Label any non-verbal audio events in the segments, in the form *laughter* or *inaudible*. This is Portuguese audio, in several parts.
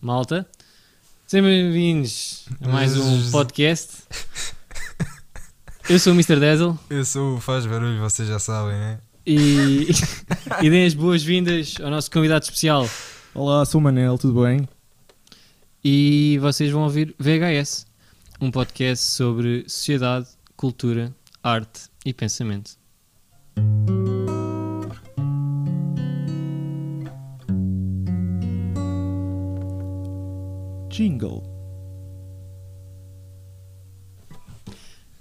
Malta, sejam bem-vindos a mais um podcast. Eu sou o Mr. Dazzle Eu sou o Faz Barulho, vocês já sabem, né? e, *laughs* e deem as boas-vindas ao nosso convidado especial. Olá, sou o Manel, tudo bem? E vocês vão ouvir VHS, um podcast sobre sociedade, cultura, arte e pensamento. Jingle.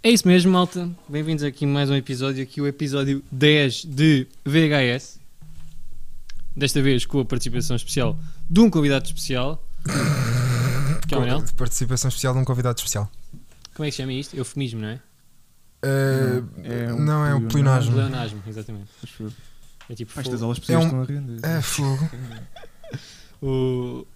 É isso mesmo, malta. Bem-vindos aqui a mais um episódio, aqui o episódio 10 de VHS. Desta vez com a participação especial de um convidado especial. *laughs* Que é o Manel. Participação especial de um convidado especial. Como é que se chama isto? Eufemismo, não é? Uh, É um não, é um pleonasmo. pleonasmo. Exatamente. É tipo Estas aulas pessoas É um- estão a render. É fogo. *laughs* O-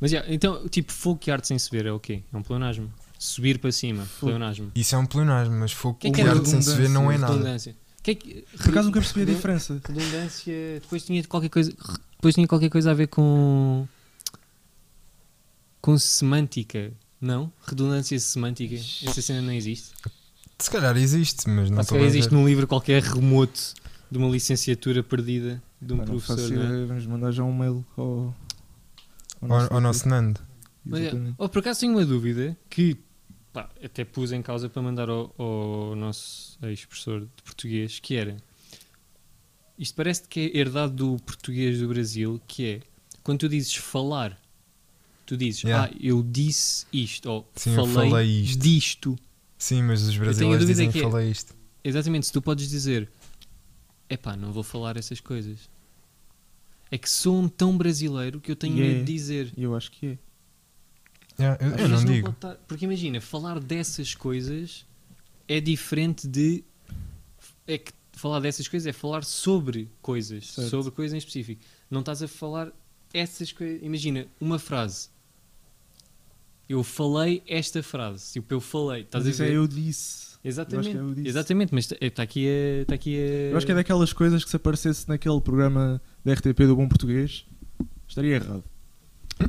Mas yeah, então, tipo, fogo que arte sem se ver é o quê? É um pleonasmo. Subir para cima, Fogo. pleonasmo. Isso é um pleonasmo, mas fogo Que é que que é arte sem se ver não é nada. Redundância. Que é que... Por acaso nunca percebi a diferença. Redundância. Depois tinha qualquer coisa. Depois tinha qualquer coisa a ver com. com semântica. Não? Redundância semântica. Essa cena não existe. Se calhar existe, mas não a ver. existe num livro qualquer remoto de uma licenciatura perdida de um professor. faço é? Vamos mandar já um mail ao, Ao, ao nosso Nando. Mas é, oh, por acaso tenho uma dúvida que pá, até pus em causa para mandar ao, ao nosso ex-professor de português, que era isto parece que é herdado do português do Brasil, que é quando tu dizes falar, tu dizes, Yeah. ah, eu disse isto, ou Sim, eu falei, falei isto. disto. Sim, mas os brasileiros dizem que que é- falei isto. Exatamente, se tu podes dizer, epá, não vou falar essas coisas. É que sou um tão brasileiro que eu tenho E é. medo de dizer. Eu acho que é. Yeah, eu, eu não vezes digo. estar- porque imagina, falar dessas coisas é diferente de. É que falar dessas coisas é falar sobre coisas, Certo. sobre coisas em específico. Não estás a falar essas coisas. Imagina, uma frase. Eu falei esta frase. Tipo, eu falei. Estás Mas a isso é ver? eu disse. Exatamente. eu é eu disse. Exatamente, mas está aqui a. Está aqui a... Eu acho que é daquelas coisas que se aparecesse naquele programa da RTP do Bom Português, estaria errado.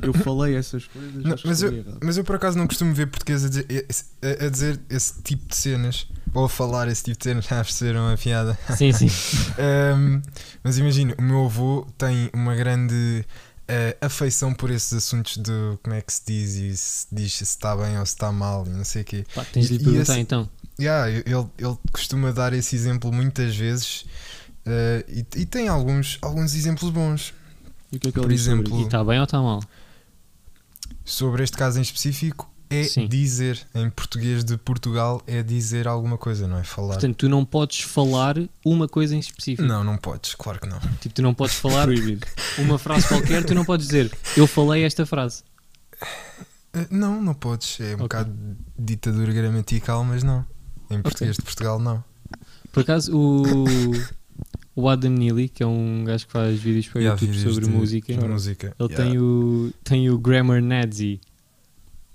Eu falei essas coisas, Não, acho que mas, estaria eu, errado. mas eu por acaso não costumo ver português a dizer, esse- a, a dizer esse tipo de cenas. Ou a falar esse tipo de cenas. Já perceberam a piada? Sim, sim. *laughs* Um, mas imagina, o meu avô tem uma grande eh, afeição por esses assuntos de como é que se diz e se diz se está bem ou se está mal e não sei o quê. Pá, tens de lhe perguntar esse- então. Yeah, ele, ele costuma dar esse exemplo muitas vezes eh, e, e tem alguns, alguns exemplos bons E o que é que ele por diz sobre exemplo, E está bem ou está mal? sobre este caso em específico. É Sim. dizer, em português de Portugal, é dizer alguma coisa, não é falar. Portanto, tu não podes falar uma coisa em específico. não, não podes, claro que não. Tipo, tu não podes falar uma frase qualquer, tu não podes dizer eu falei esta frase. Eh, não, não podes. É um Ok. bocado de ditadura gramatical, mas não. Em português de Portugal, não. Por acaso, o, o Adam Neely, que é um gajo que faz vídeos para o Yeah, YouTube sobre de- música, de música. ele Yeah. tem, o, tem o Grammar Nazi.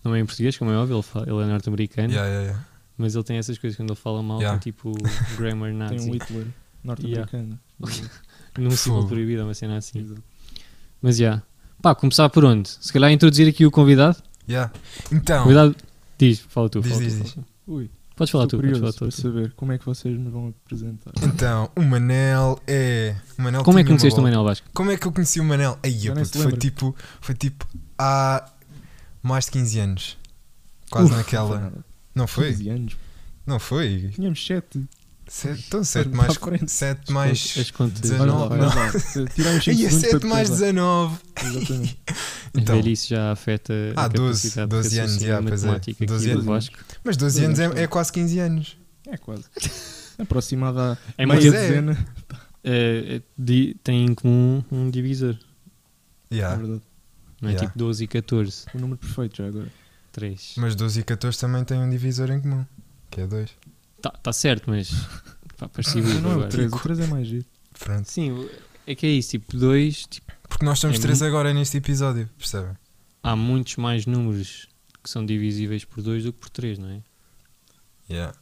Não é em português, como é óbvio, ele, fa- ele é norte-americano, Yeah, yeah, yeah. mas ele tem essas coisas quando ele fala mal, Yeah. tem tipo *laughs* Grammar Tem Nazi. um Hitler norte-americano. Num símbolo proibido, é uma cena assim. Exato. Mas já. Pá, começar por onde? Se calhar introduzir aqui o convidado. Yeah. Então, Convidado, diz, fala tu. Diz, fala diz, tu, diz. fala tu. Ui, Podes falar estou tu, podes falar curioso tu. para saber como é que vocês me vão apresentar. então, o Manel é. O Manel Como é que conheceste o. Manel Vasco? Como é que eu conheci o Manel? Aí, puto, foi tipo, foi tipo há mais de 15 anos. Quase Uf, naquela. Não foi nada. Não foi? 15 anos. Não foi? Tínhamos 7. Sete, então 7 Para mais, a frente. sete mais As contas. Olha lá, 19. olha não. lá. Tiramos 5 Aí é segundos 7 para mais pensar. 19. Exatamente. *laughs* A Então, velhice já afeta a Ah, 12, capacidade 12 de anos, raciocínio já, pois é. matemática 12 aqui do anos. Vasco. mas 12 anos é, é quase 15 anos. É quase. *laughs* É meia mais- é. dezena. É, é, di- tem em comum um divisor. É Yeah. verdade. Não é Yeah. tipo 12 e 14. O número perfeito já agora. 3. Mas 12 e 14 também têm um divisor em comum, que é 2. Tá, tá certo, mas. Pá, parecia não é o agora. 3, o 3 é mais giro. Pronto. Sim, é que é isso. Tipo, 2. Tipo, Porque nós estamos É 3 mu- agora neste episódio, percebem? há muitos mais números que são divisíveis por 2 do que por 3, não é? Yeah.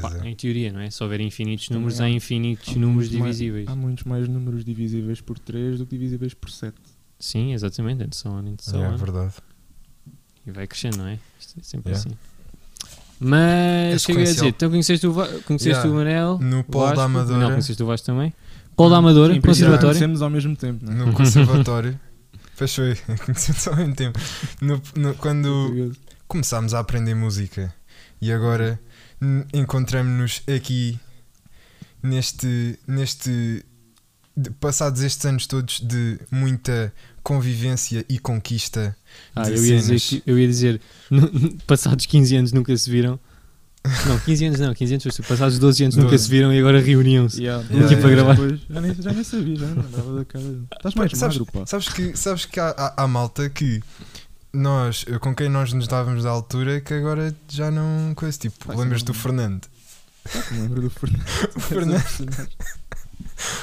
Pá, é. em teoria, não é? Se houver infinitos Também números, há- há infinitos há números muito mais- divisíveis. Há muitos mais números divisíveis por 3 do que divisíveis por 7. Sim, exatamente, and so on, and so Yeah, é verdade. E vai crescendo, não é? Isto é sempre Yeah. assim. Mas, o que é que eu ia dizer? Então conheceste o, Va- conheceste Yeah. o Manel? No Polo da? Amadora. Não, conheceste o Vasco também? Polo da Amadora, Em princípio, conservatório? Conhecemos ao mesmo tempo, não é? No *laughs* conservatório. Fechou *laughs* aí. Conhecemos ao mesmo tempo. No- no- quando começámos a aprender música e agora n- encontramos-nos aqui neste. neste de- passados estes anos todos de muita convivência e conquista Ah, eu ia dizer, que- eu ia dizer *laughs* passados 15 anos nunca se viram. Não, 15 anos não, 15 anos, passados 12 anos nunca 12. se viram e agora reuniam-se. Yeah, Yeah, aqui yeah, para yeah. gravar. Já nem, já nem sabia, já não da cara. Estás mais Sabes- magro, pá. Sabes que, sabes que há, há, há malta que nós, com quem nós nos dávamos da altura, que agora já não. Coisa, tipo, Vai, lembras do Fernando? Me lembro do Fernando. *laughs* O Fernando.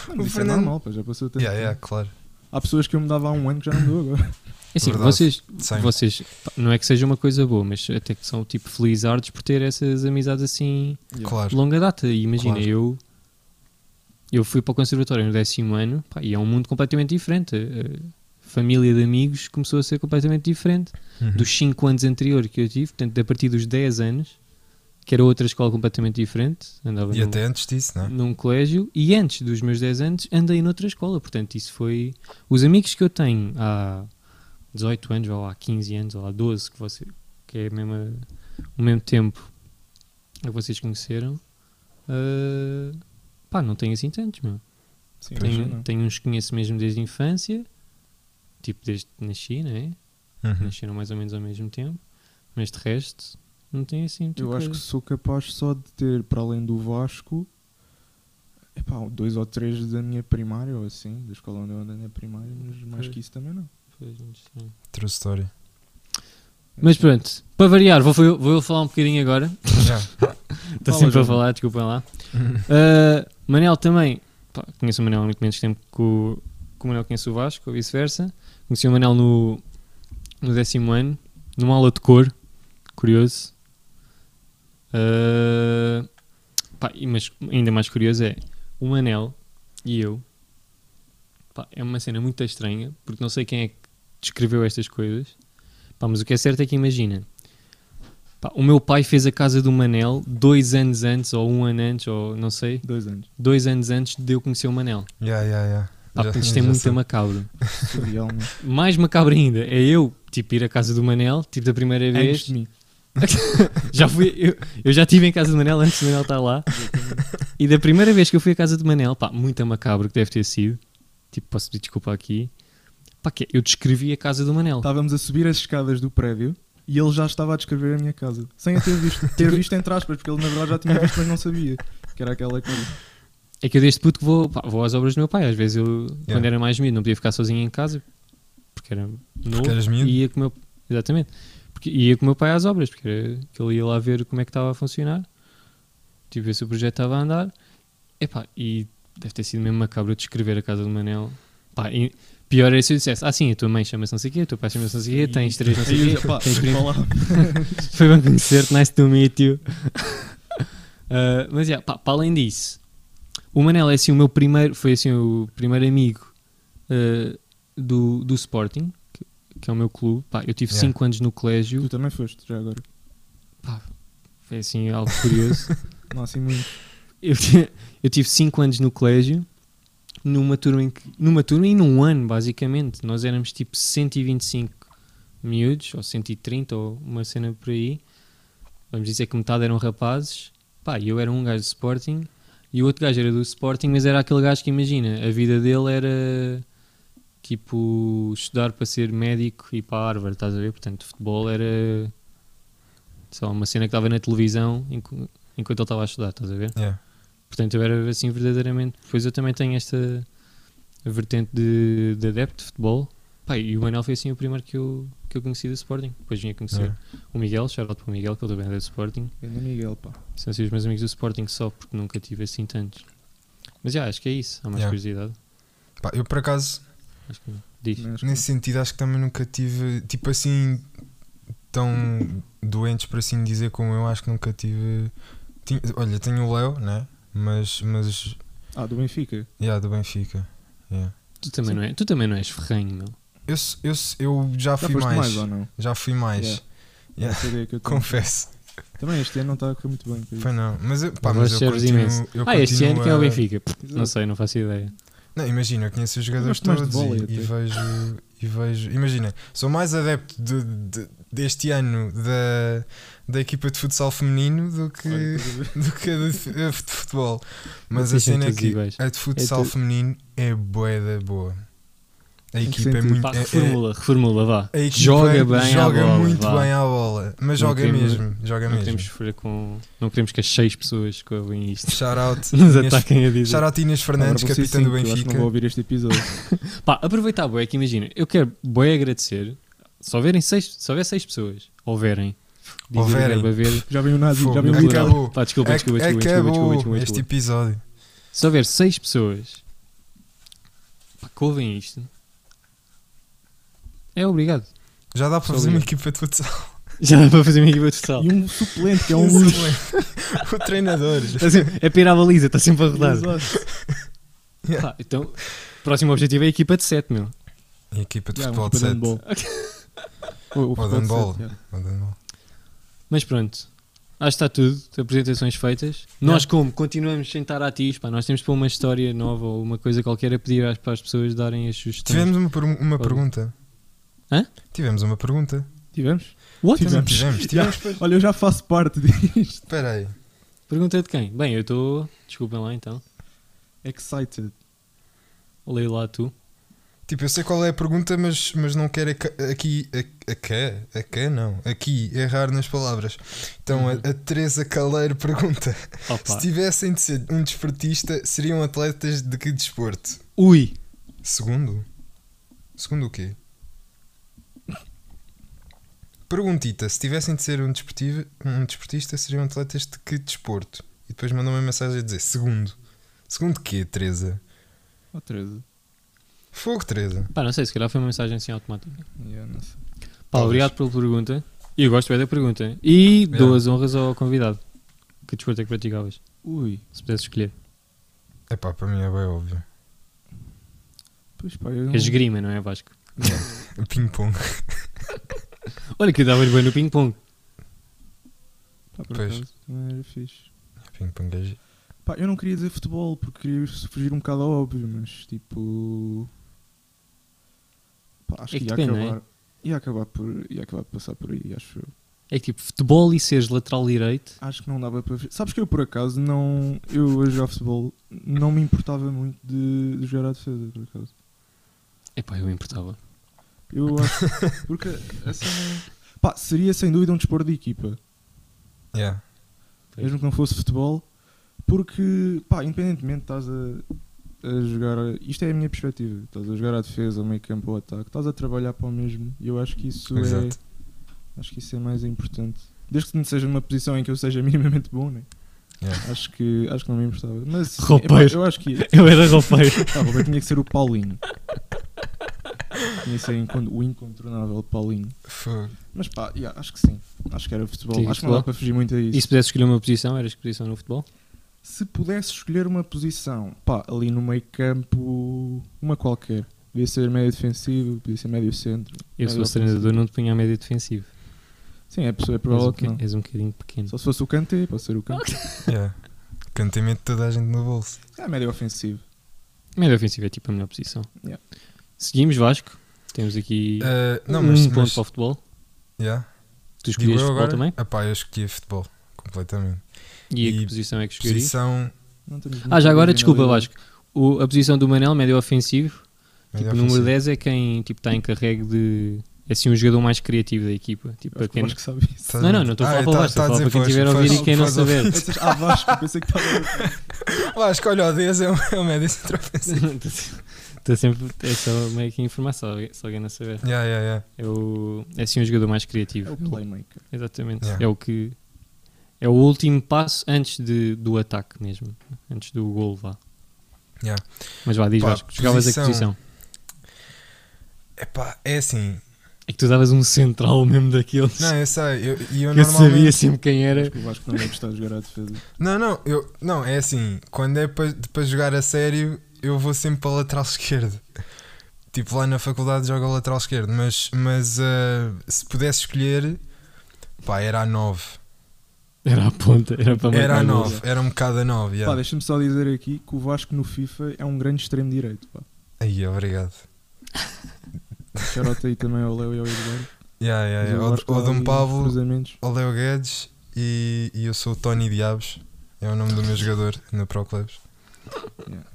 Mano, O isso Fernando- é normal, pá, já passou tempo. Yeah, yeah, claro. Há pessoas que eu me dava há um ano que já não dou agora. *laughs* Assim, Verdade. vocês, Sim. vocês, não é que seja uma coisa boa, mas até que são tipo felizardos por ter essas amizades assim de Claro. longa data. E imagina, Claro. eu eu fui para o conservatório no décimo ano pá, e é um mundo completamente diferente. A- família de amigos começou a ser completamente diferente. Uhum. Dos 5 anos anterior que eu tive, portanto, a partir dos 10 anos, que era outra escola completamente diferente, andava E num, até antes disso, não é? num colégio, e antes dos meus 10 anos andei noutra escola, portanto, isso foi. Os amigos que eu tenho há 18 anos, ou há 15 anos, ou há 12, que, você, que é mesmo a- o mesmo tempo que vocês conheceram, ah, pá, não tenho assim tantos, meu. Sim, Tenho, tenho uns que conheço mesmo desde a infância, tipo desde que nasci, não é? Uhum. nasceram mais ou menos ao mesmo tempo, mas de resto não tem assim Eu acho que coisa. sou capaz só de ter, para além do Vasco, epá, dois ou três da minha primária, ou assim, da escola onde eu andei na primária, mas mais que isso também não. True story. Mas pronto, para variar, vou, vou, vou falar um bocadinho agora. Já. *laughs* Estou sempre a falar, desculpem lá. *laughs* Uh, Manel também, pá, conheço o Manel há muito menos tempo que o, que o Manel conhece o Vasco, ou vice-versa. Conheci o Manel no, no décimo ano, numa aula de cor, curioso. Uh, pá, mas ainda mais curioso é o Manel e eu. Pá, é uma cena muito estranha, porque não sei quem é que descreveu estas coisas. Pá, mas o que é certo é que imagina. Pá, o meu pai fez a casa do Manel dois anos antes, ou um ano antes, ou não sei, Dois anos. dois anos antes de eu conhecer o Manel. Yeah, yeah, yeah. Pá, Já- porque isto é muito sei. macabro. *laughs* Mais macabro ainda é eu, tipo, ir à casa do Manel, tipo, da primeira Antes vez. de mim. *laughs* já fui, eu, eu já estive em casa do Manel antes do Manel estar lá. E da primeira vez que eu fui à casa do Manel, pá, muito macabro que deve ter sido. Tipo, posso pedir desculpa aqui. Pá, que é, eu descrevi a casa do Manel. Estávamos a subir as escadas do prédio e ele já estava a descrever a minha casa. Sem eu ter visto. *laughs* Ter visto entre aspas, porque ele na verdade já tinha visto, mas não sabia. Que era aquela coisa. É que eu desde puto que vou, pá, vou às obras do meu pai. Às vezes eu, quando Yeah. era mais miúdo, não podia ficar sozinho em casa porque era novo. Porque eras miúdo? E ia com o meu, exatamente. Porque ia com o meu pai às obras, porque era, que ele ia lá ver como é que estava a funcionar. Tipo, ver se o projeto estava a andar. Epá, e deve ter sido mesmo macabro descrever a casa do Manel. Pá, e pior era se eu dissesse, ah sim, a tua mãe chama-se não sei o quê, o teu pai chama-se não sei o quê, tens três não sei o quê, pá, tens. *laughs* Foi bom conhecer-te, nice to meet you. Uh, *laughs* mas, yeah, pá, para além disso, o Manel é assim o meu primeiro, foi assim o primeiro amigo uh, do, do Sporting, que, que é o meu clube. Pá, eu tive Yeah. 5 anos no colégio, Tu também foste, já agora. pá, foi assim algo curioso. *laughs* Não assim muito. eu, eu tive 5 anos no colégio, numa turma, em numa turma e num ano, basicamente. Nós éramos tipo 125 miúdos, ou 130, ou uma cena por aí. Vamos dizer que metade eram rapazes. Pá, eu era um gajo do Sporting e o outro gajo era do Sporting, mas era aquele gajo que imagina, a vida dele era tipo estudar para ser médico e para Harvard, estás a ver? Portanto, futebol era só uma cena que estava na televisão enqu- enquanto ele estava a estudar, estás a ver? Yeah. Portanto, eu era assim verdadeiramente. Depois eu também tenho esta vertente de, de adepto de futebol. Pá, e o Manel foi assim o primeiro que eu, que eu conheci do Sporting. Depois vinha conhecer Yeah. o Miguel, shout out para o Miguel, que ele também é do Sporting. Ganda Miguel, pá. São assim os meus amigos do Sporting só, porque nunca tive assim tantos. Mas já, acho que é isso. Há mais Yeah. curiosidade. Pá, eu por acaso, Acho que diz. Nesse sentido, acho que também nunca tive, tipo assim, tão doentes, por assim dizer, como eu. Acho que nunca tive. Tinha- olha, tenho o Léo, né? Mas, mas, Ah, do Benfica. yeah, do Benfica. Yeah. Tu também, não é, tu também não és ferrenho, meu. eu, eu, eu já Já fui mais. mais ou não? Já fui mais. Yeah. Yeah. *laughs* Confesso. Também este ano não está a correr muito bem. Foi não. Mas eu, pá, Mas mas eu continuo, imenso. eu Ah, este ano que é o a- Benfica. Não sei, não faço ideia. Não, imagina, eu conheço os jogadores todos e, e vejo, e vejo. Imagina, sou mais adepto de- de- deste ano da, da equipa de futsal feminino do que, *laughs* do que a de, futebol. Mas a cena é que iguais. a de futsal tu- feminino é boeda boa. A equipa é muito. Pá, é- é- reformula, reformula, vá. a equipa Joga bem joga à bola. muito vá. bem à bola, mas Não joga queremos- mesmo, joga Não mesmo. queremos com. Não queremos que as seis pessoas que ouvem isto Shout out, *laughs* nos Inês- ataquem a dizer. shout out Inês Fernandes, Agora capitã do eu Acho que Benfica. não vou ouvir este episódio. *laughs* Pá, aproveitar, boé, que imagina, eu quero boé agradecer. Se houverem seis, se houver seis pessoas, houverem. Houverem. já vem o Nazi, já Fogo, vem o Acabou. Lira. acabou. Pá, desculpa, desculpa, desculpa, desculpa, acabou desculpa, desculpa, este desculpa. episódio. Se houver seis pessoas pá, que ouvem isto, é obrigado. Já dá para Só fazer uma equipa de futsal. *laughs* Já dá para fazer uma equipa total. E um suplente, que é um *laughs* luxo. *laughs* o treinador. Tá sempre- É para ir à baliza, está sempre a rodar. Exato. Pá, então, próximo objetivo é a equipa de 7, meu. E a equipa de Já, futebol de equipa de 7. handball. O- o Ou de futebol de handball. Mas pronto, acho que está tudo. Apresentações feitas. Nós, como continuamos sem estar ativos, pá, nós temos para uma história nova ou uma coisa qualquer a pedir às, para as pessoas darem as sugestões. Tivemos uma, per- uma pergunta. Hã? Tivemos uma pergunta. Tivemos? What? Tivemos. Tivemos, tivemos. *laughs* Olha, eu já faço parte disto. Espera aí. Pergunta de quem? Bem, eu estou. Desculpem lá então. Excited. Leio lá tu. Tipo, eu sei qual é a pergunta, mas, mas não quero aqui. A, a quê? A quê? Não. Aqui, errar nas palavras. Então, Uhum. a, a Teresa Caleiro *laughs* pergunta: Opa. Se tivessem de ser um desportista, seriam atletas de que desporto? Ui! Segundo? Segundo o quê? Perguntita: Se tivessem de ser um, desportivo, um desportista, seriam atletas de que desporto? E depois mandou uma mensagem a dizer: Segundo. Segundo quê, Teresa? Oh, Teresa. Fogo, Teresa. Pá, não sei, se calhar foi uma mensagem assim automática. Yeah, não sei. Pá, Talvez. obrigado pela pergunta. E eu gosto bem da pergunta. E dou as honras ao convidado. Que desporto é que praticavas? Ui. Se pudesse escolher. É pá, para mim é bem óbvio. Pois pá, eu. É esgrima, não é Vasco? *laughs* Ping-pong. *laughs* Olha que davas bem no ping-pong. Pá, por Pois. acaso, também era fixe. Ping-pong é. gi- Pá, eu não queria dizer futebol porque queria fugir um bocado ao óbvio, mas tipo. Pá, acho É que, que ia depende, é? acabar. Ia acabar, por, ia acabar por passar por aí, acho eu. É que tipo, futebol e seres lateral direito. Acho que não dava para. Sabes que eu por acaso não. Eu a jogar futebol não me importava muito de, de jogar à defesa, por acaso. Epá, eu me importava. Eu *laughs* acho. Porque a cena. Pá, seria sem dúvida um desporto de equipa. Yeah. mesmo que não fosse futebol, porque, pá, independentemente estás a, a jogar, isto é a minha perspectiva, estás a jogar à defesa, ao meio campo, ao ataque, estás a trabalhar para o mesmo, e eu acho que isso é, Exato. acho que isso é mais importante. Desde que não seja numa posição em que eu seja *laughs* minimamente bom, né? Yeah. acho, que, acho que não me importava. Mas, Roupeiro. eu acho que, *laughs* Eu era roupeiro. *laughs* ah, roupeiro tinha que ser o Paulinho. tinha que ser o incontornável Paulinho. Fogo. Mas pá, yeah, acho que sim. Acho que era futebol. É acho que não dá futebol? para fugir muito a isso. E se pudesse escolher uma posição, eras que posição no futebol? Se pudesse escolher uma posição, pá, ali no meio campo, uma qualquer. Podia ser médio defensivo, podia ser médio centro. Eu, se médio fosse treinador, ofensivo. não te punha a média defensivo. Sim, é, pessoa- é És um, provável que não. és um bocadinho pequeno. Só se fosse o Kanté, pode ser o Kanté. *laughs* Yeah. Cantamento de toda a gente no bolso. É médio ofensivo. Média ofensiva é tipo a melhor posição. Yeah. Seguimos, Vasco. Temos aqui Uh, não, um mas. ponto mas para o futebol. yeah. Tu eu futebol agora? também? Epá, eu escolhi futebol. Completamente. E, a que E posição é que escolherias? Posição. Ah, já agora, desculpa. Vasco. O- a posição do Manel, médio ofensivo, médio tipo, o número ofensivo. 10 é quem tipo, está encarregue de. É assim, o jogador mais criativo da equipa. Tipo, Acho que quem... Vasco sabe isso. Não, não, não estou a Ah, falar para o Vasco, estou a falar para quem estiver a faz- ouvir e quem não saber. Ah, Vasco, pensei que estava. Acho que olha, o 10 é o, é médio centro ofensivo. Estou sempre. É só meio que informação, se alguém não saber. yeah, yeah, yeah. É, o, é assim o jogador mais criativo. É o playmaker. Exatamente. Yeah. É o que. É o último passo antes de, do ataque mesmo. Antes do gol, vá. Yeah. Mas vá, diz Pá, Vasco, jogavas a que posição. posição? Epá, é assim. É que tu davas um central mesmo daqueles. Não, eu sei. Eu, eu *laughs* eu normalmente. sabia sempre quem era. Acho que o Vasco não vai gostar de jogar à defesa. Não, não, eu, não, é assim, quando é para para jogar a sério, eu vou sempre para a lateral esquerda. Tipo, lá na faculdade joga o lateral esquerdo, mas, mas ah, se pudesse escolher, pá, era a 9. Era a ponta, era para Era a marcar 9, gols. era um bocado a 9. Pá, Yeah. deixa-me só dizer aqui que o Vasco no FIFA é um grande extremo direito. Pá. Aí, obrigado. *laughs* Charota aí também ao Léo e ao Eduardo. Yeah, yeah, yeah. o O, Dom Pablo, o Leo Guedes e, e eu sou o Tony Diabos. É o nome do meu jogador no Pro Clubs. Yeah.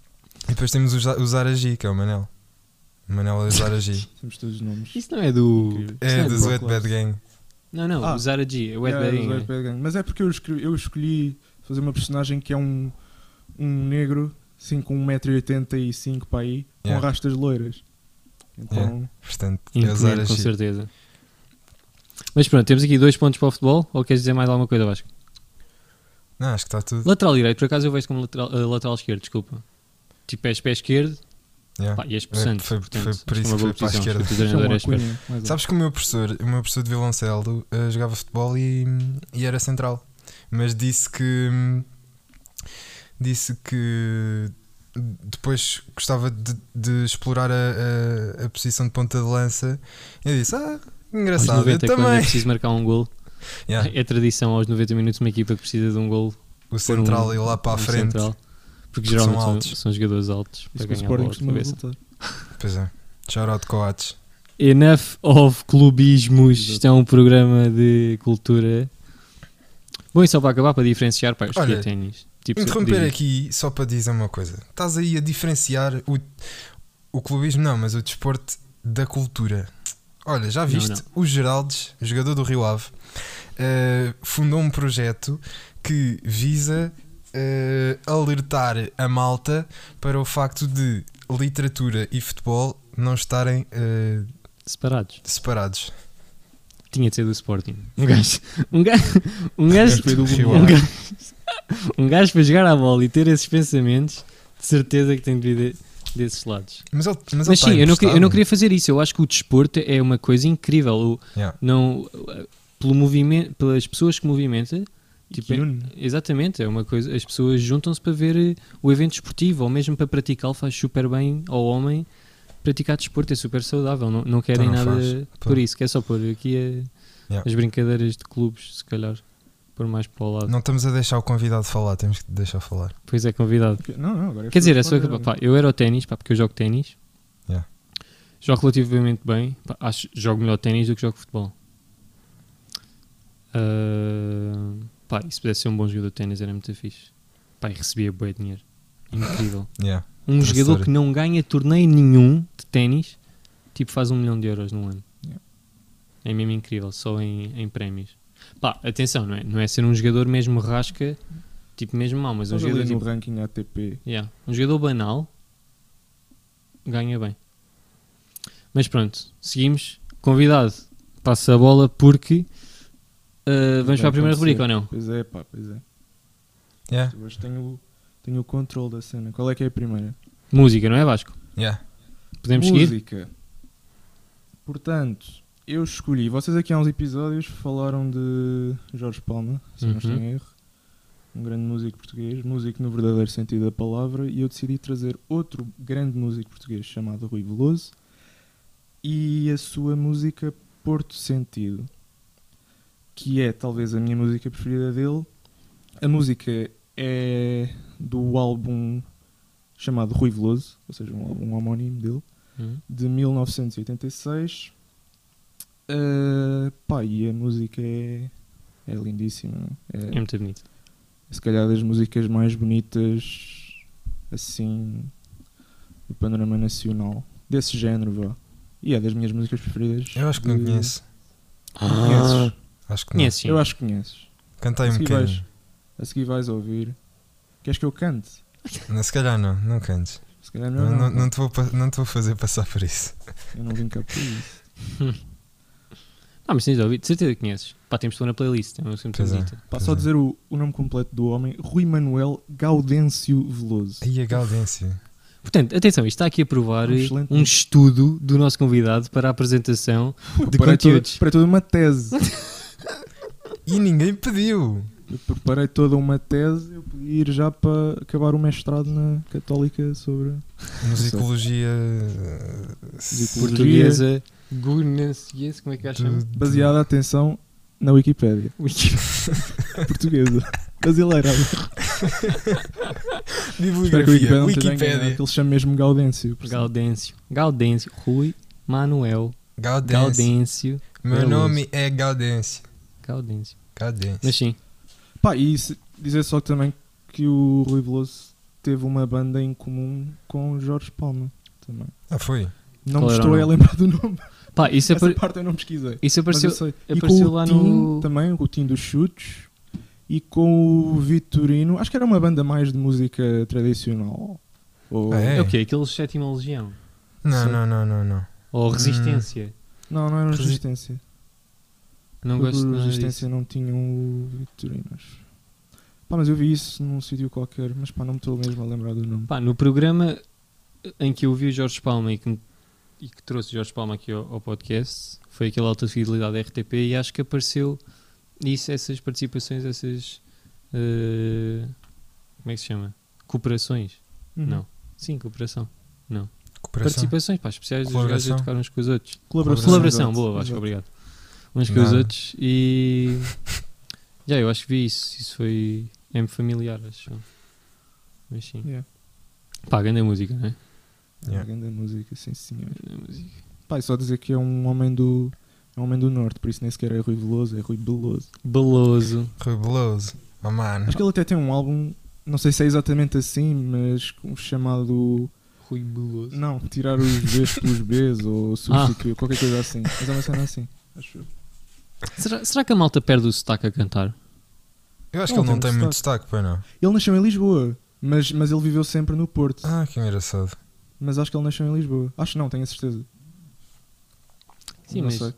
E depois temos o, o Zaragi, que é o Manel. O Manel é o Zaragi. *laughs* Temos todos os nomes. Isso não é do. É não do Wet. Bad Gang. Não, não, Ah. o Zara G, é o Wet Yeah, Bad Bad Gang. Mas é porque eu escolhi, eu escolhi fazer uma personagem que é um, um negro, assim com 1,85m para aí, com Yeah. rastas loiras. Então, Portanto, é o Imponente, com certeza. Mas pronto, temos aqui dois pontos para o futebol. Ou queres dizer mais alguma coisa, Vasco? Não, acho que está tudo. Lateral direito, por acaso eu vejo como lateral, eh, lateral esquerdo, desculpa. Tipo, és pé esquerdo Yeah. pá, e és possante. foi- portanto, foi por é isso que foi para a esquerda. é cunha, Sabes que o meu professor, o meu professor de violoncelo eh, jogava futebol e, e era central. Mas disse que disse que depois gostava de, de explorar a, a, a posição de ponta de lança. Eu disse, ah, Aos engraçado, 90, eu quando é também. preciso marcar um gol, Yeah, é tradição aos 90 minutos uma equipa que precisa de um gol o central um- e lá para a um frente. central, porque geralmente são altos. são jogadores altos para que o ganhar a Sporting costuma. Pois é. Shout out Coates. Enough of clubismos. Isto é um programa de cultura. Bom, e só para acabar, para diferenciar, pá, eu escolhi Olha, ténis. Tipo, Interromper diz- aqui só para dizer uma coisa. Estás aí a diferenciar o, o clubismo, não, mas o desporto da cultura. Olha, já viste? não. O Geraldes, jogador do Rio Ave, eh, fundou um projeto que visa eh, alertar a malta para o facto de literatura e futebol não estarem eh, Separados. separados. Tinha de ser do Sporting. Um gajo. Um gajo. Um gajo, foi do Rio um gajo, um gajo para jogar à bola e ter esses pensamentos, de certeza que tem de vir de- desses lados. Mas, ele, mas, Mas, ele está sim, eu não, queria, eu não queria fazer isso. Eu acho que o desporto é uma coisa incrível. O- Yeah. não, pelo movimento, pelas pessoas que movimentam, Tipo, que une. Exatamente, é uma coisa. As pessoas juntam-se para ver eh, o evento esportivo, ou mesmo para praticá-lo, faz super bem ao homem praticar desporto, é super saudável. Não, não querem Então não nada faz. por Pô. isso, quer só pôr aqui a- Yeah. as brincadeiras de clubes, se calhar, pôr mais para o lado. Não estamos a deixar o convidado falar, temos que deixar falar. Pois é, convidado. Não, não, agora é Quer dizer, é só que, pá, eu era o ténis, porque eu jogo ténis. Yeah. Jogo relativamente bem. Pá, acho jogo melhor ténis do que jogo futebol. Ah, pá, e se pudesse ser um bom jogador de ténis era muito fixe. Pá, e recebia bem dinheiro. Incrível. *coughs* Yeah. Um jogador que não ganha torneio nenhum de ténis, tipo, faz um milhão de euros num ano. Yeah. É mesmo incrível, só em, em prémios. Pá, atenção, não é, não é ser um jogador mesmo rasca, tipo mesmo mau, mas um jogador no tipo, ranking ATP. Yeah. Um jogador banal ganha bem. Mas pronto, seguimos. Convidado, passa a bola porque uh, vamos para a primeira rubrica ou não? Pois é, pá, pois é. Yeah. Hoje tenho, tenho o controle da cena. Qual é que é a primeira? Música, não é Vasco? Yeah. Podemos seguir? Música. Portanto, eu escolhi. Vocês aqui há uns episódios falaram de Jorge Palma, se não estou Uhum. em erro. Um grande músico português, músico no verdadeiro sentido da palavra, e eu decidi trazer outro grande músico português chamado Rui Veloso e a sua música Porto Sentido, que é talvez a minha música preferida dele. A música é do álbum chamado Rui Veloso, ou seja, um álbum homónimo dele Hum? de 1986. Uh, pá, e a música é, é lindíssima. É É, muito bonito. se calhar das músicas mais bonitas assim do panorama nacional. Desse género, vá. E é das minhas músicas preferidas. Eu acho que não conheço. Conheces? Acho que. Eu acho que conheces. Cantei um bocadinho. vais- A seguir vais ouvir. Queres que eu cante? Não, se calhar não, não cantes. Se calhar não. Não, não, não, não te vou, não te vou fazer passar por isso. Eu não vim cá por isso. *laughs* Ah, mas tens de ouvir, de certeza que conheces. Pá, temos na playlist, é uma música é. Pá, só é. dizer o, o nome completo do homem: Rui Manuel Gaudêncio Veloso. E a Gaudência. Portanto, atenção, isto está aqui a provar Um excelente um estudo do nosso convidado para a apresentação de para conteúdos. Para tudo uma tese. *laughs* E ninguém pediu. eu preparei toda uma tese, eu podia ir já para acabar o mestrado na Católica sobre. Musicologia. Musicologia. Portuguesa, Gunaciense, como é que a chama? de- Baseada, atenção, na Wikipédia. Wiki- *laughs* Portuguesa. Brasileira. Bibliografia. Wikipédia Wikipédia. que ele chama mesmo Gaudêncio. Gaudêncio. Gaudêncio. Rui Manuel Gaudêncio. Gaudêncio. Meu Veloso. nome é Gaudêncio. Gaudêncio. Gaudêncio. Mas sim, Pá, e se- dizer só também que o Rui Veloso teve uma banda em comum com o Jorge Palma também. Ah, foi? Não Qual me estou o a lembrar do nome. pá, isso, Essa apare- parte eu não pesquisei. isso Mas apareceu, eu sei. E apareceu com o lá Tim no. também, o Tim dos Chutes. E com o Vitorino. Acho que era uma banda mais de música tradicional. Ou... Ah, é? É o quê? Aqueles sétima legião? Não, não, não, não, não. Ou Hum. resistência? Não, não era Resi- Resistência. Não gosto disso. Resistência não tinham o Vitorino, acho. Pá, mas eu vi isso num sítio qualquer, mas pá, não me estou mesmo a lembrar do nome. Pá, no programa em que eu vi o Jorge Palma e que, e que trouxe o Jorge Palma aqui ao, ao podcast, foi aquele alta fidelidade da RTP e acho que apareceu isso, essas participações, essas. eh, como é que se chama? Cooperações? Uhum. Não. Sim, cooperação. Cooperação. Participações, pá, especiais dos gajos a tocar uns com os outros. Colaboração. Colaboração, boa, acho que obrigado. Uns com os outros e. *laughs* Já, eu acho que vi isso. Isso foi. É-me familiar, acho. Mas sim. Yeah. Pá, grande música, não é? Yeah. Grande música, sim senhor. Grande música. Pá, só dizer que é um homem do. É um homem do norte, por isso nem sequer é Rui Veloso, é Rui Beloso. Beloso. Rui Beloso. Oh, mano. Acho que ele até tem um álbum, não sei se é exatamente assim, mas com- chamado. Rui Beloso. Não, tirar os Bs pelos Bs ou substituir, qualquer coisa assim. Mas é uma cena assim, acho eu. Será, será que a malta perde o sotaque a cantar? Eu acho que Não, ele não tem tem muito destaque. destaque, pois não. Ele nasceu em Lisboa, mas, mas ele viveu sempre no Porto. Ah, que engraçado. Mas acho que ele nasceu em Lisboa. Acho não, tenho a certeza. Sim, não mas. sei.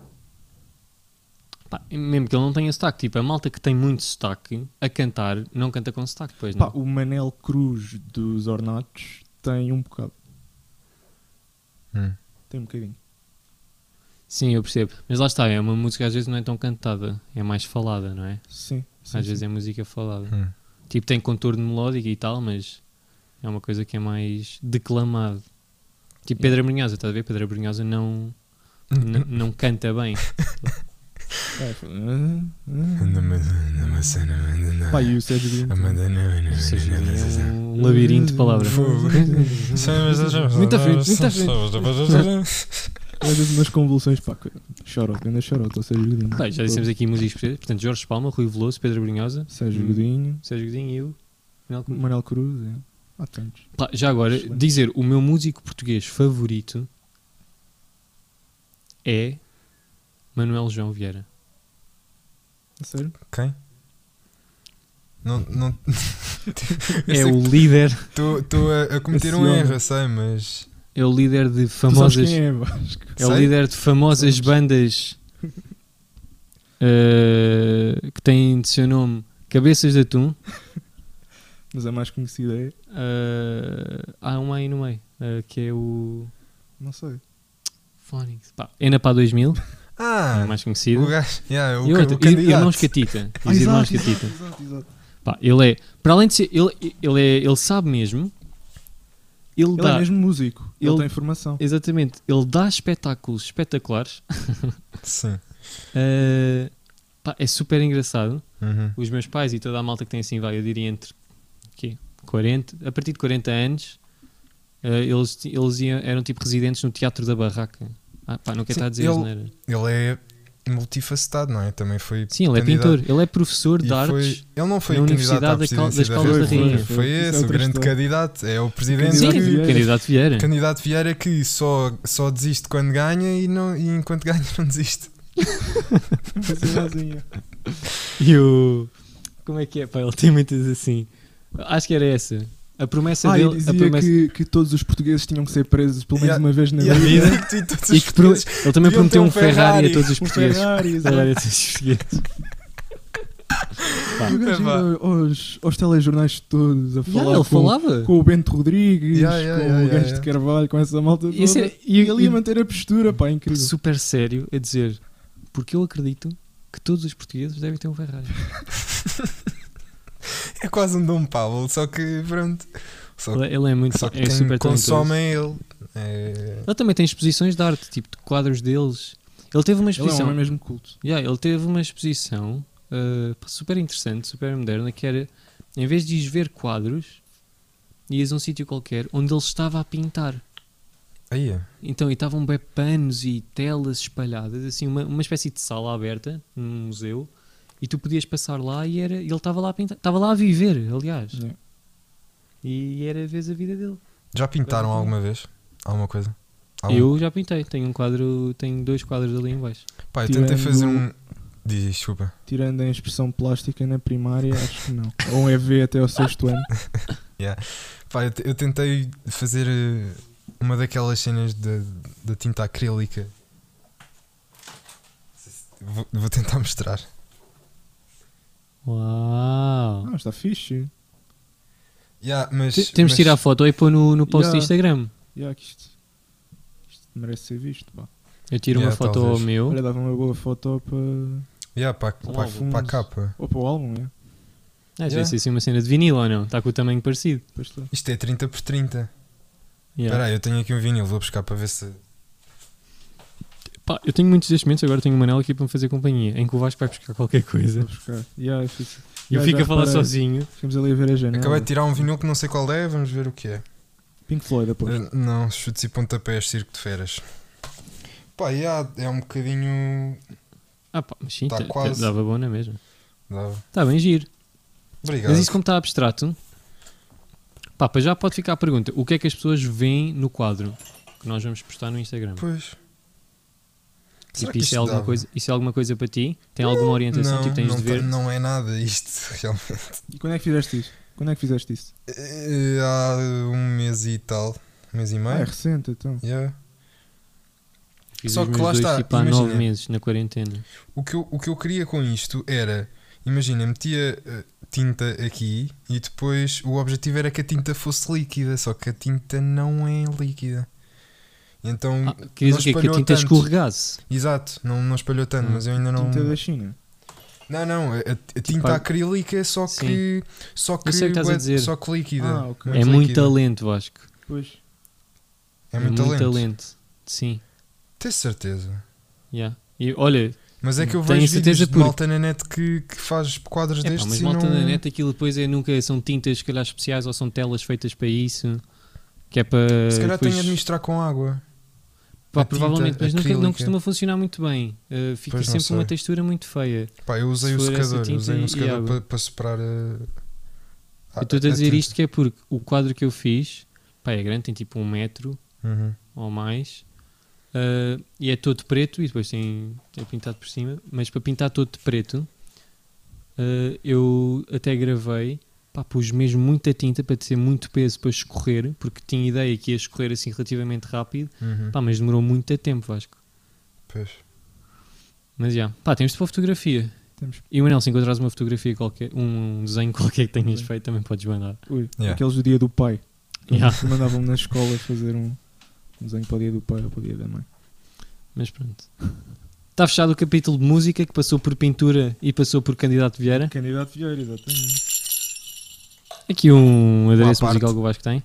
Pá, mesmo que ele não tenha sotaque, tipo, a malta que tem muito sotaque a cantar não canta com sotaque, pois Pá, não? o Manel Cruz dos Ornatos tem um bocado. Hum. Tem um bocadinho. Sim, eu percebo. Mas lá está, é uma música às vezes não é tão cantada, é mais falada, não é? Sim. sim, às sim. vezes é música falada. Hum. Tipo, tem contorno melódico e tal, mas é uma coisa que é mais declamado. Tipo, Pedro Brunhosa, estás a ver? Pedro Brunhosa não, não *laughs* canta bem. É, mas- anda, anda, anda. Pá, e o Sérgio não, é um labirinto de palavras. *laughs* Muito à frente, muito à É das umas convulsões, pá. Chorote, ainda chorote, o Sérgio Godinho. Bem, já dissemos aqui músicos portugueses. Portanto, Jorge Palma, Rui Veloso, Pedro Brunhosa, Sérgio Hum. Godinho, Sérgio Godinho e eu. Manuel Cruz. Manel Cruz, é. Há tantos. Pá, já agora, Excelente. dizer o meu músico português favorito é Manuel João Vieira. A sério? Quem? Não, não. *laughs* É o líder, Estou a, a cometer um erro, sei, mas. É o líder de famosas quem é, Vasco? É o líder de famosas bandas *laughs* eh, que têm de seu nome Cabeças de Atum. Mas a mais conhecida é... Eh, há uma aí no meio, eh, que é o Não sei. Phonics. Pá, Enapá 2000, é *laughs* Ah! o mais conhecido. O gajo. Yeah, o, e outro, o candidato. Irmãos Catita. Ah, *laughs* Os Irmãos exato, Catita. exato, exato, exato. Pá, ele é, para além de ser, ele, ele, é, ele sabe mesmo, ele, Ele dá, é mesmo músico. Ele, Ele- tem formação. exatamente, ele dá espetáculos espetaculares. *laughs* Sim. Eh, pá, é super engraçado. Uhum. os meus pais e toda a malta que tem assim, vai, eu diria entre quê? 40, a partir de 40 anos, eh, eles, eles iam- eram tipo residentes no Teatro da Barraca. Ah, pá, não quero Sim, estar a dizer ele-. Ele é multifacetado, não é? Também foi. Sim, ele é pintor, ele é professor E de foi- artes. ele não foi candidato à da presidência das da Caldas da República. Foi Isso é esse, o grande história. candidato. É o presidente Sim, Candidato que, Vieira. candidato Vieira. candidato Vieira que só, só desiste quando ganha e, não, e enquanto *laughs* ganha não desiste. Sozinho. *laughs* E o. Como é que é? Pá, ele tem muitas assim. Acho que era essa. A promessa Ah, e dele. A dizia promessa... que, que todos os portugueses tinham que ser presos pelo menos Yeah. uma vez na *laughs* E a vida. vida que todos E os que pro- portugueses- Ele também prometeu um Ferrari, Ferrari, a todos os Um portugueses. Ferrari, exato. *laughs* Ferrari a todos os portugueses. Pá. E o gajo Epá. ia aos, aos telejornais todos a Yeah, falar ele com, falava. com o Bento Rodrigues, Yeah, yeah, com yeah, o gajo yeah, de Carvalho, com essa malta toda. E esse é- e- e ele ia e- manter a postura, pá, incrível. super sério a dizer porque eu acredito que todos os portugueses devem ter um Ferrari. *laughs* *laughs* É quase um Dom Paulo, só que pronto. Só, Ele, ele é muito. só que é super talentoso. consome é ele. É... Ele também tem exposições de arte, tipo de quadros deles. Ele teve uma Ele é um exposição. mesmo culto. Yeah, ele teve uma exposição uh, super interessante, super moderna, que era em vez de ires ver quadros, ias a um sítio qualquer onde ele estava a pintar. Aí é. Então, e estavam bem panos e telas espalhadas, assim, uma, uma espécie de sala aberta num museu, e tu podias passar lá e era, ele estava lá a pintar, estava lá a viver, aliás, Yeah. e era vez a vida dele. Já pintaram Agora- alguma vez? Alguma coisa? Algum- Eu já pintei, tenho um quadro, tenho dois quadros ali em baixo. Pá, eu tentei fazer um. Diz, desculpa. Tirando a expressão plástica na primária, acho que não. Ou um EV até ao sexto ano. *laughs* Pá, eu, eu tentei fazer eh, uma daquelas cenas da da tinta acrílica. Vou, vou tentar mostrar. Uau! Ah, está fixe. Yeah, mas, T- Temos mas- de tirar a foto e pôr no, no post do Yeah. Instagram. Yeah, que isto, isto merece ser visto. Pá. Eu tiro uma Yeah, foto talvez. ao meu. Olha, dava uma boa foto para. Yeah, para, para, álbum. para a capa. Ou para o álbum, é. Às Yeah. vezes assim uma cena de vinil ou não? Está com o tamanho parecido. Isto é 30 por 30. Yeah. Espera aí, eu tenho aqui um vinil, vou buscar para ver se. Pá, eu tenho muitos destes momentos, agora tenho o Manel aqui para me fazer companhia, em que o Vasco vai buscar qualquer coisa Vou buscar. Yeah, eu e eu fico a falar reparei. sozinho. Ficamos ali a ver a janela. Acabei de tirar um vinil que não sei qual é, vamos ver o que é. Pink Floyd, depois. Eh, Não, chutes e pontapés, circo de feras. Pá, yeah, é um bocadinho. Ah pá, mas sim, Tá quase. dava bom na mesma. Dava. Está bem giro. Obrigado. Mas isso como está abstrato, pá, já pode ficar a pergunta, o que é que as pessoas veem no quadro? Que nós vamos postar no Instagram. Pois. Será Tipo, isto é alguma dava? coisa, isso é alguma coisa para ti? Tem alguma orientação? Não, tipo, tens não, de ver? não é nada isto, *laughs* realmente. E quando é que fizeste isso? Quando é que fizeste isso? Eh, Há um mês e tal. Um mês e Ah, é meio. recente então. Yeah. Fiz Só os que lá dois, está, tipo, há imagina. nove meses, na quarentena. O, que eu, o que eu queria com isto era. Imagina, metia eh, tinta aqui e depois o objetivo era que a tinta fosse líquida, só que a tinta não é líquida. Então, Ah, o quê? Que a tinta tanto. escorregasse? exato, não, não espalhou tanto, Ah. mas eu ainda não. Tinta da China. Não, não, a, a tinta pá, acrílica é só sim. que. Só que, sei que estás a dizer. Só que líquida. Ah, ok. É muito líquida. talento, Vasco. Pois. É muito talento. Sim, Tens certeza. Yeah. E olha, Mas é que eu vejo certeza vídeos de porque- malta na net que, que faz quadros epá, destes mas e malta não... na net aquilo depois é nunca são tintas se calhar especiais ou são telas feitas para isso. Que é para. Se calhar depois, tem a administrar com água. Pá, provavelmente, mas nunca, não costuma funcionar muito bem. Uh, fica Pois sempre uma textura muito feia. Pá, eu usei Se o secador, usei um secador para, para separar a. Eu estou a dizer isto que é porque o quadro que eu fiz pá, é grande, tem tipo um metro Uhum. ou mais. uh, e é todo preto e depois tem, tem pintado por cima. Mas para pintar todo de preto, uh, eu até gravei, pá, pus mesmo muita tinta para ter muito peso para escorrer, porque tinha ideia que ia escorrer assim relativamente rápido, Uhum. pá, mas demorou muito tempo, Vasco. Pois. Mas já, pá, temos de pôr fotografia. Temos. E Manel, se encontrares uma fotografia qualquer, um desenho qualquer que tenhas feito, também podes mandar. Ui, Yeah. aqueles do dia do pai. Yeah. *laughs* Mandavam-me na escola *laughs* fazer um um desenho para o dia do pai ou para o dia da mãe. Mas pronto. Está fechado o capítulo de música que passou por pintura e passou por candidato Vieira. Candidato Vieira, exatamente. Aqui um adereço parte. musical que o Vasco tem.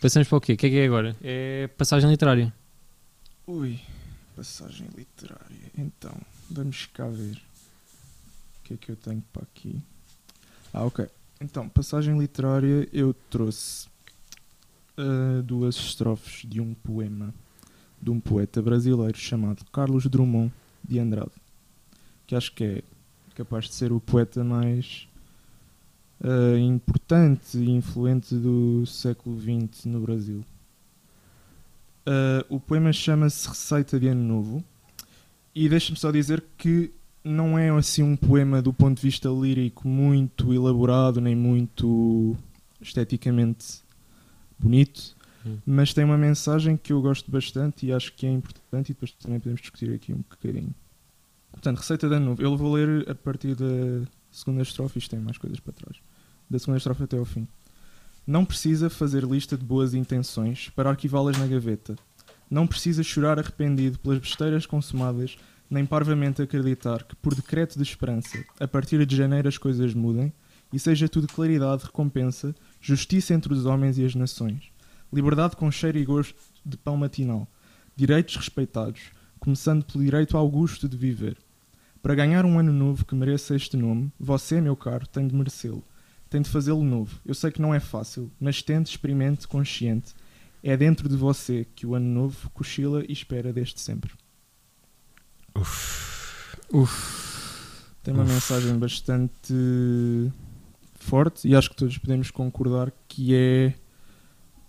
Passamos para o quê? O que é que é agora? É passagem literária. Ui, passagem literária. Então, vamos cá ver. O que é que eu tenho para aqui? Ah, ok. Então, passagem literária, eu trouxe ah, duas estrofes de um poema de um poeta brasileiro chamado Carlos Drummond de Andrade, que acho que é capaz de ser o poeta mais ah, importante e influente do século XX no Brasil. Uh, o poema chama-se Receita de Ano Novo e deixa-me só dizer que não é assim um poema do ponto de vista lírico muito elaborado nem muito esteticamente bonito, Hum. mas tem uma mensagem que eu gosto bastante e acho que é importante e depois também podemos discutir aqui um bocadinho. Portanto, Receita de Ano Novo. Eu vou ler a partir da segunda estrofe, isto tem mais coisas para trás. Da segunda estrofe até ao fim. Não precisa fazer lista de boas intenções para arquivá-las na gaveta. Não precisa chorar arrependido pelas besteiras consumadas, nem parvamente acreditar que, por decreto de esperança, a partir de janeiro as coisas mudem, e seja tudo claridade, recompensa, justiça entre os homens e as nações, liberdade com cheiro e gosto de pão matinal, direitos respeitados, começando pelo direito ao gosto de viver. Para ganhar um ano novo que mereça este nome, você, meu caro, tem de merecê-lo. Tem de fazê-lo novo. Eu sei que não é fácil, mas tente, experimente, consciente. É dentro de você que o ano novo cochila e espera desde sempre. Tem uma Uf. mensagem bastante forte e acho que todos podemos concordar que é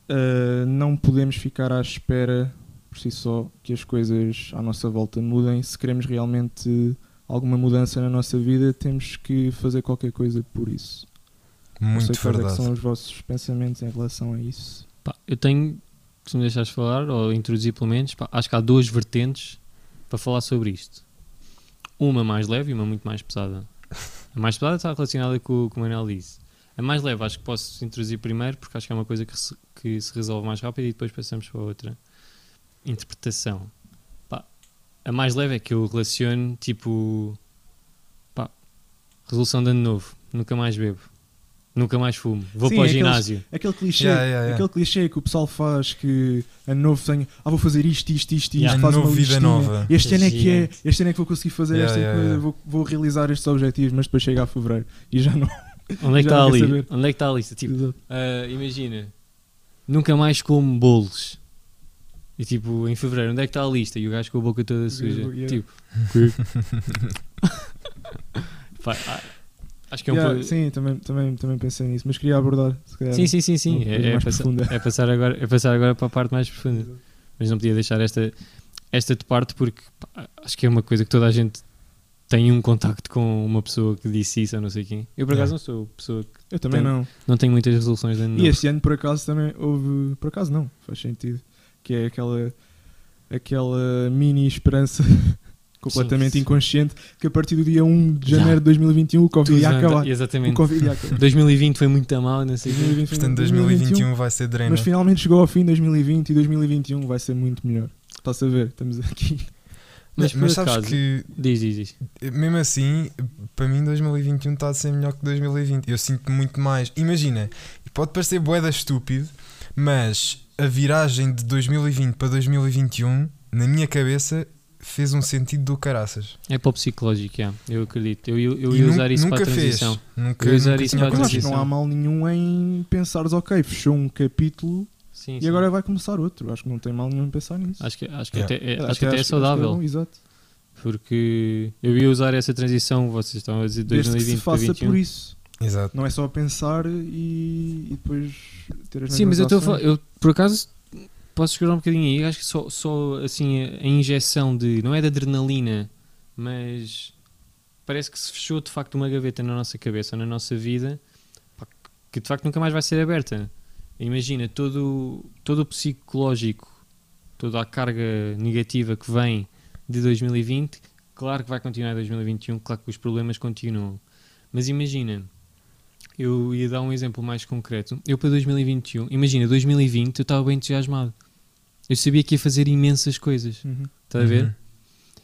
uh, não podemos ficar à espera por si só que as coisas à nossa volta mudem. Se queremos realmente alguma mudança na nossa vida, temos que fazer qualquer coisa por isso. Não sei Muito quais é que verdade. são os vossos pensamentos em relação a isso. Pá, eu tenho, se me deixares falar, ou introduzir pelo menos, pá, acho que há duas vertentes para falar sobre isto. Uma mais leve e uma muito mais pesada. A mais pesada está relacionada com o que o Manuel disse. A mais leve acho que posso introduzir primeiro, porque acho que é uma coisa que se, que se resolve mais rápido e depois passamos para outra interpretação. Pá, a mais leve é que eu relaciono, tipo, pá, resolução de ano novo, nunca mais bebo, nunca mais fumo, vou Sim, para o é aqueles- ginásio. Aquele clichê, Yeah, yeah, yeah. aquele clichê que o pessoal faz que ano novo tem, ah, vou fazer isto, isto, isto, isto, Yeah. faz Ano uma novo, vida listinha. nova. Este ano é que é, Gigante. este ano é que vou conseguir fazer Yeah, esta yeah, coisa, yeah. Vou, vou realizar estes objetivos, mas depois chega a fevereiro e já não. *laughs* Onde é que Já está não quer ali? saber. Onde é que está a lista? Tipo, ah, imagina, nunca mais como bolos. E tipo, em fevereiro, onde é que está a lista? E o gajo com a boca toda suja. Yeah. Tipo, *laughs* *laughs* pá, ah, acho que é um Yeah, pouco. Sim, também, também, também pensei nisso, mas queria abordar. Se calhar, Sim, sim, sim, sim. É, é mais profunda. é passar agora, é passar agora para a parte mais profunda. Mas não podia deixar esta, esta de parte porque pá, acho que é uma coisa que toda a gente tem um contacto com uma pessoa que disse isso ou não sei quem. Eu por acaso Yeah. não sou pessoa que Eu também não. não tenho muitas resoluções de ano E este ano, por acaso, também houve. Por acaso, não, faz sentido. Que é aquela, aquela mini esperança completamente Sim. inconsciente que a partir do dia 1 de Já. janeiro de 2021 o Covid Tudo ia acabar. O Exatamente. Covid ia acabar. 2020 foi muito a mal, não sei o quê. 2020 foi- Portanto, 2021 vai ser drena. Mas finalmente chegou ao fim de 2020 e 2021 vai ser muito melhor. Está-se a ver? Estamos aqui. Mas, Mas, por sabes acaso, que, diz, diz, diz. mesmo assim, para mim 2021 está a ser melhor que 2020. Eu sinto muito mais. Imagina, pode parecer boeda estúpido, mas a viragem de 2020 para 2021, na minha cabeça, fez um sentido do caraças. É para o psicológico, já. eu acredito. Eu, eu, eu ia usar isso para nunca a transição. fez. Nunca, Eu ia usar nunca isso para a acho acontecido. não há mal nenhum em pensares, ok, fechou um capítulo Sim, e sim. agora vai começar outro. Acho que não tem mal nenhum em pensar nisso. Acho que, acho que Yeah. até, é, acho que até é saudável. bom, exato. porque eu ia usar essa transição, vocês estão a dizer Desde que se 2020 para faça 2021. por isso. Exato. Não é só pensar e, e depois ter as Sim, mas eu estou a falar, eu por acaso posso segurar um bocadinho aí, acho que só, só assim a, injeção de, não é de adrenalina, mas parece que se fechou de facto uma gaveta na nossa cabeça, na nossa vida, que de facto nunca mais vai ser aberta. Imagina todo, todo o psicológico, toda a carga negativa que vem de 2020, claro que vai continuar em 2021, claro que os problemas continuam. Mas imagina, eu ia dar um exemplo mais concreto. Eu para 2021, imagina, 2020 eu estava bem entusiasmado. Eu sabia que ia fazer imensas coisas. Uhum. Está a ver? Uhum.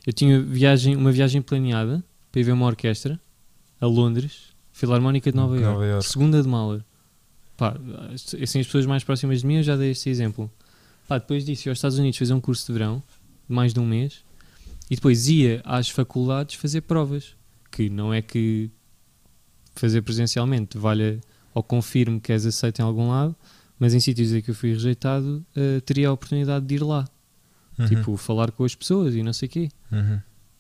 Eu tinha viagem, uma viagem planeada para ir ver uma orquestra a Londres, Filarmónica de Nova York, Nova Iorque. segunda de Mahler. Pá, assim as pessoas mais próximas de mim eu já dei este exemplo. Pá, depois disso ia aos Estados Unidos fazer um curso de verão, de mais de um mês, e depois ia às faculdades fazer provas, que não é que fazer presencialmente valha ou confirme que és aceito em algum lado, mas em sítios em que eu fui rejeitado, eh, teria a oportunidade de ir lá, Uhum. tipo, falar com as pessoas e não sei o quê. Uhum.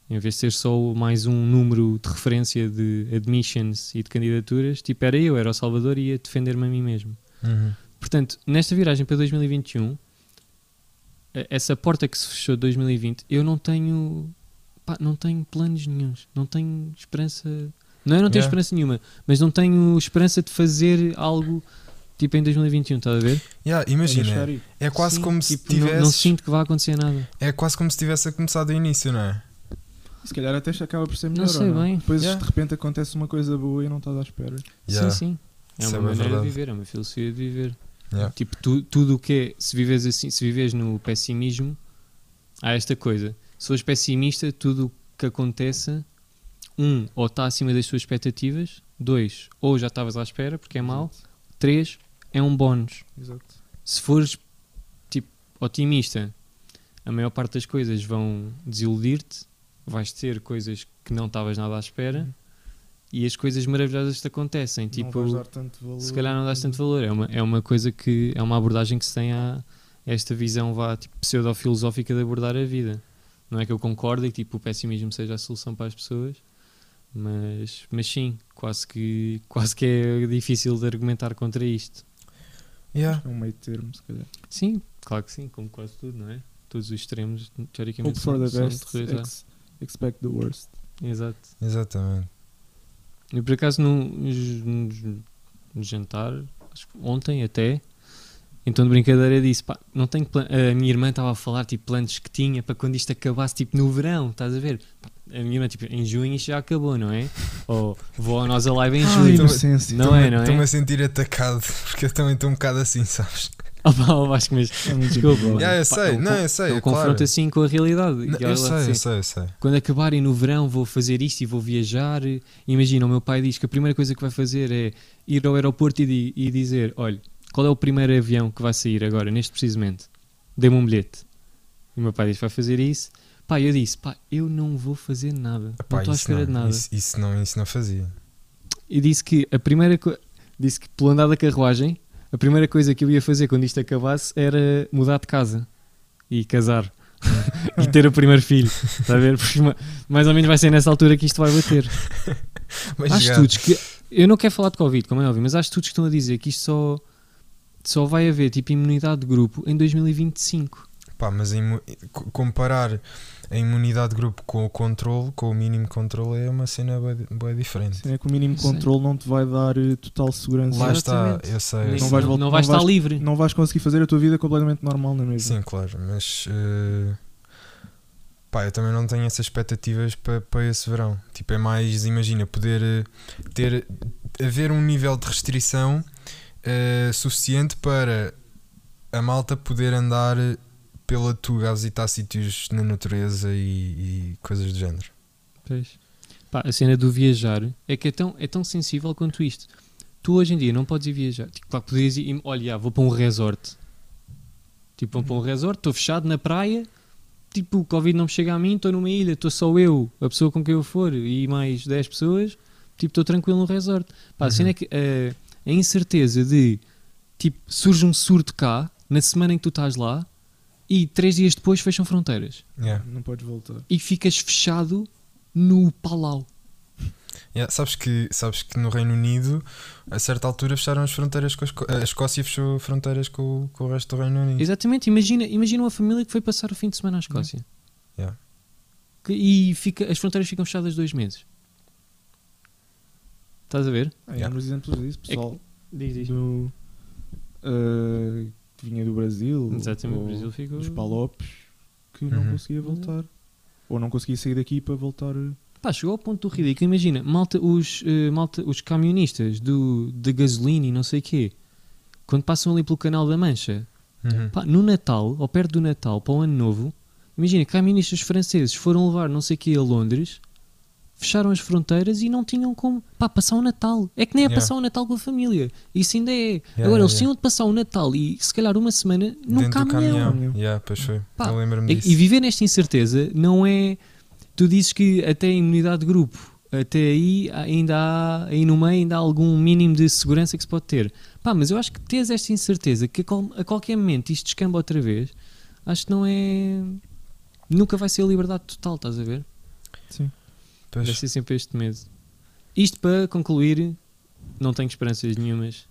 Em vez de ser só mais um número de referência de admissions e de candidaturas, tipo, era eu, era o Salvador e ia defender-me a mim mesmo. Uhum. Portanto, nesta viragem para 2021, eh, essa porta que se fechou de 2020, eu não tenho, pá, não tenho planos nenhums, não tenho esperança. Não, eu não tenho Yeah. esperança nenhuma, mas não tenho esperança de fazer algo tipo em 2021, estás a ver? Yeah, imagina, é quase Sim, como se tipo, não- tivesse. não, sinto que vai acontecer nada. É quase como se tivesse a começar do início, não é? Se calhar até acaba por ser Não melhor. sei ou bem. Depois Yeah. de repente acontece uma coisa boa e não estás à espera. Yeah. Sim, sim. É Isso uma é maneira verdade. de viver, é uma filosofia de viver. Yeah. Tipo, tu- tudo o que é, se vives assim, se vives no pessimismo, há esta coisa. Se fores pessimista, tudo o que aconteça, um, ou está acima das tuas expectativas, Dois, ou já estavas à espera, porque é mau. Três, é um bónus. Exato. Se fores, tipo, otimista, a maior parte das coisas vão desiludir-te, vais ter coisas que não estavas nada à espera e as coisas maravilhosas te acontecem. Tipo, não valor. se calhar não dás tanto valor. É uma, é uma coisa que é uma abordagem que se tem a esta visão vá tipo, pseudo-filosófica de abordar a vida. Não é que eu concordo e que tipo, o pessimismo seja a solução para as pessoas, mas, mas sim, quase que, quase que é difícil de argumentar contra isto. Yeah. É um meio termo, se calhar. Sim, claro que sim, como quase tudo, não é? Todos os extremos, teoricamente, Hope for the são, best, são ex- expect the worst. Exato. Exatamente. Eu por acaso num, num- num jantar, acho que ontem até, então de brincadeira disse, pá, não tenho plan- a minha irmã estava a falar tipo planos que tinha para quando isto acabasse tipo no verão, estás a ver? Pá, a minha irmã tipo, em junho isto já acabou, não é? Ou vou Nós Alive em Ah, junho. inocência. Não é, não é? Estou-me a sentir atacado, porque eu também estou um bocado assim, sabes? *laughs* Ah, ó Vasco, mas É muito desculpa. Yeah, eu sei, não, eu sei, é um é claro. confronto assim com a realidade. Não, eu sei, assim, eu sei, eu sei. quando acabarem no verão vou fazer isto e vou viajar. Imagina, o meu pai diz que a primeira coisa que vai fazer é ir ao aeroporto e, e dizer: Olha, qual é o primeiro avião que vai sair agora, neste precisamente? Dê-me um bilhete. E o meu pai diz: Vai fazer isso. Pá, eu disse: Pá, eu não vou fazer nada. Epá, não estou à espera não, de nada. Isso, isso não, isso não fazia. E disse que a primeira coisa. Disse que pelo andar da carruagem, a primeira coisa que eu ia fazer quando isto acabasse era mudar de casa e casar. *laughs* e ter o primeiro filho. Está a ver? Porque ma- mais ou menos vai ser nessa altura que isto vai bater. *laughs* Mas há já- estudos que. Eu não quero falar de Covid, como é óbvio, mas há estudos que estão a dizer que isto só, só vai haver tipo imunidade de grupo em 2025. Pá, mas co- comparar a imunidade de grupo com o controle, com o mínimo controle, é uma cena bem diferente. Sim, é que o mínimo controle não te vai dar eh, total segurança. Lá está, eu sei. Nem- eu não sei. vais não, não vais não estar vais- livre. Não vais conseguir fazer a tua vida completamente normal na mesma. Sim, claro, mas eh, pá, eu também não tenho essas expectativas para esse verão. Tipo, é mais, imagina, poder eh, ter haver um nível de restrição eh, suficiente para a malta poder andar pela a visitar sítios na natureza e, e coisas do género. Pois. Pá, a cena do viajar é que é tão, é tão sensível quanto isto. Tu hoje em dia não podes ir viajar. Tipo, claro, podias ir, olha, vou para um resort. Tipo, vou para um resort, estou fechado na praia. Tipo, o Covid não me chega a mim, estou numa ilha, estou só eu, a pessoa com quem eu for e mais 10 pessoas. Tipo, estou tranquilo no resort. Pá, a Uhum. cena é que eh, a incerteza de, tipo, surge um surto cá, na semana em que tu estás lá, e três dias depois fecham fronteiras. Yeah. Não podes voltar. E ficas fechado no Palau. Yeah, sabes, que, sabes que no Reino Unido, a certa altura, fecharam as fronteiras com a, Esco- a Escócia fechou fronteiras com, o- com o resto do Reino Unido. Exatamente, imagina, imagina uma família que foi passar o fim de semana à Escócia. Yeah. Que- e fica, as fronteiras ficam fechadas dois meses. Estás a ver? Há Yeah. exemplos disso, pessoal. Diz, do, eh, que vinha do Brasil, Exatamente, o ou Brasil ficou. dos Palopes, que não Uhum. conseguia voltar. Ou não conseguia sair daqui para voltar. eh, Pá, chegou ao ponto do ridículo. Imagina, malta, os, eh, malta, os camionistas do, de gasolina e não sei o quê, quando passam ali pelo canal da Mancha, Uhum. pá, no Natal, ou perto do Natal, para o Ano Novo, imagina, camionistas franceses foram levar não sei o quê a Londres, fecharam as fronteiras e não tinham como pá, passar o Natal. É que nem é Yeah. passar o Natal com a família. Isso ainda é. Yeah, Agora, eles yeah. tinham de passar o Natal e se calhar uma semana num Dentro do caminhão. caminhão. Yeah, pois foi. Pá, Eu lembro-me E, disso. e viver nesta incerteza não é. Tu dizes que até a imunidade de grupo, até aí ainda há, aí no meio ainda há algum mínimo de segurança que se pode ter. Pá, mas eu acho que tens esta incerteza que a, qual- a qualquer momento isto descamba outra vez, acho que não é. Nunca vai ser a liberdade total, estás a ver? Pois. Vai ser sempre este medo. Isto para concluir, não tenho esperanças nenhumas.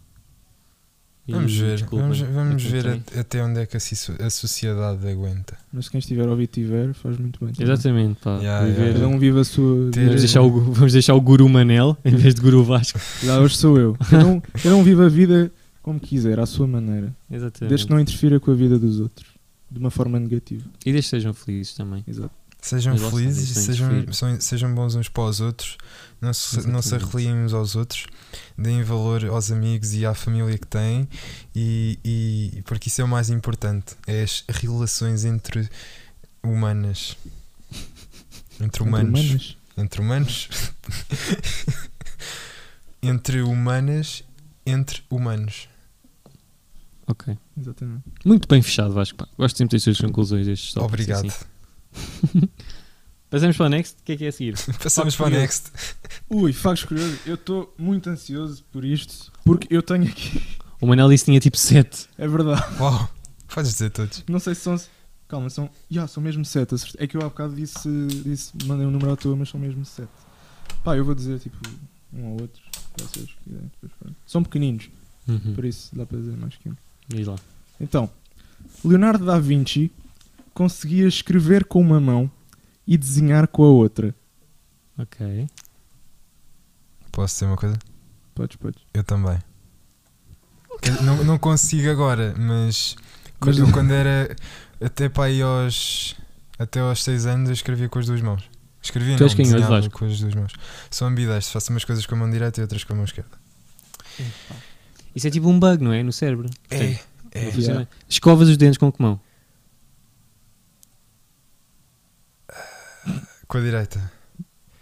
E Vamos ver, desculpem vamos, vamos ver a- até onde é que a, sociedade aguenta. Mas se quem estiver a ouvir tiver, faz muito bem. também. Exatamente, pá. Yeah, viver- yeah. Cada um vive a sua. Ter- Vamos deixar, o, vamos deixar o Guru Manel *laughs* em vez de Guru Vasco. Já hoje sou eu. Cada um, cada um vive a vida como quiser, à sua maneira. Exatamente. Desde que não interfira com a vida dos outros. De uma forma negativa. E desde que sejam felizes também. Exato. Sejam está, felizes e sejam, são- sejam bons uns para os outros. Não se, não se arreliem uns aos outros. Deem valor aos amigos e à família que têm. E, e- porque isso é o mais importante. É as relações entre humanas. Entre humanos. Entre humanos. Entre humanos. *laughs* entre humanas, entre humanos. Ok. Exatamente. Muito bem fechado, Vasco. Gosto sempre das suas conclusões destes tópicos. Obrigado. assim. *laughs* Passamos para o next. O que é que é a seguir? *laughs* Passamos para o next. Ui, factos curiosos. Eu estou muito ansioso por isto, porque eu tenho aqui. *laughs* O Manel disse que tinha tipo 7. É verdade. Uau, podes dizer todos. Não sei se são. Calma, são. Já, são mesmo 7. É que eu há bocado disse, disse. Mandei um número à toa, mas são mesmo 7. Pá, eu vou dizer tipo um ou outro. vocês quiserem. São pequeninos, Uhum. por isso dá para dizer mais que um. Diz lá. Então, Leonardo da Vinci conseguia escrever com uma mão e desenhar com a outra. Ok. Posso dizer uma coisa? Podes, podes. Eu também. Eu não, não consigo agora, mas quando, *laughs* Mas- eu quando era até para aí aos até aos 6 anos eu escrevia com as duas mãos. Escrevia Tu não, canhoto, desenhava com as duas mãos. Sou ambidestro, faço umas coisas com a mão direita e outras com a mão esquerda. Isso é tipo um bug, não é? No cérebro. É, Portanto, é. funciona. Escovas os dentes com que mão? Com a direita.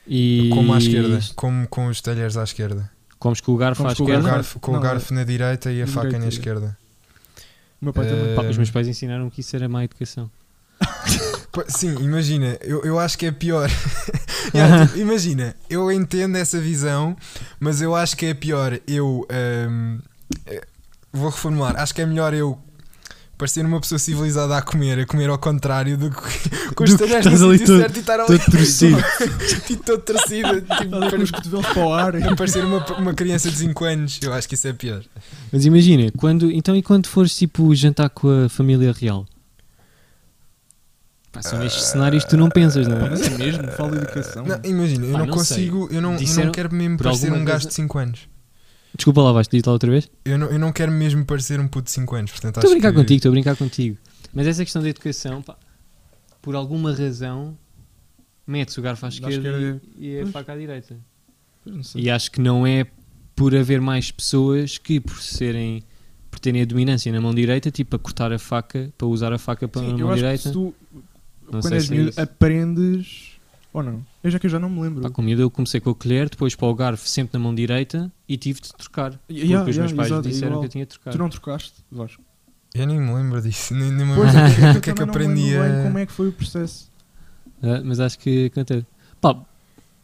E... Como à esquerda. Como com os talheres à esquerda. Comes com o garfo à Comes com o Com o esquerda? garfo. garfo, com o Não, garfo na direita e a faca direita, na é. esquerda. O meu pai também. Eh, Pá, os meus pais ensinaram que isso era má educação. *laughs* Sim, imagina, eu, eu acho que é pior. *laughs* Yeah, tipo, imagina, eu entendo essa visão, mas eu acho que é pior eu. ahm, eh, vou reformular, acho que é melhor eu parecer uma pessoa civilizada a comer, a comer ao contrário do que com os talheres no ali sítio todo- certo e estar ali Todo torcido. tipo, *laughs* todo torcido, *laughs* tipo, os cotovelos para o ar. *laughs* a parecer uma, uma criança de 5 anos. Eu acho que isso é pior. Mas imagina, quando, então e quando fores tipo jantar com a família real? Pá, são nestes cenários que tu não pensas, não é? mas é mesmo, fala de educação. Não, imagina, eu Pá, não, não consigo, eu não, eu não quero mesmo parecer um gajo coisa- de 5 anos. Desculpa lá, Vasco, diz lá outra vez. Eu não, eu não quero mesmo parecer um puto de 5 anos. Portanto, Estou a brincar que- contigo, estou a brincar contigo. Mas essa questão da educação, pá, por alguma razão, metes o garfo à Da esquerda, esquerda e, e a Pois. faca à direita. E acho que não é por haver mais pessoas que, por serem por terem a dominância na mão direita, tipo a cortar a faca, para usar a faca para Sim, eu mão acho direita. que se tu, Não quando sei és se é miúdo, isso. aprendes. Ou não? Eu já que eu já não me lembro. Pá, com miúdo eu comecei com a colher, depois para o garfo sempre na mão direita e tive de trocar. Porque Yeah, os meus pais exato, disseram igual. que eu tinha de trocar. Tu não trocaste, Vasco? Eu nem me lembro disso, nem, nem me lembro é, do que é que também não me lembro aprendi bem a... como é que foi o processo. Ah, mas acho que acontece. Pá,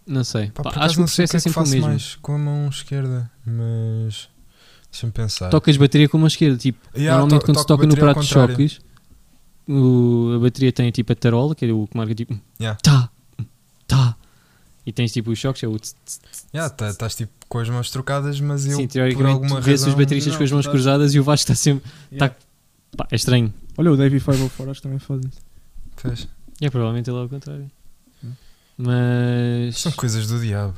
não sei. Pá, Pá, acho que o processo que é é sempre o mesmo. mais com a mão esquerda, mas... Deixa-me pensar. Tocas bateria com a mão esquerda. Tipo, Yeah, normalmente to- quando se toca no prato de choques, o- a bateria tem tipo a tarola, que é o que marca tipo Yeah. tá, tá. E tens tipo os choques, é o. Yeah, tá- Estás tipo com as mãos trocadas, mas eu Sim, por teoricamente tu vês os bateristas com as mãos estás- cruzadas e o Vasco está sempre. Pá, é estranho. Olha, o Davey 504 acho que também faz isso. Fez. É provavelmente ele é ao contrário. Mas. São coisas do diabo.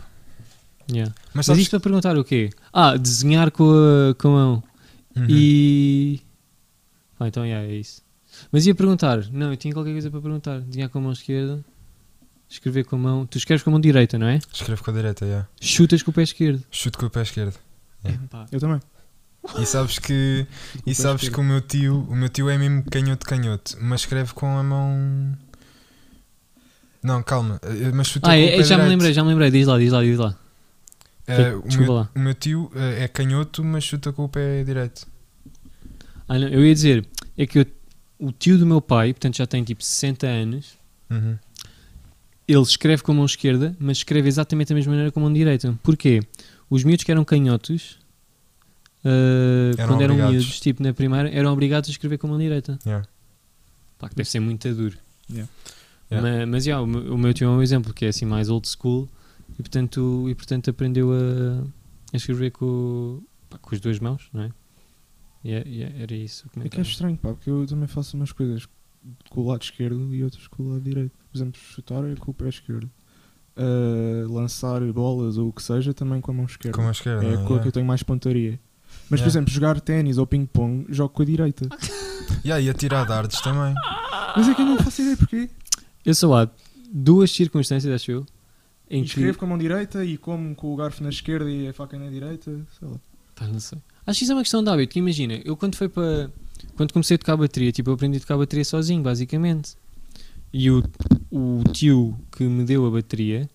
yeah. Mas Mas sabes... isto para perguntar o quê? Ah, desenhar com a, com a mão. Uhum. E. Ah, então yeah, é isso. Mas ia perguntar, não, eu tinha qualquer coisa para perguntar. Desenhar com a mão esquerda, escrever com a mão. Tu escreves com a mão direita, não é? Escrevo com a direita, yeah. Chutas com o pé esquerdo. Chuto com o pé esquerdo. É. Pá, Eu também. E sabes que... *laughs* O E sabes que o meu tio, o meu tio é mesmo canhoto canhoto, mas escreve com a mão. Não, calma, eh, mas chuta Ah, com o é, pé é, já me direito. lembrei, já me lembrei. Diz lá, diz lá, diz lá. Que- o, meu, lá. o meu tio eh, é canhoto, mas chuta com o pé direito. Ah, não, eu ia dizer, é que eu- o tio do meu pai, portanto já tem tipo 60 anos, Uhum. Ele escreve com a mão esquerda, mas escreve exatamente da mesma maneira com a mão direita. Porquê? Os miúdos que eram canhotos, ah, Eram quando eram obrigados. miúdos, tipo na primária, eram obrigados a escrever com a mão direita. Yeah. Pá, que deve ser muito duro. Yeah. Yeah. Ma- Mas, yeah, o, meu, o meu tio é um exemplo que é assim mais old school e portanto, e, portanto aprendeu a, a escrever com, pá, com as duas mãos, não é? E é- e é- era isso o É que é estranho, pá, porque eu também faço umas coisas com o lado esquerdo e outras com o lado direito. Por exemplo, chutar é com o pé esquerdo. Ah, lançar bolas ou o que seja também com a mão esquerda. Com a esquerda. é a yeah. que eu tenho mais pontaria. Mas, por Yeah. exemplo, jogar ténis ou ping-pong, jogo com a direita. Yeah, *laughs* e a tirar dardos também. Mas é que eu não faço ideia porquê. Eu só há duas circunstâncias, acho eu, E em que. escrevo com a mão direita e como com o garfo na esquerda e a faca na direita. Sei lá. Pá, não sei. Acho que isso é uma questão de hábito. que Imagina, eu quando foi para. Quando comecei a tocar bateria, tipo, eu aprendi a tocar bateria sozinho, basicamente. E o, o tio que me deu a bateria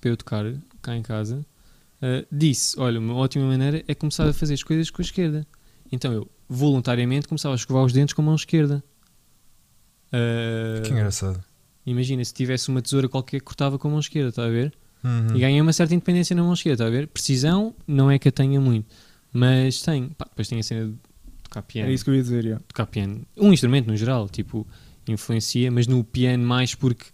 para eu tocar cá em casa, uh, disse: Olha, uma ótima maneira é começar a fazer as coisas com a esquerda. Então eu, voluntariamente, começava a escovar os dentes com a mão esquerda. Uh, Que engraçado. imagina, se tivesse uma tesoura qualquer, cortava com a mão esquerda, está a ver? Uhum. E ganhei uma certa independência na mão esquerda, está a ver? Precisão não é que a tenha muito, mas tenho. Pá, depois tem a cena de tocar piano. É isso que eu ia dizer, yeah. tocar piano. Um instrumento no geral, tipo, influencia, mas no piano mais porque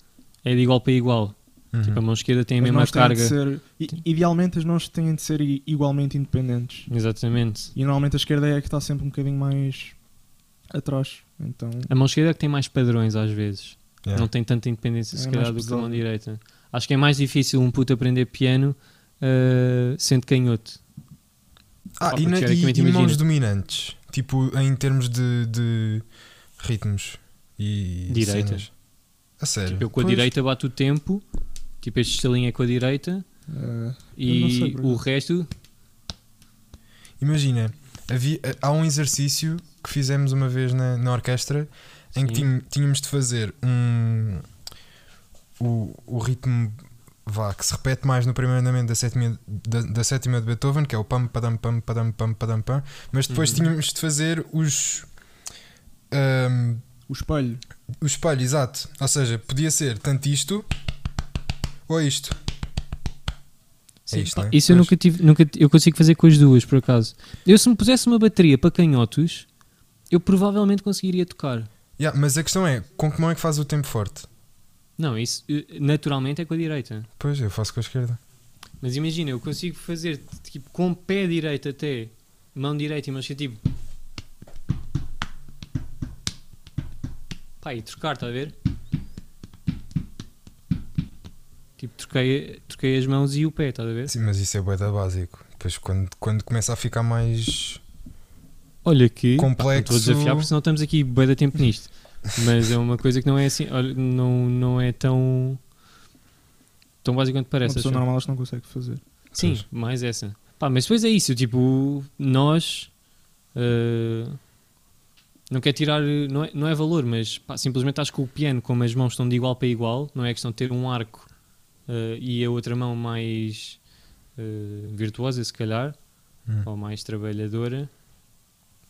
é de igual para igual. Uhum. Tipo, a mão esquerda tem a As mesma carga. ser- idealmente as mãos têm de ser igualmente independentes. Exatamente. E normalmente a esquerda é a que está sempre um bocadinho mais atrás. Então, A mão esquerda é que tem mais padrões às vezes. Yeah. Não tem tanta independência, se É calhar, mais do que a mão direita. Acho que é mais difícil um puto aprender piano uh, sendo canhoto. Ah, e, na- e- e mãos dominantes? Tipo, em termos de, de ritmos e Direita. cenas. A sério? Tipo, eu com a Pois. direita bato o tempo, tipo, este estalinho é com a direita não e o resto. Imagina, havia, há um exercício que fizemos uma vez na, na orquestra em que Sim. tin- tínhamos de fazer um o, o ritmo vá, que se repete mais no primeiro andamento da sétima, da, da sétima de Beethoven, que é o pam padam pam padam pam padam pam, mas depois Uhum. tínhamos de fazer os ahm, o espelho. o espelho, exato. Ou seja, podia ser tanto isto ou isto. Sim, isto, pá, né? Isso eu nunca tive, nunca, eu consigo fazer com as duas, por acaso. Eu se me pusesse uma bateria para canhotos, eu provavelmente conseguiria tocar. Yeah, mas a questão é, com que mão é que faz o tempo forte? Não, isso eh, naturalmente é com a direita. Pois, eu faço com a esquerda. Mas imagina, eu consigo fazer tipo com o pé direito até mão direita e mão esquerda, tipo. Pá, e trocar, está a ver? Tipo, troquei, troquei as mãos e o pé, estás a ver? Sim, mas isso é bué da básico. Depois quando, quando começa a ficar mais Olha que. pá, não Complexo. Estou a desafiar porque senão estamos aqui bem da tempo nisto. Mas é uma coisa que não é assim. Olha, não, não é tão. tão básico quanto Uma parece. pessoa acho eu. normal acho que não consegue fazer. Sim, Pois. mais essa. Pá, mas depois é isso, tipo, nós eh, não quer tirar, não é, não é valor, mas pá, simplesmente acho que o piano, como as mãos estão de igual para igual, não é questão de ter um arco eh, e a outra mão mais eh, virtuosa, se calhar, Hum. ou mais trabalhadora.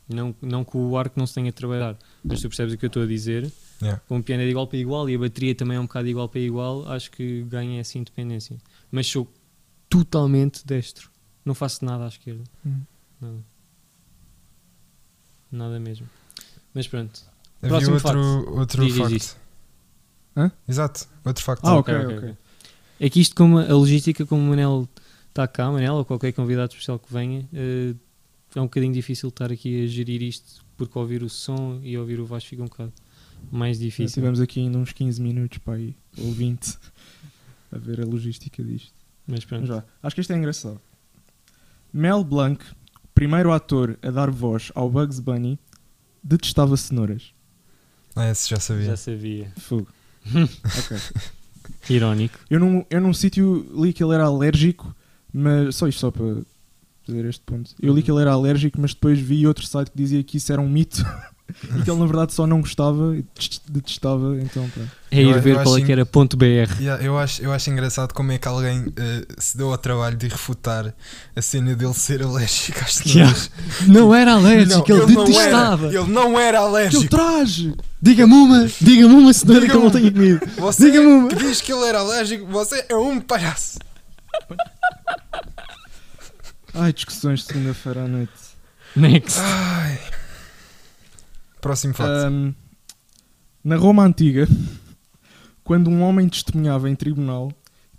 Não, não que o arco não se tenha de trabalhar, mas tu percebes o que eu estou a dizer. Yeah. Como o piano é de igual para igual e a bateria também é um bocado de igual para igual, acho que ganha essa independência. Mas sou totalmente destro. Não faço nada à esquerda. Hum. Nada. Nada mesmo. Mas pronto. Havia Próximo outro, outro Diz, facto. diz. Hã? Exato, outro facto. Ah, ok, ok. É que isto, como a logística, como o Manel está cá, Manel ou qualquer convidado especial que venha, eh, é um bocadinho difícil estar aqui a gerir isto, porque ouvir o som e ouvir o Vasco fica um bocado mais Já difícil. tivemos aqui ainda uns 15 minutos para aí, ou 20, a ver a logística disto. Mas pronto. Já. Acho que isto é engraçado. Mel Blanc, primeiro ator a dar voz ao Bugs Bunny, detestava cenouras. Ah, esse já sabia. Já sabia. Fogo. *laughs* ok. Irónico. Eu num, eu num sítio li que ele era alérgico, mas só isto só para dizer este ponto. Eu li que ele era alérgico, mas depois vi outro site que dizia que isso era um mito *laughs* e que ele na verdade só não gostava e detest- detestava, então. É ir eu ver qual é que era ponto .br. Yeah, eu, acho, eu acho engraçado como é que alguém eh, se deu ao trabalho de refutar a cena dele ser alérgico às *laughs* cenouras. Não era alérgico, Não, ele, não detestava. Era, ele não era alérgico. traje! Diga-me uma, diga-me uma cenoura que Diga-me eu não tenho comido. Você Diga-me uma. que diz que ele era alérgico, você é um palhaço. *laughs* Ai, discussões de segunda-feira à noite. Next. Ai. Próximo facto. Ahm, na Roma Antiga, quando um homem testemunhava em tribunal,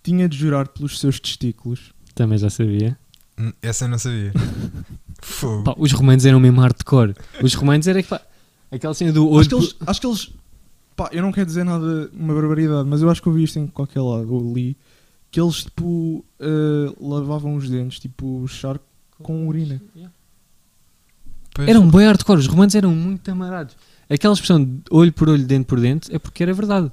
tinha de jurar pelos seus testículos. Também já sabia. Hum, Essa eu não sabia. *laughs* Fogo. Pá, os romanos eram mesmo hardcore. Os romanos era que pá, aquela cena do olho. Acho que eles. Acho que eles pá, eu não quero dizer nada, uma barbaridade, mas eu acho que eu vi isto em qualquer lado, ou li, que eles tipo eh, lavavam os dentes, tipo charco com urina. Pois. Eram bem hardcore. Os romanos eram muito amarados. Aquela expressão de olho por olho, dente por dente, é porque era verdade.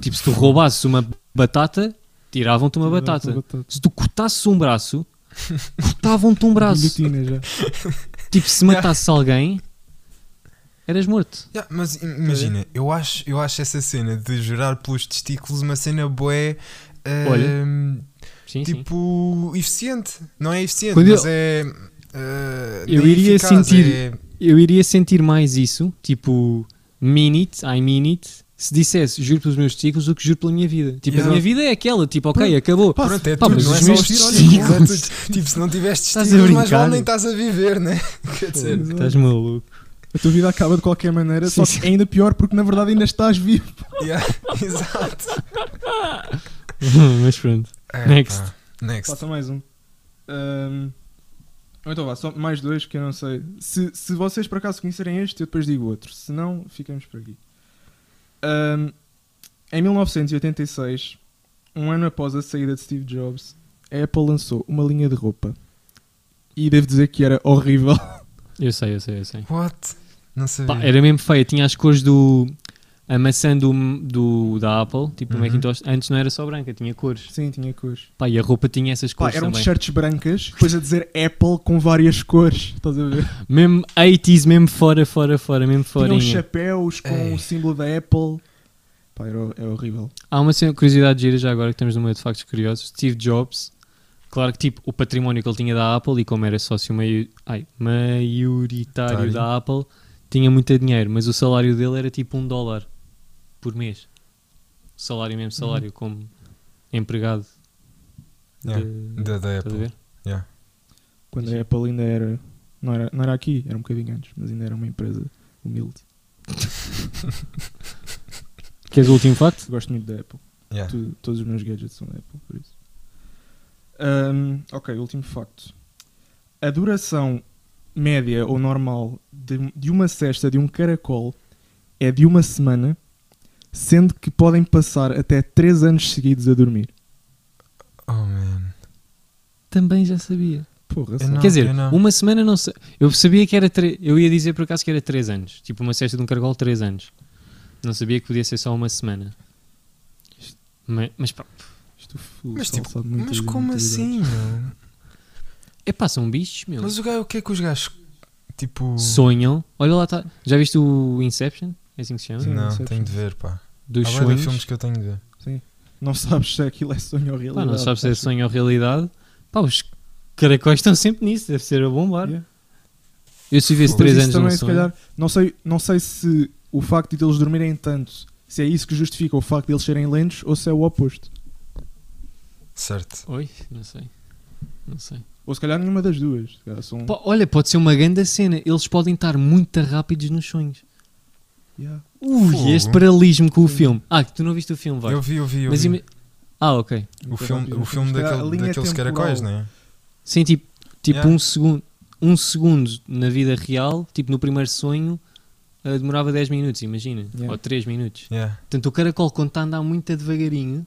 Tipo, se tu roubasses uma batata, tiravam-te uma batata. Se tu cortasses um braço, cortavam-te um braço. *laughs* Tipo, se matasses alguém, eras morto. Yeah, mas im- imagina, eu acho, eu acho essa cena de jurar pelos testículos uma cena boé. Olha. Sim, sim. tipo eficiente. Não é eficiente, Quando mas eu- é. eh, Eu iria eficaz, sentir- é- Eu iria sentir mais isso, tipo, mean it, I mean it, se dissesse juro pelos meus testículos do que juro pela minha vida. Tipo, a Yeah. minha vida é aquela, tipo, ok, acabou. Pá, Pronto, é Pá, tudo, mas não é só os testículos- é. Tipo, se não tiveste Estás a testículos, mais vale nem estás a viver, né? *laughs* Quer dizer, Exato. Estás maluco. A tua vida acaba de qualquer maneira, Sim, só que é ainda pior porque na verdade ainda estás vivo. yeah, *laughs* exato. *laughs* *laughs* Mas pronto. É, Next. pá, Next. Passa mais um. Ou então vá, só mais dois que eu não sei. Se, se vocês por acaso conhecerem este, eu depois digo outro. Se não, ficamos por aqui. Ahm, em 1986, um ano após a saída de Steve Jobs, a Apple lançou uma linha de roupa. E devo dizer que era horrível. *laughs* Eu sei, eu sei, eu sei. What? Não sabia. Pá, era mesmo feia, tinha as cores do. A maçã do, do, da Apple, tipo o Uhum. Macintosh, antes não era só branca, tinha cores. Sim, tinha cores. Pá, e a roupa tinha essas Pá, cores eram também. t-shirts brancas, depois a dizer Apple com várias cores. Estás a ver? *laughs* Mesmo 80s, mesmo fora, fora, fora, mesmo fora. Tinham chapéus com Ei. o símbolo da Apple. Pá, era, era horrível. Há uma curiosidade gira já agora que estamos no meio de factos curiosos. Steve Jobs, claro que tipo o património que ele tinha da Apple e como era sócio meio, ai, maioritário Tário. da Apple, tinha muito dinheiro, mas o salário dele era tipo um dólar por mês. Salário mesmo, salário como empregado. Yeah, de- Da, da Apple. ver? Yeah. Quando Sim. a Apple ainda era não, era. não era aqui, era um bocadinho antes, mas ainda era uma empresa humilde. *laughs* Queres o último facto? Gosto muito da Apple. Yeah. Tu- todos os meus gadgets são da Apple, por isso. Ahm, ok, último facto. A duração média ou normal de, de uma cesta de um caracol é de uma semana, sendo que podem passar até 3 anos seguidos a dormir. Oh man. Também já sabia. Porra, não. Quer dizer, uma semana não sei. Eu sabia que era. Tre... Eu ia dizer por acaso que era 3 anos. Tipo uma cesta de um cargol, 3 anos. Não sabia que podia ser só uma semana. Mas, mas pá, Mas, tipo, Mas como assim, meu? é pá, são bichos, meu. Mas o, gajo, o que é que os gajos. Tipo. Sonham. Olha lá, tá. já viste o Inception? É assim que se chama? Sim. Não, tenho de ver, pá. Dos Há sonhos. filmes que eu tenho de ver. Não sabes se aquilo é sonho ou realidade. Pá, não sabes se é sonho ou realidade. Pá, os caracóis estão sempre nisso. Deve ser a bombar. Yeah. Eu se Fogo. 3 Mas anos também, se calhar, não sei, não sei se o facto de eles dormirem tanto, se é isso que justifica o facto de eles serem lentos ou se é o oposto. Certo. Oi? Não sei. Não sei. Ou se calhar nenhuma das duas. Calhar são- Pá, olha, pode ser uma grande cena. Eles podem estar muito rápidos nos sonhos. Yeah. Ui, Fogo. este paralelismo com o filme. Ah, que tu não viste o filme, vai. Eu vi, eu vi, eu Mas vi. ima- Ah, ok. O filme, o filme daquele, daqueles caracóis, não é? Sim, tipo, tipo Yeah. um segundo. Um segundo na vida real, tipo no primeiro sonho, ah, demorava 10 minutos, imagina. Yeah. Ou 3 minutos. Yeah. Portanto, o caracol, quando está a andar muito devagarinho,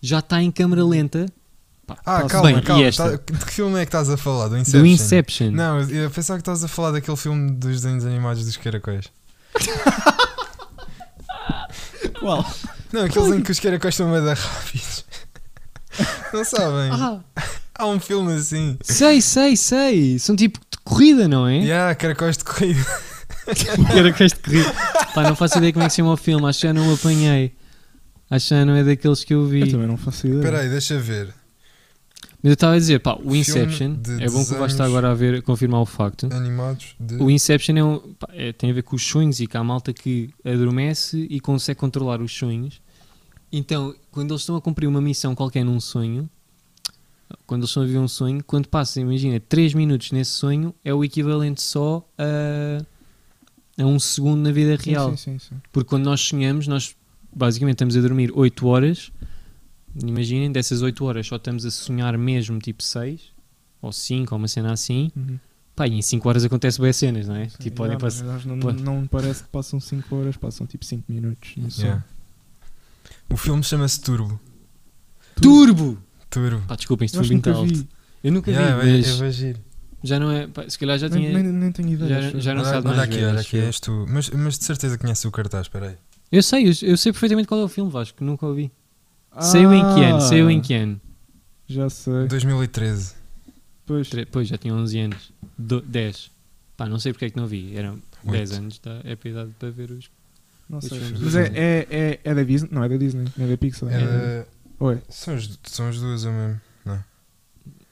já está em câmera lenta. Pá, Ah, calma, bem. calma. Tá- de que filme é que estás a falar? Do Inception? Do Inception. Não, eu pensava que estavas a falar daquele filme dos desenhos animados dos caracóis. *laughs* Qual? Não, aqueles em que os caracóis estão meio rápidos. Não *laughs* sabem? Ah, Há um filme assim. sei, sei, sei. São tipo de corrida, não é? Yeah, caracóis de corrida. *laughs* Caracóis de corrida. Pá, não faço ideia como é que se chama o filme. Acho que já não o apanhei. Acho que já não é daqueles que eu vi. Eu também não faço ideia. Espera aí, deixa ver. Mas eu estava a dizer, pá, o Inception, de é bom que desenhos. agora a ver, a confirmar o facto. Animados de. O Inception é um, pá, é- tem a ver com os sonhos e com a malta que adormece e consegue controlar os sonhos. Então, quando eles estão a cumprir uma missão qualquer num sonho, quando eles estão a viver um sonho, quando passam, imagina, 3 minutos nesse sonho, é o equivalente só a, a um segundo na vida real. Sim, sim, sim. Porque quando nós sonhamos, nós basicamente estamos a dormir 8 horas. Imaginem, dessas 8 horas só estamos a sonhar mesmo tipo 6 ou 5 ou uma cena assim. Uhum. Pá, e em 5 horas acontece bem cenas, não é? Sim, tipo, podem passar. não, não me parece que passam 5 horas, passam tipo 5 minutos. Yeah. O filme chama-se Turbo. Turbo! Turbo. Pá, desculpem, isto Eu foi acho que muito nunca alto. vi. Eu nunca Yeah, vi, mas é, é giro. já não é. pá, se calhar já Nem, tinha. nem, nem tenho ideia. já- acho. já não Olha, sabe olha mais aqui, olha acho aqui, eu. és tu. Mas, mas de certeza conheces o cartaz, espera aí. Eu sei, eu, eu sei perfeitamente qual é o filme, Vasco, nunca ouvi. Saiu em que ano? Saiu em Ah, que ano? Já sei. 2013. Pois. Tre- Pois, já tinha 11 anos. Do, 10. Pá, não sei porque é que não vi. Eram 10 anos, tá? é para a idade para ver os. Não sei. Mas é, Disney. é, é, é da Disney? Não, é da Disney. Não é da Pixar. É da- Oi. são, as, são as duas, eu mesmo. não é?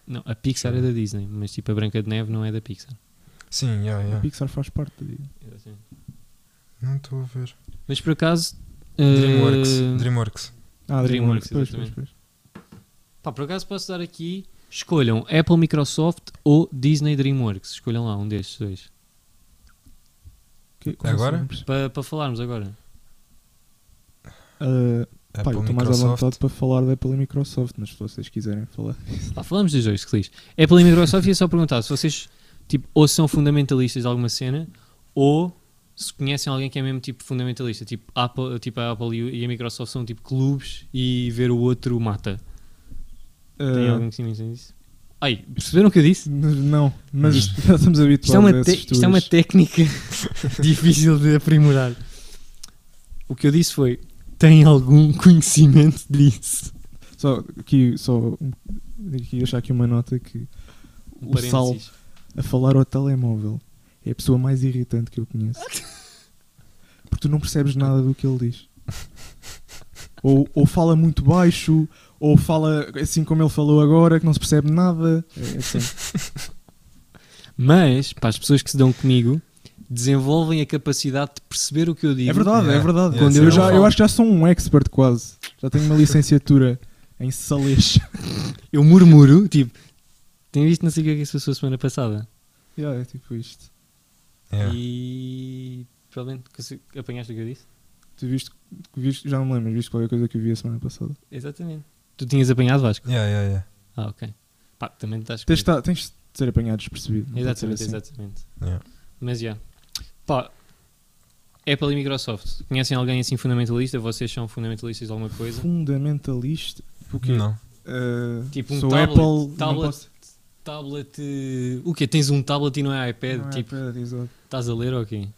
Não, a Pixar é da Disney, mas tipo a Branca de Neve não é da Pixar. Sim, yeah, A yeah. Pixar faz parte da Disney. Não estou a ver. Mas por acaso. eh, Dreamworks. Dreamworks. Ah, DreamWorks, DreamWorks, pois, exatamente. pois. Pá, por acaso posso dar aqui. Escolham Apple, Microsoft ou Disney Dreamworks. Escolham lá um destes dois. Que- Agora? assim? Percebi. Para para falarmos agora. Ah, pá, Apple, eu estou mais à vontade para falar da Apple e Microsoft, mas se vocês quiserem falar. Pá, falamos dos dois, que lixo. Apple e Microsoft ia só perguntar se vocês tipo, ou são fundamentalistas de alguma cena ou se conhecem alguém que é mesmo tipo fundamentalista. Tipo, Apple, tipo a Apple e a Microsoft são tipo clubes e ver o outro mata. Tem Ah, alguém que sim entende isso? Ai, perceberam o que eu disse? Não, mas Isto- *laughs* estamos habituados Isto é, isto é uma técnica *laughs* difícil de aprimorar. O que eu disse foi: tem algum *laughs* conhecimento disso? Só aqui, só aqui deixar aqui uma nota que Um o Sal a falar ao telemóvel é a pessoa mais irritante que eu conheço. *laughs* Porque tu não percebes nada do que ele diz. Ou, ou fala muito baixo, ou fala assim como ele falou agora, que não se percebe nada. É assim. *laughs* Mas, para as pessoas que se dão comigo, desenvolvem a capacidade de perceber o que eu digo. É verdade, é Yeah, verdade. Quando eu, já, eu acho que já sou um expert quase. Já tenho uma licenciatura em Salês. *laughs* Eu murmuro, tipo, tem visto não sei o que é que se passou a semana passada. yeah, é tipo isto. Yeah. E provavelmente apanhaste o que eu disse? Tu viste, viste, já não me lembro, viste qualquer coisa que eu vi a semana passada. Exatamente. Tu tinhas apanhado Vasco? Yeah, yeah, yeah. Ah, ok. Pá, também estás Tens, de- tens de ser apanhado despercebido. Exatamente, assim. exatamente. Yeah. Mas já. Pá, Apple e Microsoft. Conhecem alguém assim fundamentalista? Vocês são fundamentalistas de alguma coisa? Fundamentalista. O quê? Não. Uh, Tipo um sou tablet, Apple, não tablet, posso- tablet. eh, O quê? Tens um tablet e não é iPad? não é tipo, iPad, exato. estás a ler ou quê?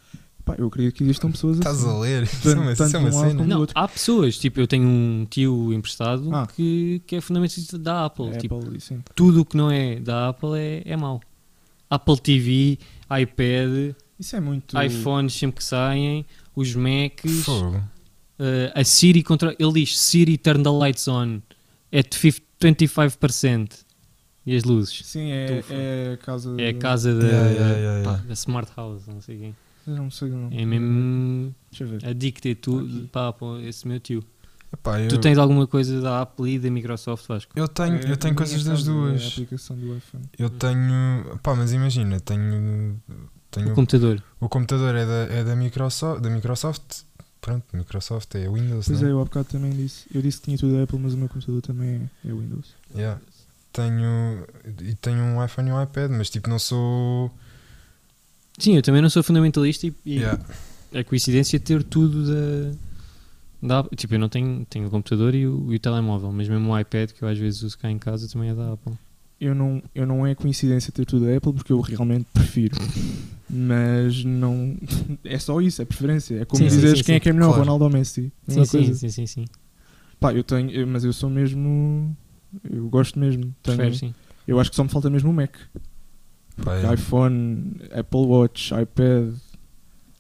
Pá, eu acredito que existam pessoas Estás assim. a ler? Isso é uma, isso tanto é uma um cena. Não, outro. há pessoas. Tipo, eu tenho um tio emprestado Ah. que, que é fundamentalista da Apple. É Tipo, Apple, sim. tudo o que não é da Apple é, é mau. Apple TV, iPad, Isso é muito. iPhones sempre que saem, os Macs, eh, a Siri contra. Ele diz Siri turn the lights on at 50 25% e as luzes. Sim, é, Tufa. é a casa. É a casa da, Yeah, yeah, yeah, pá, da Smart House, não sei quem. Eu não sei. Não. É mesmo Deixa eu ver. addicted tudo Aqui. pá, pá, esse meu tio. Epá, eu, Tu tens alguma coisa da Apple e da Microsoft, Vasco? eu tenho, É eu tenho a coisas das É duas. aplicação do iPhone. Eu tenho. Pá, mas imagina, tenho. tenho O computador. o computador é da, é da, Microsoft, da Microsoft. Pronto, Microsoft é Windows, Pois né? é, eu há bocado também disse. Eu disse que tinha tudo da Apple, mas o meu computador também é, é Windows. Yeah. Tenho. E tenho um iPhone e um iPad, mas tipo, não sou. Sim, eu também não sou fundamentalista e, e Yeah. é coincidência ter tudo da, da Apple. Tipo, eu não tenho, tenho o computador e o, e o telemóvel, mas mesmo o iPad que eu às vezes uso cá em casa também é da Apple. Eu não, eu não é coincidência ter tudo da Apple porque eu realmente prefiro. Mas não. É só isso, é preferência. É como Sim, sim, dizeres sim, quem é sim. que é melhor, Claro. Ronaldo ou Messi. Sim, sim, coisa. sim, sim, sim. Pá, eu tenho. mas eu sou mesmo. Eu gosto mesmo. Tenho- Prefere, sim. eu acho que só me falta mesmo o Mac. É. iPhone, Apple Watch, iPad,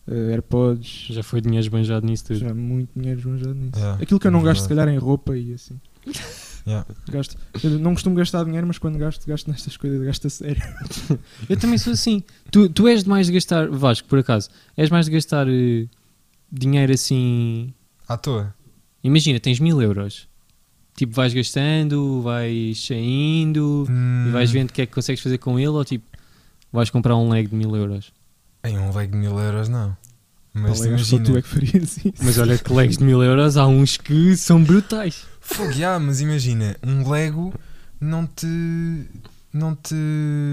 eh, AirPods. Já foi dinheiro esbanjado nisso tudo. Já muito dinheiro esbanjado nisso. Yeah, Aquilo que eu não é gasto, se calhar, em roupa e assim. *laughs* Yeah. Gasto. Eu não costumo gastar dinheiro, mas quando gasto, gasto nestas coisas, gasto a sério. *laughs* Eu também sou assim. Tu, tu és de mais de gastar, Vasco, por acaso, és mais de gastar eh, dinheiro assim. À toa. Imagina, tens mil euros. Tipo, vais gastando, vais saindo Hum, e vais vendo o que é que consegues fazer com ele ou tipo, vais comprar um leg de mil euros. Em um leg de mil euros, não. Mas imagina. tu é que farias isso. Mas olha que legs de mil euros há uns que são brutais. Fogo, yeah, mas imagina, um Lego não te. não te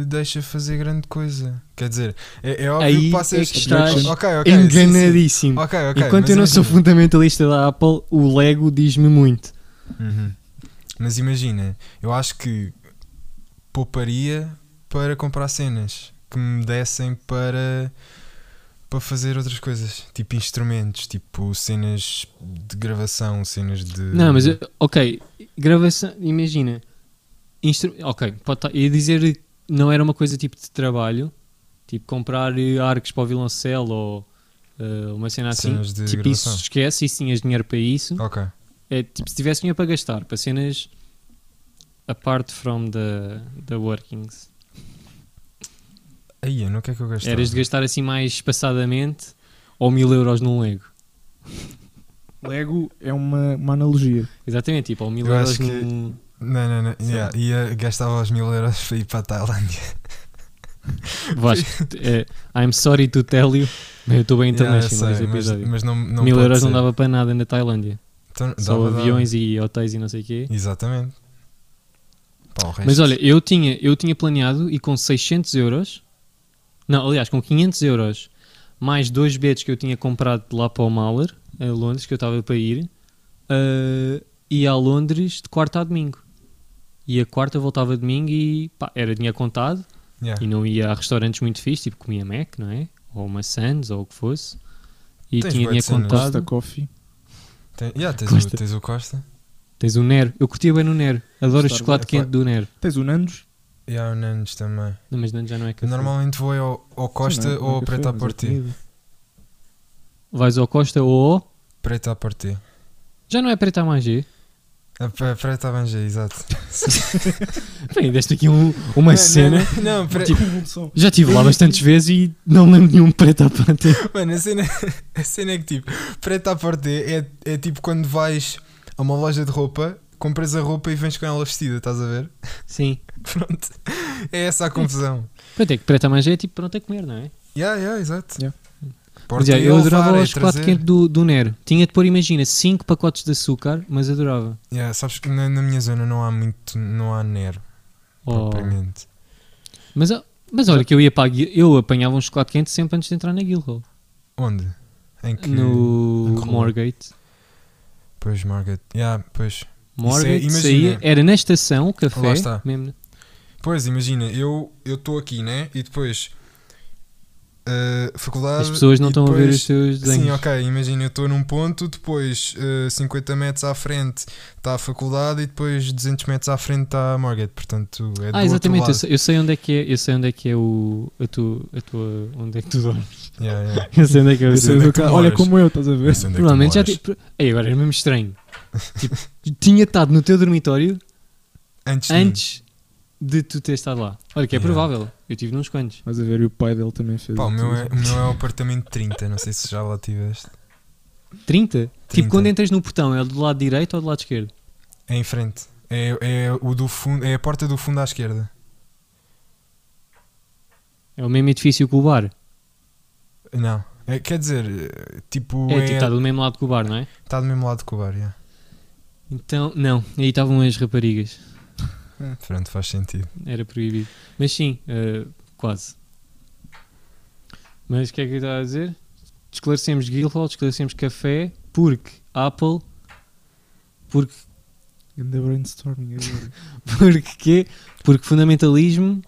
deixa fazer grande coisa. Quer dizer, é, é óbvio Aí que passas. é que estás Ok, ok, sim, sim. Enganadíssimo. Ok, ok. Enquanto eu não sou imagina. fundamentalista da Apple, o Lego diz-me muito. Uhum. Mas imagina, eu acho que pouparia para comprar cenas que me dessem para para fazer outras coisas, tipo instrumentos, tipo cenas de gravação, cenas de Não, mas ok, gravação, imagina. Instru ok, pode tá, ia dizer não era uma coisa tipo de trabalho, tipo comprar eh, arcos para o violoncelo ou eh, uma cena assim. cenas de Tipo, gravação. isso esquece, isso tinhas dinheiro para isso. Ok. É tipo, se tivesse dinheiro para gastar, para cenas apart from the, the workings, Aí, no que é que eu gastava? eras de gastar assim mais espaçadamente ou mil euros num Lego? Lego é uma, uma analogia. Exatamente, tipo, ou mil Eu euros que- num. Não, não, não. Yeah, ia, gastava os mil euros para ir para a Tailândia. Vasco, eh, I'm sorry to tell you. Bem, Eu estou bem Yeah, eu international sei, neste mas, episódio. mas não, não mil euros não ser. dava para nada na Tailândia. Então, Só dava, dava. aviões e hotéis e não sei o quê. Exatamente. Pá, Mas olha, eu tinha, eu tinha planeado e com 600 euros, não, aliás, com 500 euros, mais dois bilhetes que eu tinha comprado de lá para o Mahler, a Londres, que eu estava para ir, uh, ia a Londres de quarta a domingo. Ia quarta, voltava domingo e pá, era dinheiro contado Yeah. e não ia a restaurantes muito fixos, tipo comia Mac, não é? Ou uma Sands, ou o que fosse. E Tens tinha dinheiro contado. Costa Coffee. Tem, yeah, tens, Costa. O, tens o Costa. Tens o Nero. Eu curtia bem no Nero. Adoro o chocolate quente do Nero. Tens o Nandos. E há o Nandes também. Não, mas não, já não é café. normalmente vou ao, ao Costa Sim, não é- ou ao Preto à é Porti. comida. Vais ao Costa ou ao... Preto à Porti. Já não é Preta Mangé? A Preto à Bangé, exato. *laughs* Bem, deste aqui um- uma Não, cena. Não, não, pre- Tipo. Já estive lá bastantes vezes e não lembro de nenhum preto à pata. Mano, a cena, a cena é que tipo, Preto à Porti é, é tipo quando vais a uma loja de roupa, compras a roupa e vens com ela vestida, estás a ver? Sim. *laughs* Pronto. É essa a confusão. Pronto, é que preto à mangé é tipo pronto a comer, não é? Yeah, yeah, exato. Yeah. Mas, Porti yeah, é eu adorava é o chocolate trazer. quente do, do Nero. Tinha de pôr, imagina, 5 pacotes de açúcar, mas adorava. Yeah, sabes que na, na minha zona não há muito, não há Nero, Oh. propriamente. Mas, ah, mas olha que eu ia para eu apanhava um chocolate quente sempre antes de entrar na Guildhall. Onde? Em que... No em que rua? Moorgate. Pois, Margaret. Yeah, pois. Moorgate imagina. saía, era na estação, o café, Lá está. mesmo. Pois, imagina, eu estou aqui, né? E depois. Uh, faculdade. As pessoas não estão a ver depois- os teus desenhos. Sim, ok, imagina, eu estou num ponto, depois uh, 50 metros à frente está a faculdade e depois 200 metros à frente está a Margaret, portanto é do Ah, exatamente, eu outro sei, eu sei onde é que é, eu sei onde é que é o a tua, a tua onde é que tu dormes. Yeah, yeah. *laughs* Eu sei onde é que é o Eu sei onde é que Olha como eu, estás a ver? Onde é Provavelmente já tipo, Ei, agora é mesmo estranho. tipo, *laughs* tinha estado no teu dormitório Antes, de- antes de tu ter estado lá. Olha que é Yeah. provável. Eu tive nos quantos. Vais a ver, e o pai dele também fez. Pá, o meu, é, o meu é o apartamento 30, não sei se já lá tiveste. 30? 30. Tipo, quando entras no portão, é do lado direito ou do lado esquerdo? É em frente. É, é, o do fundo, é a porta do fundo à esquerda. É o mesmo edifício que o bar. Não. É, quer dizer, eh, tipo, É, é, tipo, está do mesmo lado que o bar, não é? tá do mesmo lado que o bar, yeah. Então, não. Aí estavam as raparigas. Pronto, faz sentido. Era proibido. Mas sim, eh, quase. Mas o que é que eu estava a dizer? Esclarecemos Guildhall, esclarecemos café, porque Apple, porque, Ganda brainstorming agora. *laughs* porque quê? Porque fundamentalismo.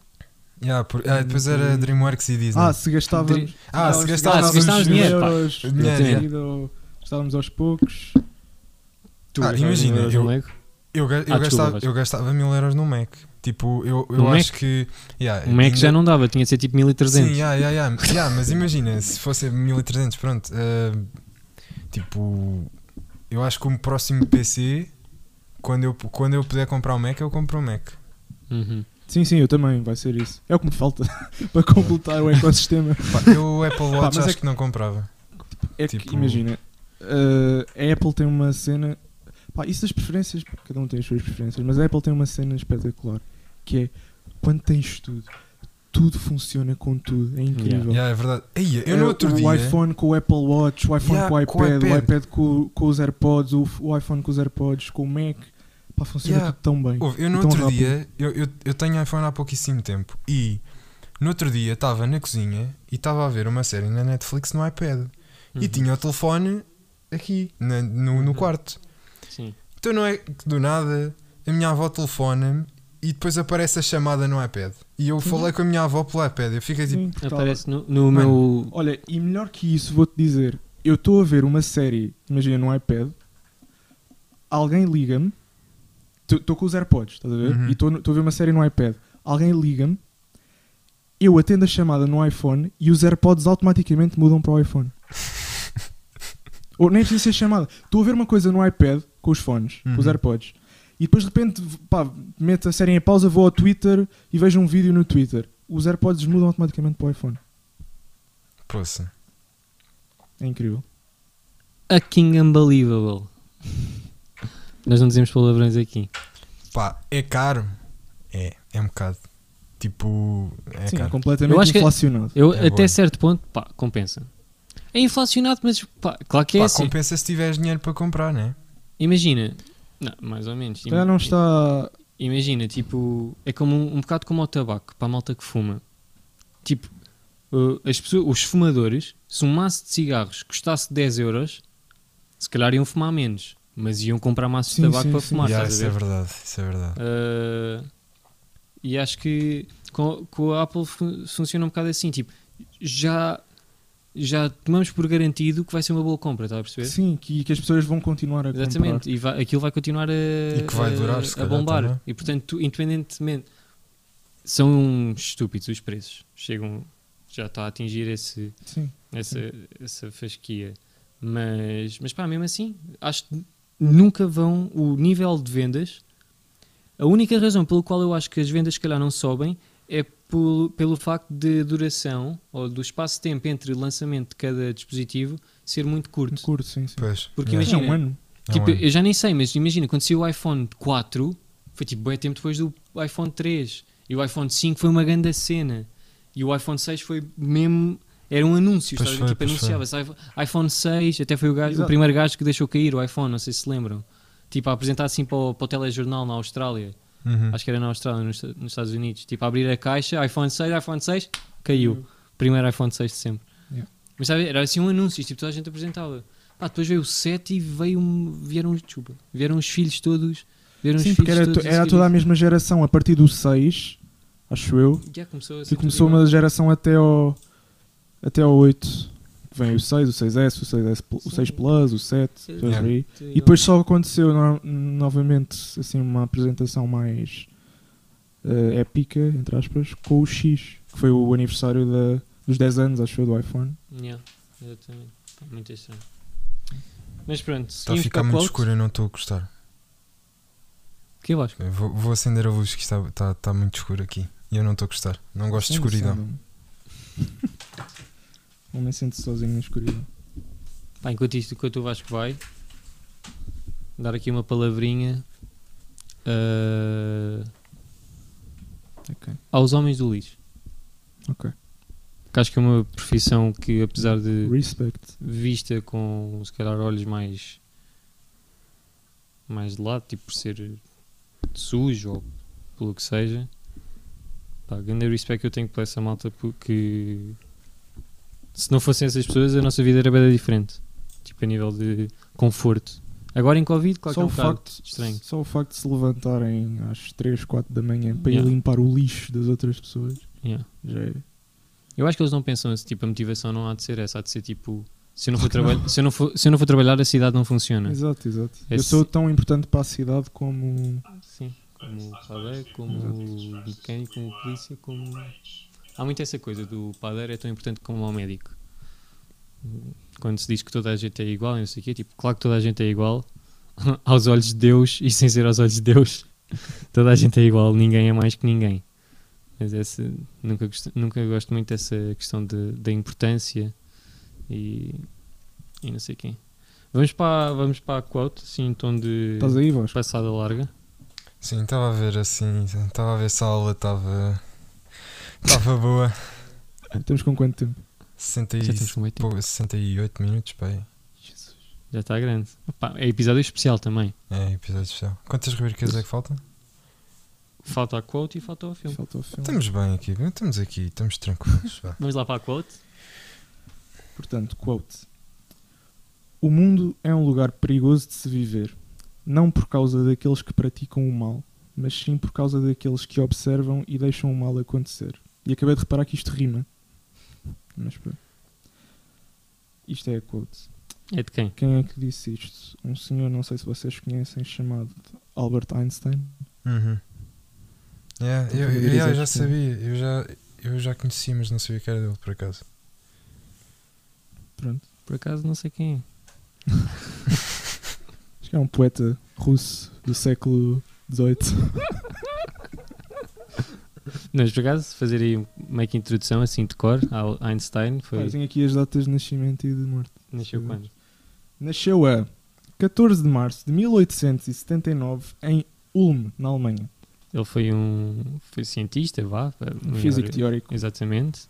Yeah, por- ah, depois era DreamWorks e Disney. Ah, se gastávamos. Dri- Ah, se Ah, gastávamos se gastávamos dinheiro, euros, Dinheiro, ou Gastávamos aos poucos. Tu Ah, imagina, eu-? Eu, ga- eu, Ah, desculpa, gastava, eu gastava mil euros no Mac. Tipo, eu, eu No acho Mac? que. Yeah, O Mac ainda- já não dava, tinha de ser tipo 1300. Sim, yeah, yeah, yeah. Yeah, mas imagina, se fosse 1300, pronto. ah, tipo, eu acho que o próximo PC, quando eu, quando eu puder comprar um Mac, eu compro um Mac. Uhum. Sim, sim, eu também, vai ser isso. É o que me falta *laughs* para completar o ecossistema. *laughs* Pá, eu o Apple Watch mas é acho que não comprava. É que, Tipo- imagina, uh, a Apple tem uma cena. Pá, isso das preferências, cada um tem as suas preferências, mas a Apple tem uma cena espetacular que é quando tens tudo, tudo funciona com tudo, é incrível. Yeah, é verdade. Ei, eu no É, outro o dia. iPhone com o Apple Watch, o iPhone Yeah, com o com o iPad, o iPad. iPad com, com os AirPods, o, o iPhone com os AirPods, com o Mac, pá, funciona Yeah. tudo tão bem. Ouve, eu no outro rápido. dia, eu, eu, eu tenho iPhone há pouquíssimo tempo e no outro dia estava na cozinha e estava a ver uma série na Netflix no iPad e Uhum. tinha o telefone aqui na- no, no Uhum. quarto. Então não é que do nada a minha avó telefona-me e depois aparece a chamada no iPad. E eu falei com a minha avó pelo iPad. Eu fiquei tipo, Aparece no, no Mano, meu. Olha, e melhor que isso, vou-te dizer, eu estou a ver uma série, imagina no iPad, alguém liga-me, estou com os AirPods, estás a ver? Uhum. E estou a ver uma série no iPad, alguém liga-me, eu atendo a chamada no iPhone e os AirPods automaticamente mudam para o iPhone. *laughs* Ou nem precisa ser chamada. Estou a ver uma coisa no iPad com os fones, com os Uhum. AirPods, e depois de repente pá, meto a série em pausa, vou ao Twitter e vejo um vídeo no Twitter. Os AirPods mudam automaticamente para o iPhone. Poça. É incrível. A King Unbelievable. Nós não dizemos palavrões aqui. Pá, é caro. É, é um bocado. Tipo, é Sim, caro. completamente Eu acho que- inflacionado. Eu, É até bom. certo ponto, pá, compensa. É inflacionado, mas pá, claro que é Pá, assim. compensa se tiveres dinheiro para comprar, né? Imagina, não, mais ou menos. Calhar não está. Imagina, tipo, é como um, um bocado como o tabaco, para a malta que fuma. Tipo, uh, as pessoas, os fumadores, se um maço de cigarros custasse 10 euros, se calhar iam fumar menos, mas iam comprar maços Sim, de tabaco sim, para sim. fumar, Yeah, isso a é ver? verdade, isso é verdade. Uh, e acho que com, com a Apple fu- funciona um bocado assim, tipo, já, já tomamos por garantido que vai ser uma boa compra, estás a perceber? Sim, que, que as pessoas vão continuar a comprar. Exatamente, e vai- aquilo vai continuar a, E que vai durar, a calhar, bombar. também. E portanto, tu, independentemente, são estúpidos os preços. Chegam, já está a atingir esse, Sim. essa, essa fasquia. Mas, mas pá, mesmo assim, acho que nunca vão. O nível de vendas. A única razão pelo qual eu acho que as vendas, se calhar, não sobem é pelo, pelo facto de duração ou do espaço de tempo entre o lançamento de cada dispositivo ser muito curto. Curto, sim, sim. Pois. Porque. É imagina- um ano. É um Tipo, ano. eu já nem sei, mas imagina, quando saiu o iPhone 4, foi tipo bem tempo depois do iPhone 3. E o iPhone 5 foi uma grande cena. E o iPhone 6 foi mesmo. Era um anúncio, Pois foi, Tipo, anunciava-se iPhone- iPhone 6, até foi o, gajo, o primeiro gajo que deixou cair o iPhone, não sei se se lembram. Tipo, a apresentar assim para o, para o telejornal na Austrália. Uhum. Acho que era na Austrália, nos, nos Estados Unidos. Tipo, abrir a caixa, iPhone 6, iPhone 6, caiu. Primeiro iPhone 6 de sempre. Yeah. Mas sabe, era assim um anúncio, tipo, toda a gente apresentava. Pá, depois veio o 7 e veio vieram, os- desculpa, vieram os filhos todos. Vieram os Sim, porque filhos era, todos era toda a mesma geração a partir do 6, acho eu. Já começou E ser começou uma geração até ao, até ao 8. Vem o 6, o 6S, o 6S, Pl- o Sim. 6 Plus, o 7, Sim. depois Yeah. E depois só aconteceu no- novamente assim uma apresentação mais eh, épica, entre aspas, com o X, que foi o aniversário da, dos 10 anos, acho eu, do iPhone. Yeah, exatamente. Muito estranho. Mas pronto, Está a ficar muito escuro, eu não estou a gostar. Que Vasco? Eu Vou, vou acender a luz que está, está, está muito escuro aqui. E eu não estou a gostar. Não gosto de Sim, escuridão. Homem sente-se sozinho na escuridão. Pá, enquanto isto, enquanto o Vasco vai, dar aqui uma palavrinha ah, Ok. aos homens do lixo. Ok. Que acho que é uma profissão que, apesar de Respect. vista com, se calhar, olhos mais mais de lado, tipo por ser sujo ou pelo que seja, pá, grande respeito que eu tenho por essa malta porque se não fossem essas pessoas a nossa vida era bem diferente, tipo a nível de conforto. Agora em Covid, claro só, que é o um bocado facto, estranho. só o facto de se levantarem às 3, 4 da manhã para ir Yeah. limpar o lixo das outras pessoas Yeah. já é. Eu acho que eles não pensam assim, tipo, a motivação não há de ser essa, há de ser tipo, se eu não for, trabalhar se eu não for, se eu não for trabalhar a cidade não funciona. Exato, exato. É eu sou tão importante para a cidade como. Sim, como padeiro, como mecânico, como polícia, como. Há muito essa coisa do padeiro é tão importante como o médico. Quando se diz que toda a gente é igual, e não sei o quê, tipo, claro que toda a gente é igual *laughs* aos olhos de Deus e sem ser aos olhos de Deus, *laughs* toda a gente é igual, ninguém é mais que ninguém. Mas essa, nunca, gosto, nunca gosto muito dessa questão de, da importância e, e não sei quem. Vamos para, vamos para a quote, assim, em tom de Estás aí, Vasco? passada larga. Sim, estava a ver assim. Estava a ver se a aula estava. Estava boa. Estamos com quanto tempo? 60 Já e, estamos com muito tempo. pô, 68 minutos, pai. Já está grande. Opa, é episódio especial também. É, episódio especial. Quantas rubricas é que faltam? Falta a quote e falta o filme. Falta o filme. Estamos bem aqui, estamos aqui, estamos tranquilos. *laughs* Vamos lá para a quote. Portanto, quote: O mundo é um lugar perigoso de se viver, não por causa daqueles que praticam o mal, mas sim por causa daqueles que observam e deixam o mal acontecer. E acabei de reparar que isto rima. Mas pronto. Isto é a quote. É de quem? Quem é que disse isto? Um senhor, não sei se vocês conhecem, chamado Albert Einstein. Uhum. Yeah, eu, eu- eu já sabia, eu já, eu já conheci, mas não sabia que era dele por acaso. Pronto. Por acaso não sei quem é. *laughs* Acho que é um poeta russo do século XVIII. *laughs* Não, por acaso, fazer aí um- meio que introdução assim de cor ao Einstein foi. Tenho aqui as datas de nascimento e de morte. Nasceu quando? Nasceu a 14 de março de 1879 em Ulm, na Alemanha. Ele foi um foi cientista, vá. Um físico maior- teórico. Exatamente.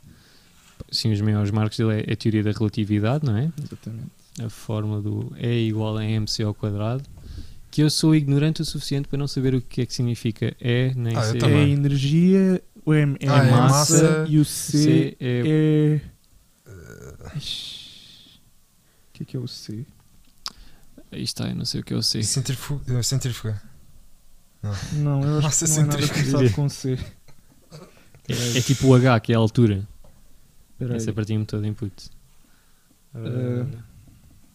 Sim, os maiores marcos dele é a teoria da relatividade, não é? Exatamente. A fórmula do E igual a mc ao quadrado. Que eu sou ignorante o suficiente para não saber o que é que significa E, nem Ah, C. É energia, o M é, Ah, a é massa, massa, e o C, C é. é. Ixi, O que é que é o C? Aí está, eu não sei o que é o C. Centrifuga. Centrífuga. Não, eu acho Massa que não é nada começado com C. É, é tipo o H, que é a altura. Espera aí, Essa partia-me toda input. Eh,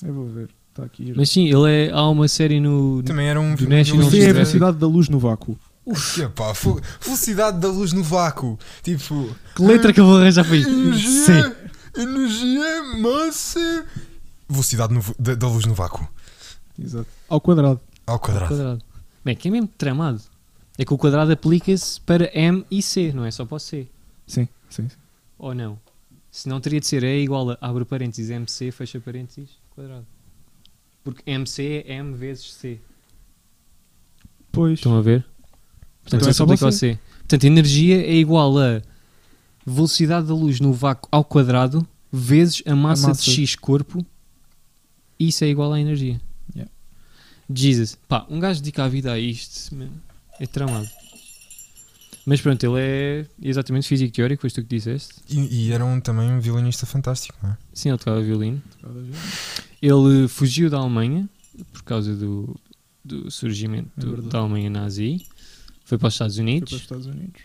eu vou ver. Está aqui. Mas sim, ele é. Há uma série no. Também era um. Do um National o C é a velocidade da luz no vácuo. Uf, epá, fo- velocidade da luz no vácuo. Tipo. Que letra que eu vou arranjar para isto? Energia. Energia, massa. Velocidade no- da, da luz no vácuo. Exato. Ao quadrado. Ao quadrado. Quadrado. Bem, que é mesmo tramado. É que o quadrado aplica-se para M e C, não é só para o C. Sim, sim. sim. Ou não? Se não teria de ser E igual a abre parênteses MC, fecha parênteses, quadrado. Porque MC é M vezes C. Pois. Estão a ver? Portanto, Então é se só você. C. Portanto, energia é igual a velocidade da luz no vácuo ao quadrado vezes a massa, massa. de X corpo. Isso é igual à energia. Yeah. Jesus. Pá, um gajo dedica a vida a isto é tramado. Mas pronto, ele é exatamente físico teórico, foi tu que disseste. E, e era um, também um violinista fantástico, não é? Sim, ele tocava violino. Ele fugiu da Alemanha por causa do, do surgimento É da Alemanha nazi. Foi para os Estados Foi para Unidos os Estados Unidos.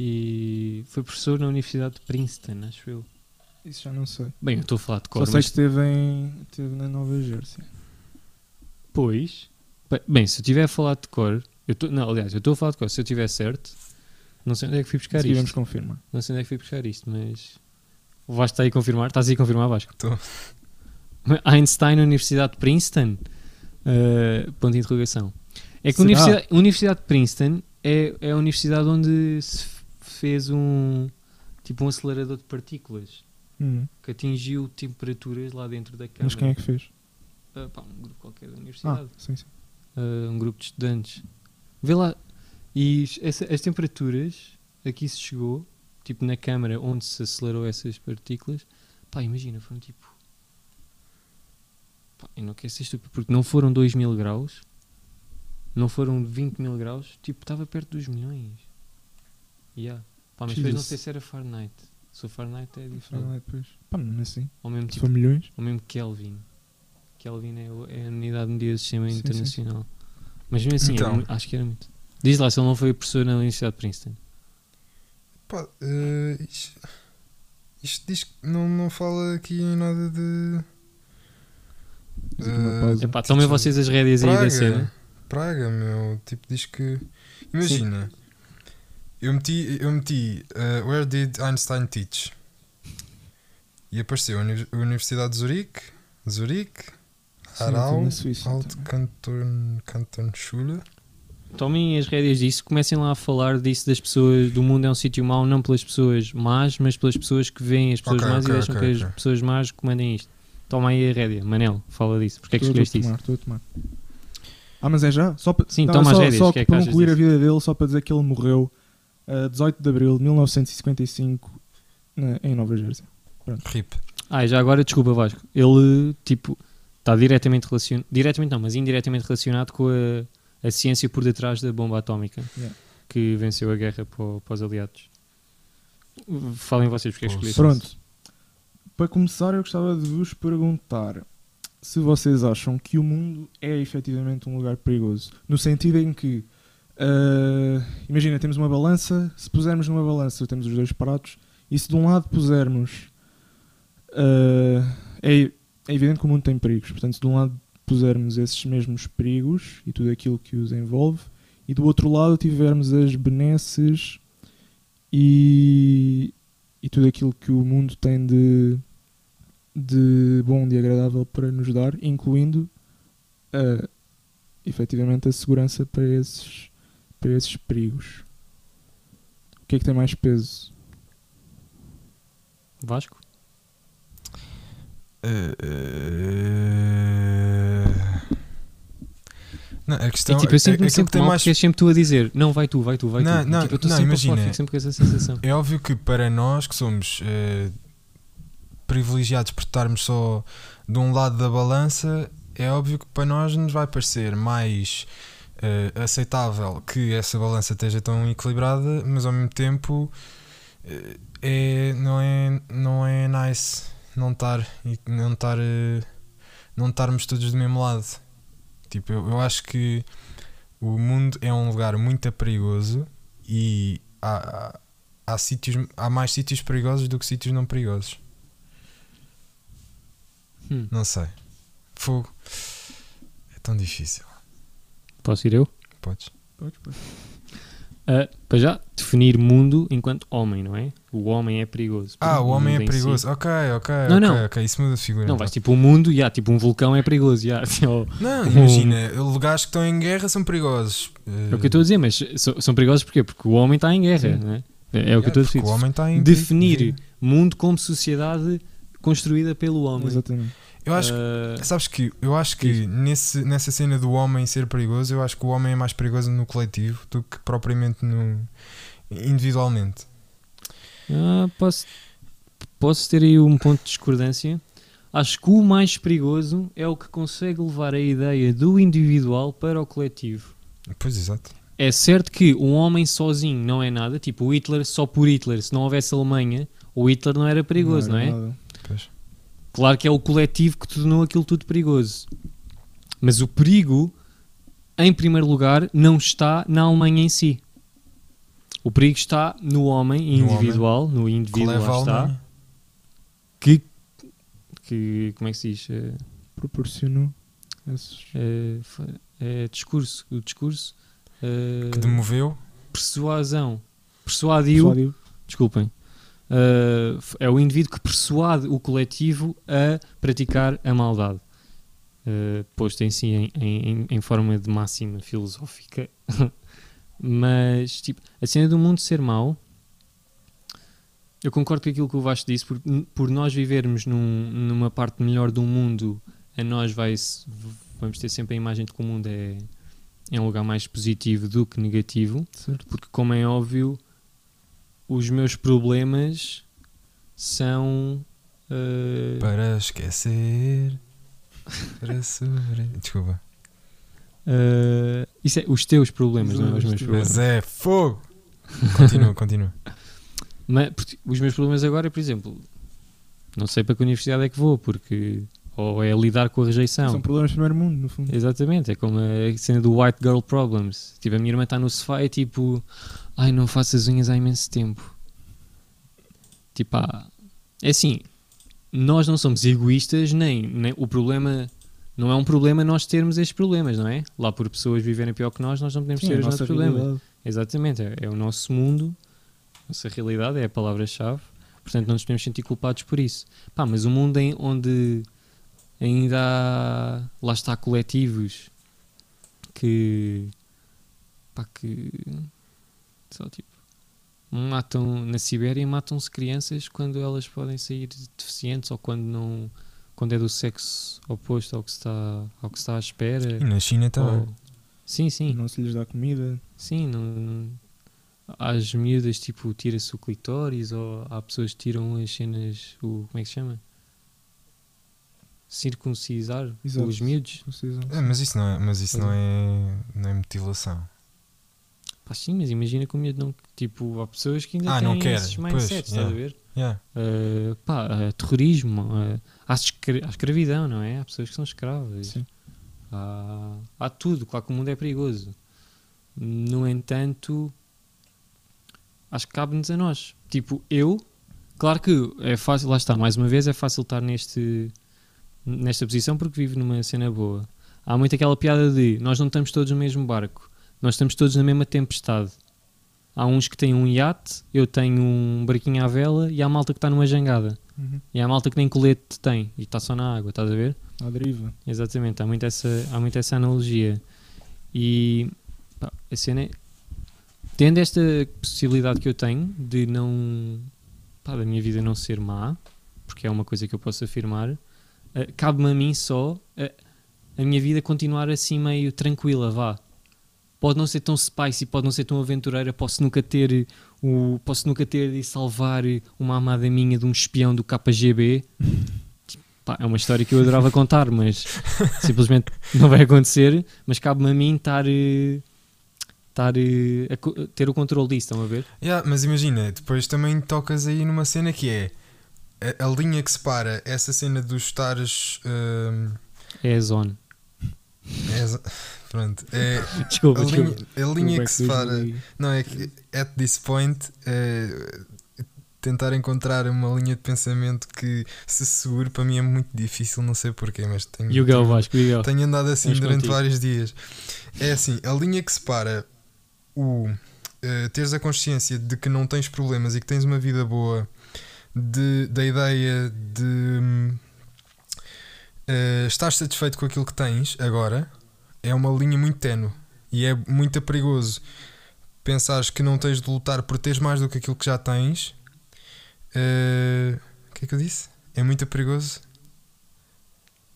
e foi professor na Universidade de Princeton, acho eu. Isso já não sei. Bem, eu estou a falar de Só cor, sei mas que esteve, em, esteve na Nova Jersey. depois... Bem, se eu tiver a falar de cor... Eu tô, não, aliás, eu estou a falar de cor. Se eu tiver certo, não sei onde é que fui buscar Se vamos isto. confirmar. Não sei onde é que fui buscar isto, mas... O Vasco está aí a confirmar? Estás aí a confirmar, Vasco? Estou. *laughs* Einstein, Universidade de Princeton? Uh, ponto de interrogação. É que a? Universidade, a Universidade de Princeton é, é a universidade onde se fez um... Tipo um acelerador de partículas Hum. que atingiu temperaturas lá dentro da câmara. Mas quem é que fez? Ah, pá, um grupo qualquer da Ah, universidade. sim, sim. Ah, um grupo de estudantes. Vê lá. E essa- as temperaturas aqui se chegou, tipo na câmara onde se acelerou essas partículas. Pá, imagina, foram tipo. Pá, eu não quero ser estúpido, porque não foram 2 mil graus, não foram 20 mil graus, tipo, estava perto dos milhões. Yeah. Pá, mas depois não sei se era Fahrenheit. Se o Fahrenheit é diferente. Ah, depois. Pá, mesmo assim. Ou mesmo tipo milhões. ou mesmo Kelvin. Kelvin é, é a unidade de medida do sistema Sim, sim. internacional. Mas mesmo assim, era Então. mu- acho que era muito. Diz lá se ele não foi professor na Universidade de Princeton. Pá, eh, isto, isto diz que não, não fala aqui em nada de. Pausa. Epá, tomem vocês as rédeas aí da cena. Praga. Meu. Tipo, diz que. Imagina. Eu meti, eu meti eh, Where did Einstein teach? E apareceu a Uni- a Universidade de Zurique, Zurique, Sim, Aarau, estou na Suíça Alt também. Kanton, Kantonschule. Tomem as rédeas disso, comecem lá a falar disso das pessoas, do mundo é um sítio mau, não pelas pessoas más, mas pelas pessoas que veem as pessoas Ok, más ok, e deixam ok, que as pessoas más comandem isto. Toma aí a rédea. Manel, fala disso. Porquê é que escolheste estou a isso? tomar, estou a tomar. Ah, mas é já? Só para, Sim, Não, toma as só, rédeas, Só que é que para concluir a vida dele, só para dizer que ele morreu a 18 de abril de 1955 na- em Nova Jersey. RIP. Ah, e já agora, desculpa Vasco, ele, tipo, está diretamente relacionado, diretamente não, mas indiretamente relacionado com a, a ciência por detrás da bomba atómica Yeah. que venceu a guerra para, para os aliados. Falem vocês porque é escolheste. Pronto. Para começar, eu gostava de vos perguntar se vocês acham que o mundo é efetivamente um lugar perigoso. No sentido em que, ah, imagina, temos uma balança, se pusermos numa balança, temos os dois pratos, e se de um lado pusermos. ah, é, é evidente que o mundo tem perigos, portanto, se de um lado pusermos esses mesmos perigos e tudo aquilo que os envolve, e do outro lado tivermos as benesses e, e tudo aquilo que o mundo tem de, de bom, de agradável para nos dar, incluindo a efetivamente a segurança para esses, para esses perigos. O que é que tem mais peso? Vasco? Eh, eh, Não, a questão e tipo, eu é, aquilo que sempre tem mal mais porque és sempre tu a dizer não, vai tu, vai tu, vai Não, tu. não, tipo, eu estou não, sempre a imagina. falar, fico sempre com essa sensação. É óbvio que para nós que somos eh, privilegiados por estarmos só de um lado da balança, é óbvio que para nós nos vai parecer mais eh, aceitável que essa balança esteja tão equilibrada, mas ao mesmo tempo eh, é, não, é, não é nice não estar não estar eh, não estarmos todos do mesmo lado. Tipo, eu, eu acho que o mundo é um lugar muito perigoso e há, há, há sítios há mais sítios perigosos do que sítios não perigosos. Hum. Não sei. Fogo. É tão difícil. Posso ir eu? Podes? Podes, podes. Ah, para já, definir mundo enquanto homem, não é? O homem é perigoso. Ah, o homem é em si. perigoso. Ok, ok, Não, ok, não. ok. Isso muda de figura. Não, então. vais tipo o mundo, já, tipo um vulcão é perigoso, já. *laughs* Ou- Não, Um- imagina, lugares que estão em guerra são perigosos. É o que eu estou a dizer, mas so- são perigosos porquê? Porque o homem está em guerra, Sim. não é? É, é o que eu estou a dizer. O homem está em Definir mundo como sociedade construída pelo homem. Exatamente. Eu acho que Ah, Sabes que eu acho que nesse, nessa cena do homem ser perigoso, eu acho que o homem é mais perigoso no coletivo do que propriamente no individualmente. ah, posso, posso ter aí um ponto de discordância. Acho que o mais perigoso é o que consegue levar a ideia do individual para o coletivo. Pois exato. É certo que um homem sozinho não é nada, tipo o Hitler só por Hitler, se não houvesse Alemanha, o Hitler não era perigoso, não, era é? nada. Claro que é o coletivo que tornou aquilo tudo perigoso. Mas o perigo, em primeiro lugar, não está na Alemanha em si. O perigo está no homem No individual, no Que indivíduo leva lá a está, Alemanha. que, que, como é que se diz? Eh, Proporcionou esses. fa- eh, discurso, o discurso, Que demoveu. persuasão, persuadiu, Persuadiu. desculpem, Uh, é o indivíduo que persuade o coletivo a praticar a maldade. Uh, posto em si em, em- em forma de máxima filosófica. *laughs* Mas, tipo, a cena do mundo ser mau, eu concordo com aquilo que o Vasco disse, por, por nós vivermos num- numa parte melhor do mundo, a nós vai vamos ter sempre a imagem de que o mundo é, é um lugar mais positivo do que negativo Certo. porque como é óbvio os meus problemas são eh, Para esquecer. Para *laughs* sofrer. Desculpa. eh, isso é os teus problemas, não é os meus problemas. Mas é fogo. Continua, continua. *laughs* Mas, porque os meus problemas agora, por exemplo, não sei para que universidade é que vou, porque ou é lidar com a rejeição. São problemas do primeiro mundo, no fundo. Exatamente, é como a cena do White Girl Problems. Tipo, a minha irmã está no sofá e tipo, ai, não faço as unhas há imenso tempo. Tipo, ah, é assim, nós não somos egoístas, nem, nem o problema não é um problema nós termos estes problemas, não é? Lá por pessoas viverem pior que nós, nós não podemos Sim, ter a os nossos problemas. Exatamente, é, é o nosso mundo, a nossa realidade, é a palavra-chave. Portanto, não nos podemos sentir culpados por isso. Pá, mas o mundo em onde ainda há, lá está, coletivos que, pá, que, só tipo, matam, na Sibéria matam-se crianças quando elas podem sair deficientes ou quando não, quando é do sexo oposto ao que se está, ao que está à espera. E na China também. Ou- sim, sim. Não se lhes dá comida. Sim, não, não- às miúdas tipo tira-se o clitóris ou há pessoas que tiram as cenas, o, como é que se chama? Circuncisar Exato. os miúdos. É, mas isso não é, mas isso não é, não é mutilação. Pá, sim, mas imagina que o miúdo não. Tipo, há pessoas que ainda Ah, têm não esses pois, mindsets, estás a yeah. ver? Yeah. Uh, pá, uh, terrorismo, uh, há, escra- há escravidão, não é? Há pessoas que são escravas. Sim. Há, há tudo, claro que o mundo é perigoso. No entanto, acho que cabe-nos a nós. Tipo, eu, claro que é fácil, lá está, mais uma vez, é fácil estar neste, nesta posição porque vivo numa cena boa. Há muito aquela piada de nós não estamos todos no mesmo barco, nós estamos todos na mesma tempestade. Há uns que têm um iate, eu tenho um barquinho à vela e há malta que está numa jangada. Uhum. E há malta que nem colete tem e está só na água, estás a ver? À deriva. Exatamente, há muito essa, há muito essa analogia. E pá, a cena é. Tendo esta possibilidade que eu tenho de não. pá, da minha vida não ser má, porque é uma coisa que eu posso afirmar, eh, cabe-me a mim só eh, a minha vida continuar assim meio tranquila, vá. Pode não ser tão spicy, pode não ser tão aventureira, posso nunca ter o posso nunca ter de salvar uma amada minha de um espião do KGB. Pá, é uma história que eu adorava contar, mas *laughs* simplesmente não vai acontecer. Mas cabe-me a mim estar, eh, estar eh, a ter o controle disso, estão a ver? Yeah, mas imagina, depois também tocas aí numa cena que é a, a linha que separa essa cena dos estares. hum, É a zone. É pronto. É *laughs* Desculpa, a linha, desculpa. a linha que separa. 2000. Não, é que at this point é, tentar encontrar uma linha de pensamento que se segure para mim é muito difícil, não sei porquê, mas tenho, You go, Vasco, you go. tenho andado assim Vamos durante contigo. vários dias. É assim, a linha que separa o eh, teres a consciência de que não tens problemas e que tens uma vida boa de, da ideia de eh, estar satisfeito com aquilo que tens agora é uma linha muito tenue e é muito perigoso pensares que não tens de lutar por teres mais do que aquilo que já tens. Eh, O que é que eu disse? É muito perigoso.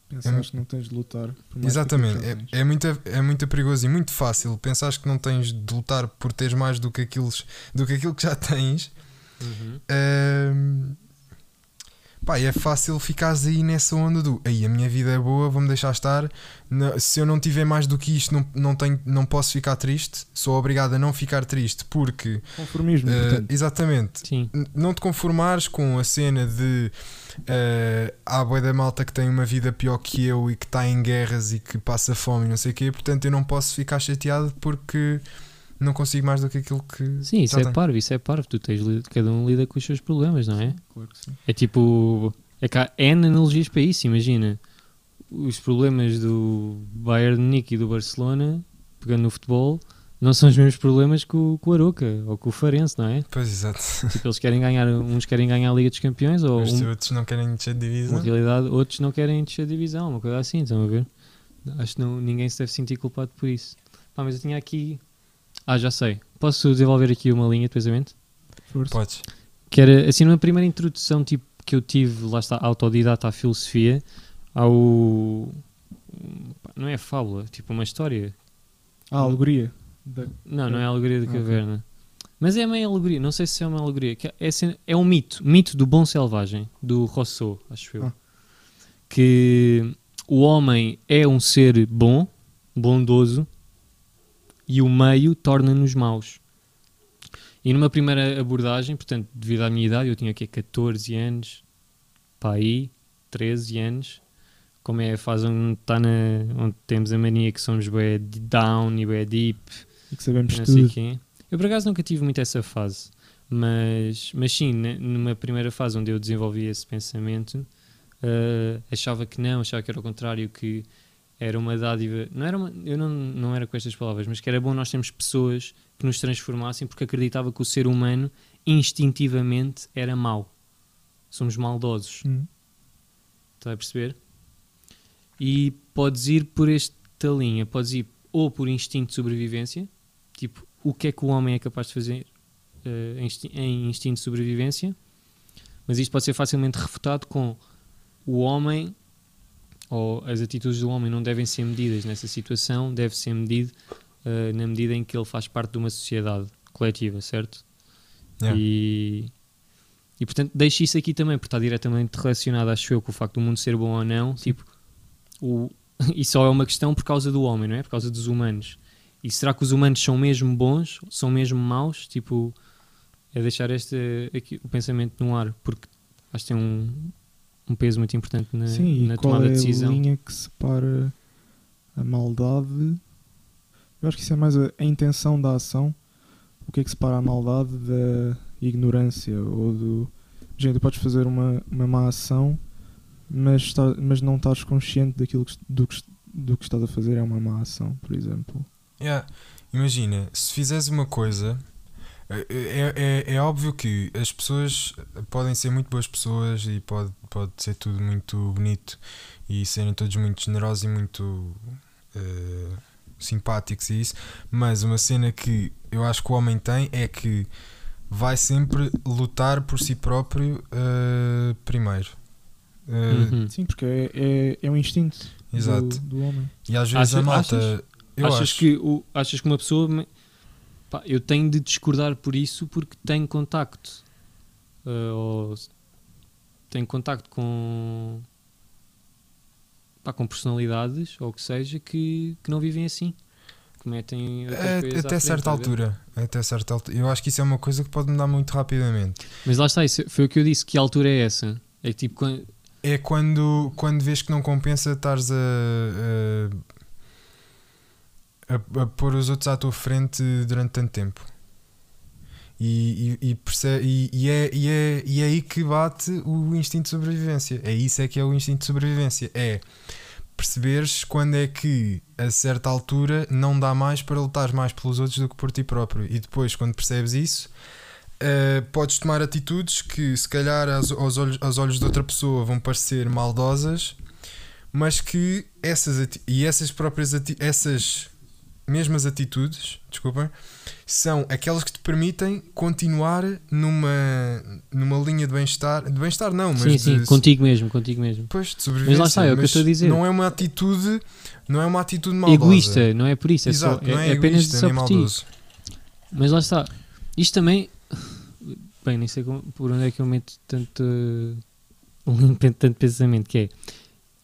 Pensares que não tens de lutar. por mais Exatamente, que é, tens. é, muito, é muito perigoso e muito fácil pensares que não tens de lutar por teres mais do que, aquilo, do que aquilo que já tens. Uhum. Ahm, pá, é fácil ficares aí nessa onda do aí a minha vida é boa, vou-me deixar estar. Se eu não tiver mais do que isto, não, não, tenho, não posso ficar triste. Sou obrigado a não ficar triste porque Conformismo, portanto. exatamente Sim. Não te conformares com a cena de uh, há boi da malta que tem uma vida pior que eu e que está em guerras e que passa fome e não sei o quê, portanto eu não posso ficar chateado porque não consigo mais do que aquilo que Sim, isso é tenho. parvo, isso é parvo. Tu tens, cada um lida com os seus problemas, não é? Claro que sim. É tipo. É que há N analogias para isso, imagina. Os problemas do Bayern de Munique e do Barcelona, pegando no futebol, não são os mesmos problemas que o, que o Aroca ou com o Farense, não é? Pois exato. Tipo, eles querem ganhar, uns querem ganhar a Liga dos Campeões ou um, outros não querem descer de divisão. uma realidade, outros não querem descer a divisão, uma coisa assim, estão a ver? Acho que não, ninguém se deve sentir culpado por isso. Pá, mas eu tinha aqui. Ah, já sei. Posso desenvolver aqui uma linha de pensamento? Força. Podes. que era assim numa primeira introdução tipo que eu tive lá está autodidata à filosofia ao não é fábula tipo uma história Ah, alegoria. Da- não não é a alegoria da caverna mas é meio alegoria não sei se é uma alegoria é, assim- é um mito mito do bom selvagem do Rousseau acho eu Ah. que o homem é um ser bom bondoso e o meio torna-nos maus e numa primeira abordagem, portanto, devido à minha idade, eu tinha aqui 14 anos, para aí, 13 anos, como é a fase onde, tá na, onde temos a mania que somos bem down e bem deep, E que sabemos não sei tudo. quê. Eu por acaso nunca tive muito essa fase, mas, mas sim, né, numa primeira fase onde eu desenvolvi esse pensamento, eh, achava que não, achava que era o contrário, que era uma dádiva, não era uma, eu não, não era com estas palavras, mas que era bom nós termos pessoas que nos transformassem porque acreditava que o ser humano instintivamente era mau. Somos maldosos. Hum. Está a perceber? E podes ir por esta linha, podes ir ou por instinto de sobrevivência, tipo, o que é que o homem é capaz de fazer em insti- em instinto de sobrevivência, mas isto pode ser facilmente refutado com o homem ou as atitudes do homem não devem ser medidas nessa situação, deve ser medido eh, na medida em que ele faz parte de uma sociedade coletiva, certo? Yeah. E, e portanto deixo isso aqui também, porque está diretamente relacionado, acho eu, com o facto do mundo ser bom ou não. Tipo, o, *laughs* e só é uma questão por causa do homem, não é? Por causa dos humanos. E será que os humanos são mesmo bons? São mesmo maus? Tipo, é deixar este, aqui, o pensamento no ar, porque acho que tem um, um peso muito importante na, Sim, na qual tomada é de a decisão. linha que separa a maldade? Eu acho que isso é mais a, a intenção da ação. O que é que separa a maldade da ignorância ou do. Gente, tu podes fazer uma, uma má ação, mas, está- mas não estás consciente daquilo que, do, que, do que estás a fazer é uma má ação, por exemplo. Yeah. Imagina, se fizeres uma coisa, é, é, é- é óbvio que as pessoas podem ser muito boas pessoas e pode, pode ser tudo muito bonito e serem todos muito generosos e muito eh, simpáticos e isso, mas uma cena que eu acho que o homem tem é que vai sempre lutar por si próprio uh, primeiro. Uh, Uhum. Sim, porque é, é, é um instinto do- Exato. Do, homem. E às vezes Acha- a malta. achas? eu achas, acho. que o, achas que uma pessoa. Pá, eu tenho de discordar por isso porque tenho contacto. eh, ou tenho contacto com. pá, com personalidades, ou o que seja, que, que não vivem assim. Cometem É, até frente, certa ver? altura. Até certa altura. Eu acho que isso é uma coisa que pode mudar muito rapidamente. Mas lá está, isso foi o que eu disse. Que altura é essa? É que tipo. quan- É quando, quando vês que não compensa estares a, a, a, a pôr os outros à tua frente durante tanto tempo. E, e, e, perce- e, é, e, é, e é aí que bate o instinto de sobrevivência. É isso é que é o instinto de sobrevivência. É perceberes quando é que a certa altura não dá mais para lutar mais pelos outros do que por ti próprio. E depois, quando percebes isso, Uh, podes tomar atitudes que se calhar aos, aos olhos, aos olhos de outra pessoa vão parecer maldosas, mas que essas e essas próprias essas mesmas atitudes, desculpem, são aquelas que te permitem continuar numa numa linha de bem-estar, de bem-estar não, mas sim, sim, de, contigo mesmo, contigo mesmo. depois de sobrevivência. Mas lá está, é o que eu estou a dizer. Não é uma atitude, não é uma atitude maldosa. Egoísta, não é por isso, é, só, Exato, é, não é, é apenas só por ti. Mas lá está. Isto também. *sighs* Bem, nem sei como- por onde é que eu meto tanto. *laughs* um tanto pensamento. Que é.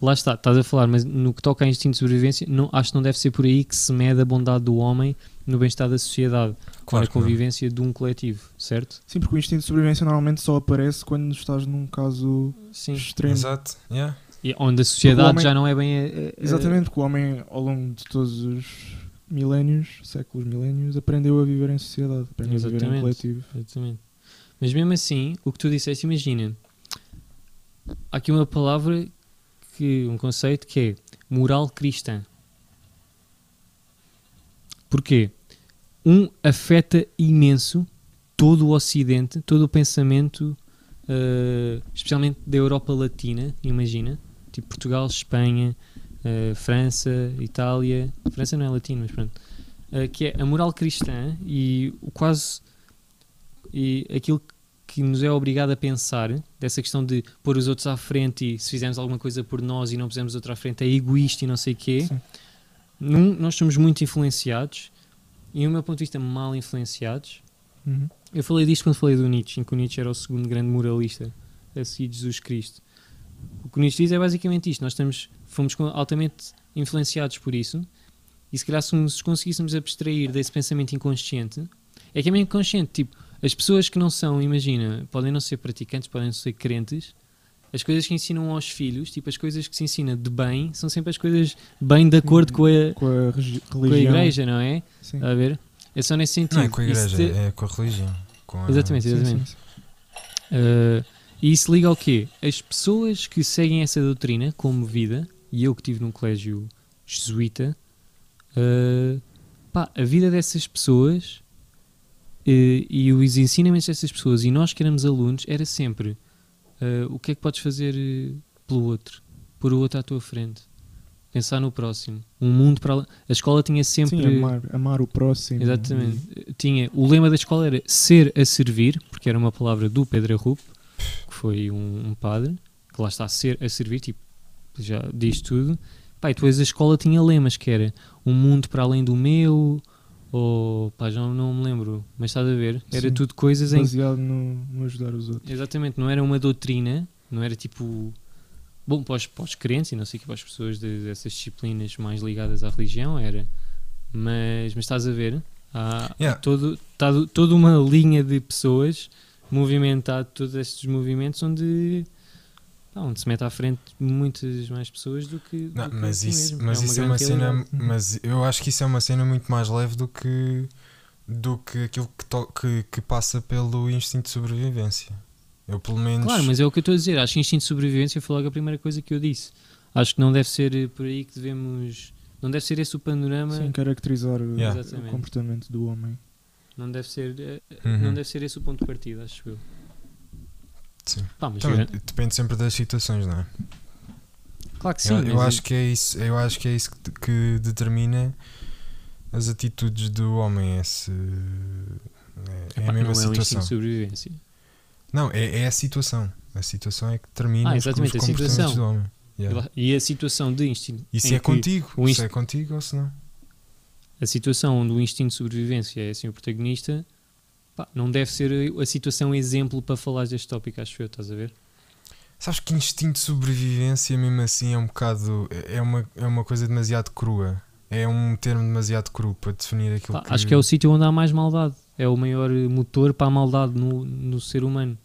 Lá está, estás a falar, mas no que toca a instinto de sobrevivência, não, acho que não deve ser por aí que se mede a bondade do homem no bem-estar da sociedade, Claro na que não. convivência de um coletivo, certo? Sim, porque o instinto de sobrevivência normalmente só aparece quando estás num caso Sim. extremo. Exato, yeah. E onde a sociedade homem- já não é bem. a- a- a- Exatamente, porque o homem, ao longo de todos os milénios, séculos, milénios, aprendeu a viver em sociedade, aprendeu a viver em coletivo. Exatamente. Mas mesmo assim, o que tu disseste, imagina, há aqui uma palavra, que, um conceito que é moral cristã. Porquê? Um afeta imenso todo o Ocidente, todo o pensamento, eh, especialmente da Europa Latina, imagina, tipo Portugal, Espanha, eh, França, Itália, França não é latino, mas pronto, Eh, que é a moral cristã e o quase e aquilo que nos é obrigado a pensar, dessa questão de pôr os outros à frente e se fizermos alguma coisa por nós e não pusemos outro à frente, é egoísta e não sei o quê. Sim. Num, nós somos muito influenciados e, do meu ponto de vista, mal influenciados. Uhum. Eu falei disto quando falei do Nietzsche, em que o Nietzsche era o segundo grande moralista a seguir Jesus Cristo. O que o Nietzsche diz é basicamente isto: nós estamos, fomos altamente influenciados por isso, e se calhar se nos conseguíssemos abstrair desse pensamento inconsciente, é que é meio inconsciente. Tipo, as pessoas que não são, imagina, podem não ser praticantes, podem não ser crentes, as coisas que ensinam aos filhos, tipo, as coisas que se ensina de bem, são sempre as coisas bem de acordo com a, Com a regi- com a religião. igreja, não é? Sim. A ver? É só nesse sentido. Não é com a igreja, te- é com a religião. com a- Exatamente, Sim, sim, exatamente. sim. Uh, e isso liga ao quê? As pessoas que seguem essa doutrina como vida, e eu que estive num colégio jesuíta, uh, pá, a vida dessas pessoas uh, e os ensinamentos dessas pessoas, e nós que éramos alunos, era sempre uh, o que é que podes fazer uh, pelo outro, pôr o outro à tua frente, pensar no próximo, um mundo para. A escola tinha sempre. Sim, amar, amar o próximo. Exatamente. Tinha, o lema da escola era ser a servir, porque era uma palavra do Pedro Arrupe, que foi um, um padre, que lá está, ser a servir, tipo, já diz tudo. E depois a escola tinha lemas, que era um mundo para além do meu, ou pá, já não me lembro, mas estás a ver? Era Sim. tudo coisas em Baseado no, no ajudar os outros. Exatamente, não era uma doutrina, não era tipo. Bom, para os, para os crentes e não sei o que, para as pessoas de- dessas disciplinas mais ligadas à religião, era. Mas, mas estás a ver, há Yeah. todo, tá toda uma linha de pessoas movimentado, todos estes movimentos onde, pá, onde se mete à frente muitas mais pessoas do que. do Não, que mas isso, mesmo. mas isso é uma cena. realidade. Mas eu acho que isso é uma cena muito mais leve do que do que aquilo que, to- que, que passa pelo instinto de sobrevivência. Eu pelo menos. Claro, mas é o que eu estou a dizer. Acho que instinto de sobrevivência foi logo a primeira coisa que eu disse. Acho que não deve ser eh, por aí que devemos. Não deve ser esse o panorama. Sem caracterizar o- Yeah. o comportamento do homem. Não deve ser. eh, Uhum. Não deve ser esse o ponto de partida, acho eu. Sim. Pá, mas Também, gra- depende sempre das situações, não é? claro que sim. eu, eu mas acho que é isso, eu acho que é isso que, que determina as atitudes do homem é se. É, é Epá, a mesma não é um instinto situação. de sobrevivência. Não, é, é a situação. A situação é que determina Ah, os, os exatamente, a comportamentos situação. do homem. Yeah. E a situação de instinto. E se em é que contigo? o Se inst- é contigo ou se não? A situação onde o instinto de sobrevivência é assim o protagonista, pá, não deve ser a situação exemplo para falar deste tópico, acho eu, estás a ver? Sabes que instinto de sobrevivência, mesmo assim, é um bocado. É uma, é uma coisa demasiado crua. É um termo demasiado cru para definir aquilo que. Acho que é o sítio onde há mais maldade. É o maior motor para a maldade no, no ser humano.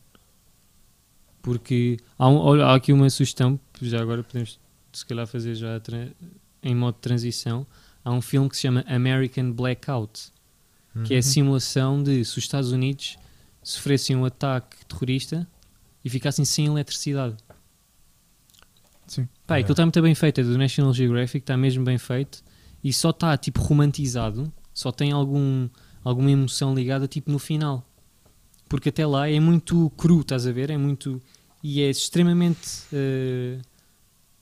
Porque há, um- há aqui uma sugestão, já agora podemos se calhar fazer já em modo de transição. Há um filme que se chama American Blackout, que é a Uhum. simulação de se os Estados Unidos sofressem um ataque terrorista e ficassem sem eletricidade. Sim. Pá, aquilo Yeah. está muito bem feito, é do National Geographic, está mesmo bem feito e só está tipo romantizado, só tem algum, alguma emoção ligada tipo no final. Porque até lá é muito cru, estás a ver? É muito. e é extremamente eh,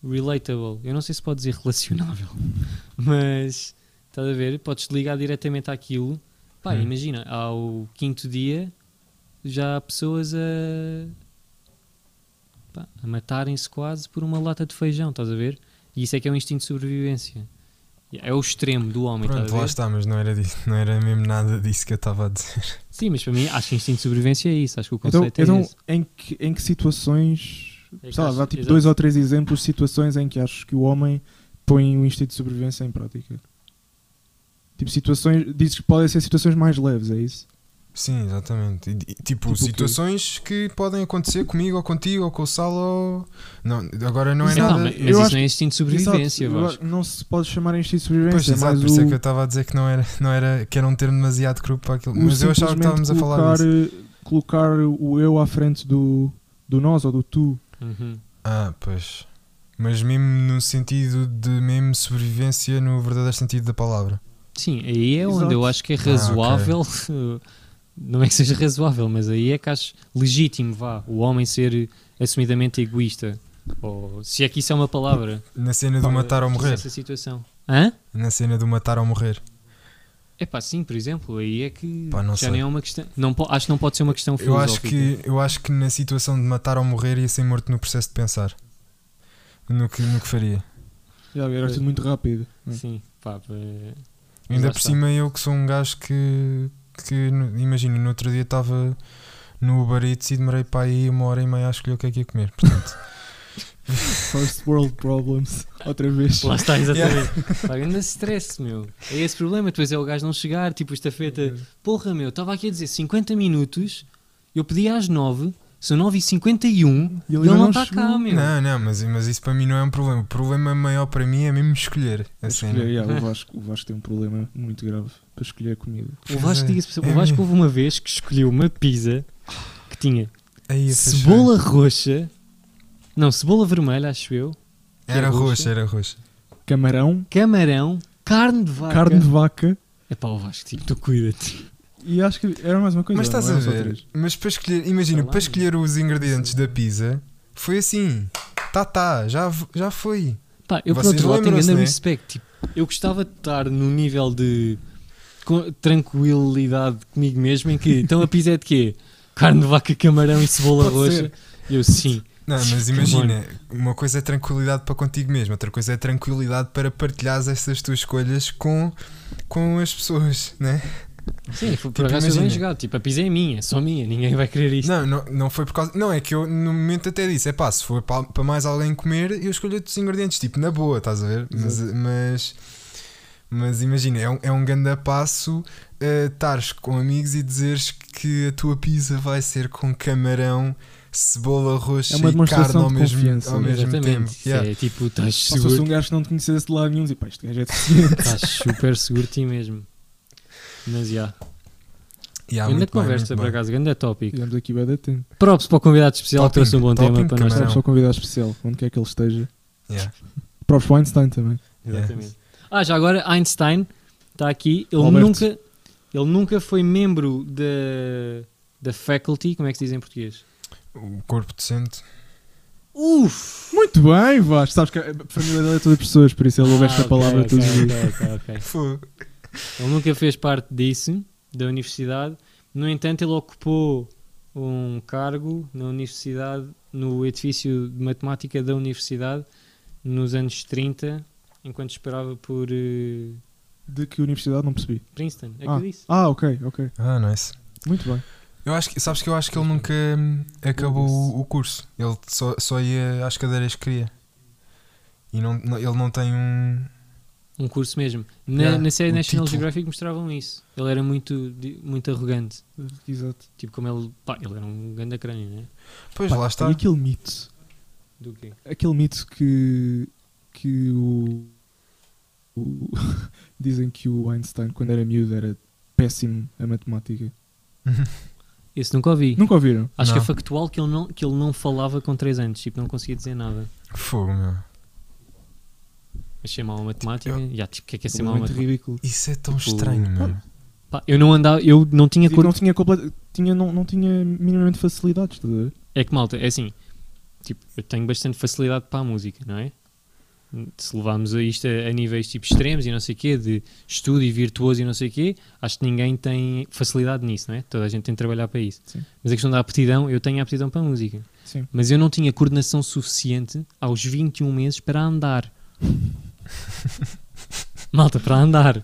relatable. Eu não sei se pode dizer relacionável, *laughs* mas estás a ver? Podes ligar diretamente àquilo. Pá, Hum. imagina, ao quinto dia já há pessoas a, pá, a matarem-se quase por uma lata de feijão, estás a ver? E isso é que é um instinto de sobrevivência. É o extremo do homem, Pronto, estás a lá está, mas não era, disso, não era mesmo nada disso que eu estava a dizer. Sim, mas para mim acho que instinto de sobrevivência é isso. Acho que o Então, conceito é então esse. em, que, em que situações. É que sei lá, acho- dá tipo exato. dois ou três exemplos de situações em que achas que o homem põe o instinto de sobrevivência em prática. Tipo, situações. Dizes que podem ser situações mais leves, é isso? Sim, exatamente. E, tipo, Tipo situações que podem acontecer comigo ou contigo ou com o Sal ou. Não, agora não é lá, nada. mas, eu isso acho- não é instinto de sobrevivência, Exato, eu Vasco. acho- Não se pode chamar instinto de Pois, sobrevivência, é exato, mais por isso é que eu estava a dizer que não era, não era que era um termo demasiado cru para aquilo. o Mas eu achava que estávamos a falar colocar, disso. eh, colocar o eu à frente do, do nós ou do tu. Uhum. Ah, pois. Mas mesmo no sentido de mesmo sobrevivência no verdadeiro sentido da palavra. Sim, aí é onde Exato. eu acho que é razoável. *laughs* Não é que seja razoável, mas aí é que acho legítimo, vá, o homem ser assumidamente egoísta. Ou se é que isso é uma palavra. Na cena do matar ou morrer. Essa situação. Hã? Na cena do matar ou morrer. É pá, sim, por exemplo, aí é que Pá, não já sei. nem é uma questão. Não, acho que não pode ser uma questão Eu acho, filosófica. que, eu acho que na situação de matar ou morrer ia ser morto no processo de pensar. No que, no que faria. Já era tudo muito rápido. Sim, pá, é- Ainda por cima eu que sou um gajo que, que no- imagina, no outro dia estava no Uber Eats e demorei para aí uma hora e meia a escolher o que é que ia comer. Portanto, *laughs* First world problems. Outra vez. Lá está, exatamente. Pá, grande stress, meu. É esse problema. Depois é o gajo não chegar, tipo, estafeta. Porra, meu, estava aqui a dizer 50 minutos, eu pedi às 9, são 9 e 51 ele não está cá, meu. não, não, mas, mas isso para mim não é um problema. O problema maior para mim é mesmo escolher a cena. Escolher, yeah, o, *laughs* Vasco, o Vasco tem um problema muito grave para escolher a comida. O Vasco, é. diga-se, o Vasco houve uma vez que escolheu uma pizza que tinha Aí, cebola roxa, não, cebola vermelha, acho eu, fechar. Era é roxa. roxa, era roxa. Camarão, camarão, carne de vaca. carne de vaca É pá, o Vasco, tipo, tu cuida-te. E acho que era mais uma coisa. Mas estás a ver? Mas para escolher, imagina, para escolher os ingredientes da pizza, foi assim. Tá, tá, já, já foi. Pá, eu por Vocês outro lado tenho grande né? respect. Tipo, eu gostava de estar no nível de tranquilidade comigo mesmo em que então a pizza é de quê? *laughs* Carne de vaca, camarão e cebola Pode roxa. ser. Eu sim. Não, mas imagina, uma coisa é tranquilidade para contigo mesmo, outra coisa é tranquilidade para partilhares essas tuas escolhas com, com as pessoas, né? Sim, por Tipo, acaso foi bem imagina. jogado. Tipo, a pizza é minha, é só minha, ninguém vai querer isto. Não, não, não foi por causa. Não, é que eu no momento até disse: é pá, se for para, para mais alguém comer, eu escolho outros ingredientes, tipo na boa, estás a ver? Mas, mas, mas imagina, é um, é um grande passo eh, estares com amigos e dizeres que a tua pizza vai ser com camarão, cebola roxa É uma e carne demonstração ao de mesmo, confiança. ao mesmo tempo. Yeah. É tipo, estás Só se fosse seguro. um gajo que não te conhecesse de lado nenhum e pá, este gajo é deficiente. Estás super seguro de ti mesmo. Mas já. Yeah, grande muito bem, conversa, por acaso, grande tópico. Tivemos aqui bem de tempo. Props para o convidado especial que trouxe um bom tema para nós. camarão. Estamos só convidado especial, onde quer que ele esteja. Yeah. Props para o Einstein também. Exatamente. Ah, já agora Einstein está aqui. Ele Alberto. nunca, ele nunca foi membro da, da faculty, como é que se diz em português? O corpo decente. Uf! Muito bem, Vasco. Sabes que a família dele é toda pessoas, por isso ele ouve esta Ah, ok, palavra ok, todos os dias. ok, ok, ok. Fogo. Ele nunca fez parte disso, da universidade. No entanto, ele ocupou um cargo na universidade, no edifício de matemática da universidade, nos anos 30, enquanto esperava por eh, De que universidade não percebi? Princeton. É que Ah. eu disse. Ah, ok, ok. Ah, nice. Muito bem. Eu acho que, sabes que eu acho que ele nunca hum, acabou o, o curso. Ele só, só ia às cadeiras que queria. E não, não- ele não tem um. Um curso mesmo. Na, Yeah, na série National título. Geographic mostravam isso. Ele era muito, muito arrogante. Exato. Tipo, como ele. Pá, ele era um grande crânio, né? Pois Pá, lá está. E aquele mito, Do quê? aquele mito que, que o, o- *laughs* dizem que o Einstein, quando era miúdo, era péssimo a matemática. *laughs* Esse nunca ouvi. Nunca ouviram? Acho que é Não. factual que ele, não, que ele não falava com 3 anos. Tipo, não conseguia dizer nada. Fogo, meu. Achei mal a matemática. Eu- Já, tipo, o que é que é ser mal a matemática? ridículo. Isso é tão Tipo, estranho, meu. Pá, eu não andava. Eu não tinha. Tipo, cor- não tinha, complet... tinha, não, não tinha minimamente facilidades, estás a ver? É que malta, é assim. Tipo, eu tenho bastante facilidade para a música, não é? Se levarmos a isto a, a níveis tipo extremos e não sei o quê, de estudo e virtuoso e não sei o quê, acho que ninguém tem facilidade nisso, não é? Toda a gente tem de trabalhar para isso. Sim. Mas a questão da aptidão, eu tenho aptidão para a música. Sim. Mas eu não tinha coordenação suficiente aos 21 meses para andar. *laughs* Malta, para andar.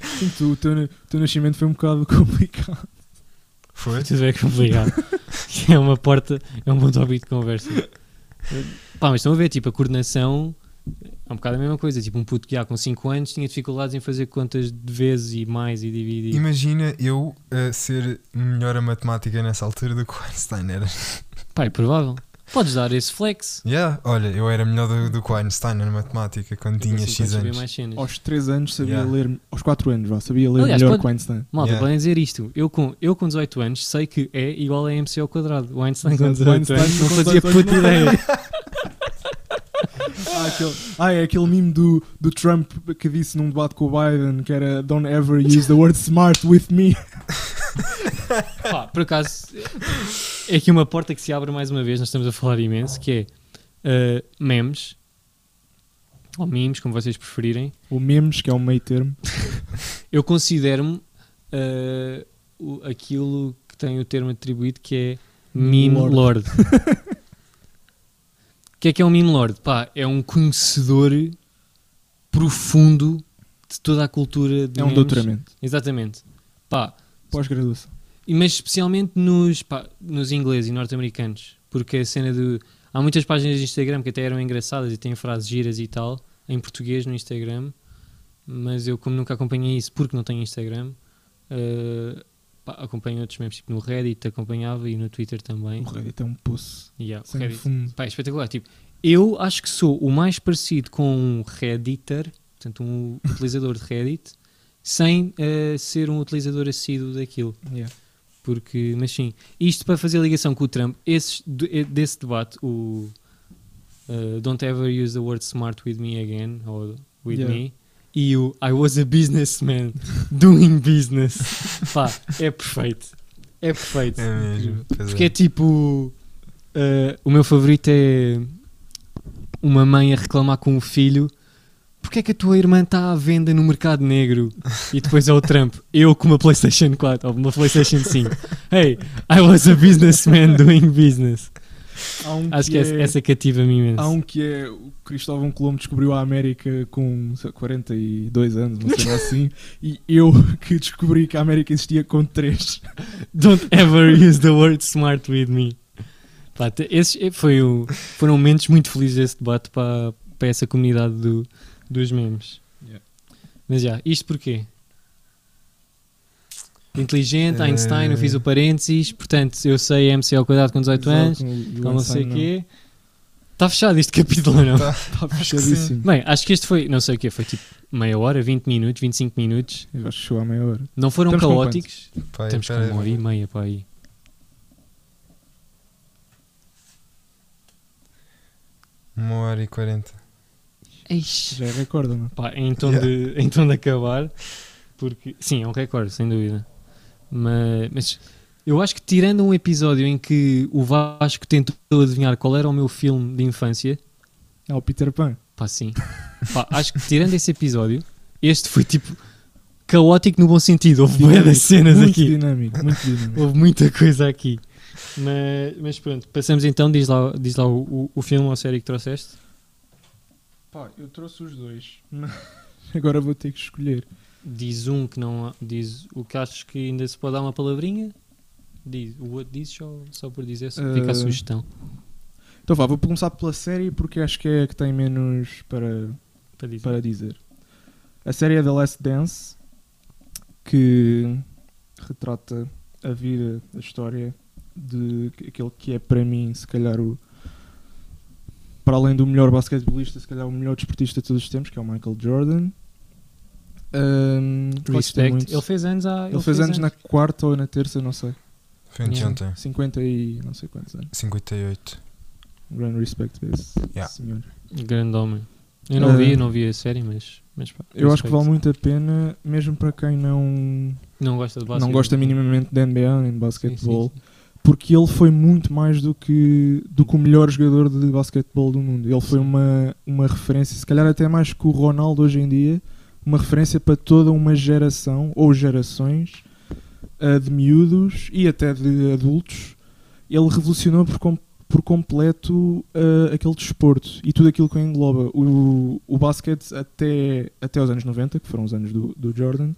Sim, tu, o teu, o teu nascimento foi um bocado *laughs* complicado. Foi? Tudo é complicado. *laughs* é uma porta, é um bom tópico de conversa. Pá, mas estão a ver, tipo, a coordenação é um bocado a mesma coisa. Tipo, um puto que já com 5 anos tinha dificuldades em fazer contas de vezes e mais e dividir. Imagina eu a ser melhor a matemática nessa altura do que o Einstein era. Pá, é provável. Podes dar esse flex. Yeah, olha, eu era melhor do, do que o Einstein na matemática quando tinha Assim, X anos. mais cenas. Aos 3 anos sabia Yeah. ler, aos 4 anos, vá, sabia ler Aliás, melhor pode- que o Einstein. Malta, Yeah. podem dizer isto. Eu com, eu com 18 anos sei que é igual a MC ao quadrado. O Einstein com Exato, 18 o Einstein anos não fazia 18 puta ideia. Ah, aquele, ah, é aquele meme do, do Trump que disse num debate com o Biden que era Don't ever use the word smart with me. Pá, por acaso, é aqui uma porta que se abre mais uma vez, nós estamos a falar imenso, que é uh, memes, ou memes, como vocês preferirem. O memes, que é um meio termo. *laughs* Eu considero-me uh, o- aquilo que tem o termo atribuído que é meme Lord. lord. *laughs* O que é que é um meme lord? Pá, é um conhecedor profundo de toda a cultura de É um memes. doutoramento. Exatamente. Pá, Pós-graduação. Mas especialmente nos, pá, nos ingleses e norte-americanos. Porque a cena de. Há muitas páginas de Instagram que até eram engraçadas e têm frases giras e tal, em português no Instagram. Mas eu, como nunca acompanhei isso porque não tenho Instagram, eh, pá, acompanho outros memes, tipo no Reddit acompanhava e no Twitter também. O Reddit é um poço Yeah, sem Reddit. fundo. Pá, é espetacular. Tipo, eu acho que sou o mais parecido com um Redditor, portanto, um utilizador de Reddit, sem eh, ser um utilizador assíduo daquilo. Yeah. Porque, mas sim, isto para fazer ligação com o Trump, esses, eh, desse debate, o uh, Don't ever use the word smart with me again, ou with Yeah. me, e o I was a businessman *laughs* doing business. *laughs* Pá, é perfeito. É perfeito. É mesmo. Porque é tipo. uh, o meu favorito é uma mãe a reclamar com o filho. Porquê é que a tua irmã está à venda no mercado negro? E depois é o Trump. Eu com uma PlayStation 4 ou uma PlayStation 5. Hey, I was a businessman doing business. Um Acho que essa, essa cativa-me imenso. Há um que é o Cristóvão Colombo descobriu a América com sei lá, 42 anos, uma cena assim, e eu *laughs* que descobri que a América existia com 3. Don't ever use the word smart with me. Pá, esses eh, foi o- foram momentos muito felizes esse debate para, para essa comunidade do- dos memes. Yeah. Mas já, isto porquê? Inteligente, Eh, Einstein, eu fiz o parênteses, portanto eu sei MC ao cuadrado com 18 anos, ou não sei o quê. Está fechado este capítulo ou não? Tá. Está *laughs* Acho que fechadíssimo. Bem, acho que este foi, não sei o quê, foi tipo meia hora, 20 minutos, 25 minutos. Eu acho que chegou à meia hora. Não foram Estamos com caóticos. Pá, Estamos com uma hora e meia para aí. Uma hora e quarenta. Eixe. Já é recorde, não? Pá, em tom, Yeah. de, em tom de acabar, porque sim, é um recorde, sem dúvida. Mas, mas eu acho que tirando um episódio em que o Vasco tentou adivinhar qual era o meu filme de infância, É o Peter Pan. pá, sim. Pá, acho que tirando esse episódio, este foi tipo caótico no bom sentido. Houve bué das cenas muito aqui. dinâmico, muito *laughs* dinâmico. Houve muita coisa aqui. Mas, mas pronto, passamos então, diz lá, diz lá o, o, o filme ou a série que trouxeste. Pá, eu trouxe os dois. mas *laughs* Agora vou ter que escolher. Diz um que não há- diz o que achas que ainda se pode dar uma palavrinha. Diz, o outro diz só, só por dizer, só fica a Eh, sugestão Então vá, vou começar pela série porque acho que é a que tem menos para, para dizer. para dizer. A série é The Last Dance, que retrata a vida, a história de aquele que é para mim, se calhar, o. Para além do melhor basquetebolista, se calhar o melhor desportista de todos os tempos, que é o Michael Jordan. Um, Respect. muito. Ele fez anos há. Ele fez anos na quarta ou na terça, não sei. Foi anteontem. 50 e não sei quantos anos. 58. Um grande respect para esse Yeah. senhor. Grande homem. Eu não Eh, vi, eu não vi a série, mas. mas pá, Eu acho que respeito. vale muito a pena, mesmo para quem não, Não gosta de não basquete. gosta minimamente de NBA nem de Sim, basquetebol, sim, sim. Porque ele foi muito mais do que, do que o melhor jogador de basquetebol do mundo. Ele foi uma, uma referência, se calhar até mais que o Ronaldo hoje em dia, uma referência para toda uma geração ou gerações ah, de miúdos e até de adultos. Ele revolucionou por, com- por completo ah, aquele desporto e tudo aquilo que o engloba. O, o basquete até, até os anos 90, que foram os anos do, do Jordan,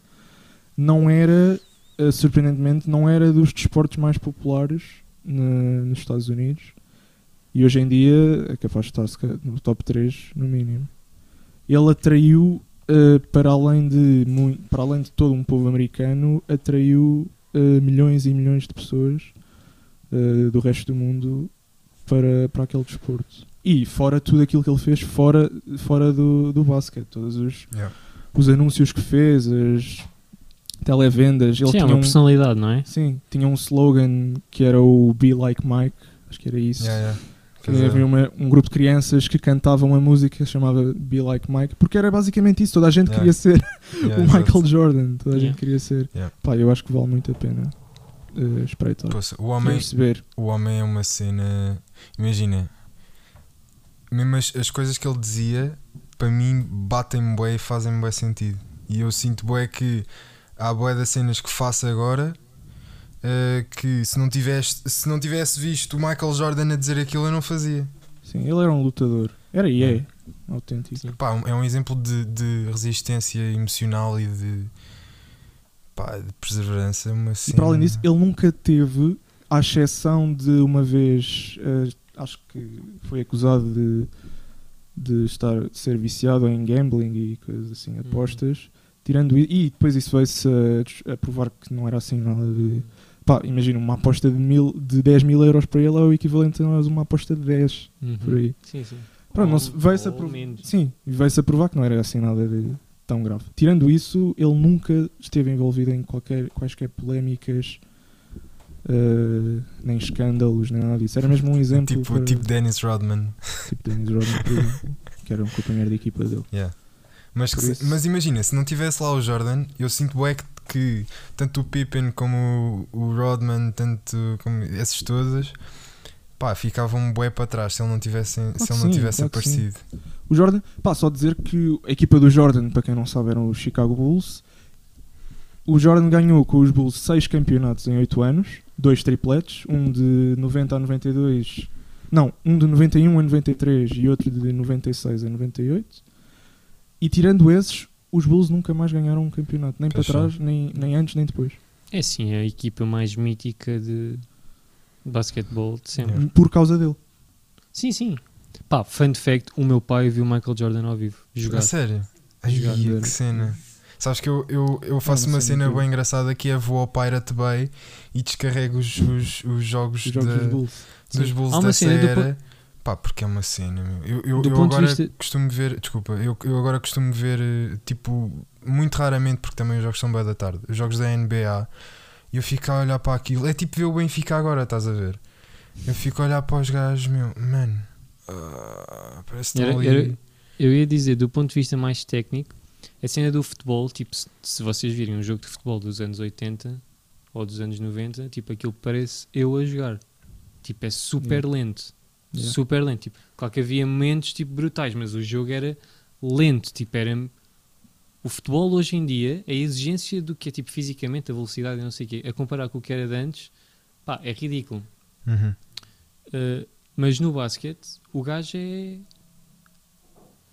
não era, ah, surpreendentemente, não era dos desportos mais populares na- nos Estados Unidos. E hoje em dia é capaz de estar no top 3, no mínimo. Ele atraiu, ah, para, além de, para além de todo um povo americano, atraiu ah, milhões e milhões de pessoas ah, do resto do mundo para, para aquele desporto. E fora tudo aquilo que ele fez fora, fora do, do basquete, todos os, Yeah. os anúncios que fez, as televendas. Ele Sim, é tinha uma um, personalidade, não é? sim, tinha um slogan que era o Be Like Mike, acho que era isso. Yeah, yeah. Que é. havia uma- um grupo de crianças que cantavam uma música chamada Be Like Mike, porque era basicamente isso, toda a gente Yeah. queria ser *laughs* Yeah, o. Michael Jordan, toda a Yeah. gente queria ser. Yeah. Pá, eu acho que vale muito a pena eh, espreitar. Poxa, o homem, perceber. o homem é uma cena. Imagina, mesmo as, as coisas que ele dizia, para mim, batem-me bué e fazem-me bué sentido. E eu sinto bué que há bué das cenas que faço agora eh, que se não, tivesse, se não tivesse visto o Michael Jordan a dizer aquilo, eu não fazia. Sim, ele era um lutador. Era e é. Autêntico. Sim. Pá, é um exemplo de, de resistência emocional e de, pá, de perseverança. Uma E cena... para além disso, ele nunca teve, à exceção de uma vez, eh, acho que foi acusado de, de estar de ser viciado em gambling e coisas assim, apostas. Tirando e depois isso a, des- a provar que não era assim nada de. Pá, imagina, uma aposta de, mil, de 10 mil euros para ele é o equivalente a uma aposta de 10 Uhum. por aí. Sim, sim. Pronto, Ou- se- veio-se a. Sim, veio-se a provar que não era assim nada de tão grave. Tirando isso, ele nunca esteve envolvido em qualquer, quaisquer polémicas, eh, nem escândalos, nem nada disso. Era mesmo um exemplo. Tipo, para- tipo Dennis Rodman. tipo Dennis Rodman, por exemplo, que era um companheiro de equipa dele. Yeah. Mas, que mas imagina, se não tivesse lá o Jordan, eu sinto bué que, que tanto o Pippen como o, o Rodman, tanto como esses todos, pá, ficavam bué para trás se ele não tivesse, se ele não sim, tivesse claro aparecido. O Jordan, pá, só dizer que a equipa do Jordan, para quem não sabe, eram os Chicago Bulls. O Jordan ganhou com os Bulls 6 campeonatos em 8 anos, dois tripletes, um de 90 a 92, não, um de 91 a 93 e outro de 96 a 98. E tirando esses, os Bulls nunca mais ganharam um campeonato, nem Pois para trás, nem, nem antes, nem depois. É sim, é a equipa mais mítica de basquetebol de sempre. Yeah. Por causa dele. Sim, sim. Pá, fun fact: o meu pai viu Michael Jordan ao vivo jogar. A sério? Ai, Jogar, que ver. cena. Sabes que eu, eu, eu faço uma uma cena bem engraçada que é vou ao Pirate Bay e descarrego os, os, os jogos, Os jogos da- dos Bulls. dos. Bulls Há uma dessa cena do era. Pá, porque é uma cena, meu. Eu, eu, eu agora vista- costumo ver, desculpa, eu, eu agora costumo ver, tipo, muito raramente, porque também os jogos são bem da tarde, os jogos da NBA, e eu fico a olhar para aquilo. É tipo ver o Benfica agora, estás a ver? Eu fico a olhar para os gajos, meu, mano, ah, parece que Era- ali. era- Eu ia dizer, do ponto de vista mais técnico, a cena do futebol, tipo, se, se vocês virem um jogo de futebol dos anos 80 ou dos anos 90, tipo, aquilo parece eu a jogar. Tipo, é super Yeah. lento. Yeah. Super lento. Tipo, claro que havia momentos tipo, brutais, mas o jogo era lento. Tipo, era o futebol hoje em dia, a exigência do que é tipo fisicamente, a velocidade e não sei o quê, a comparar com o que era de antes, pá, é ridículo. Uhum. Uh, mas no basquete, o gajo é.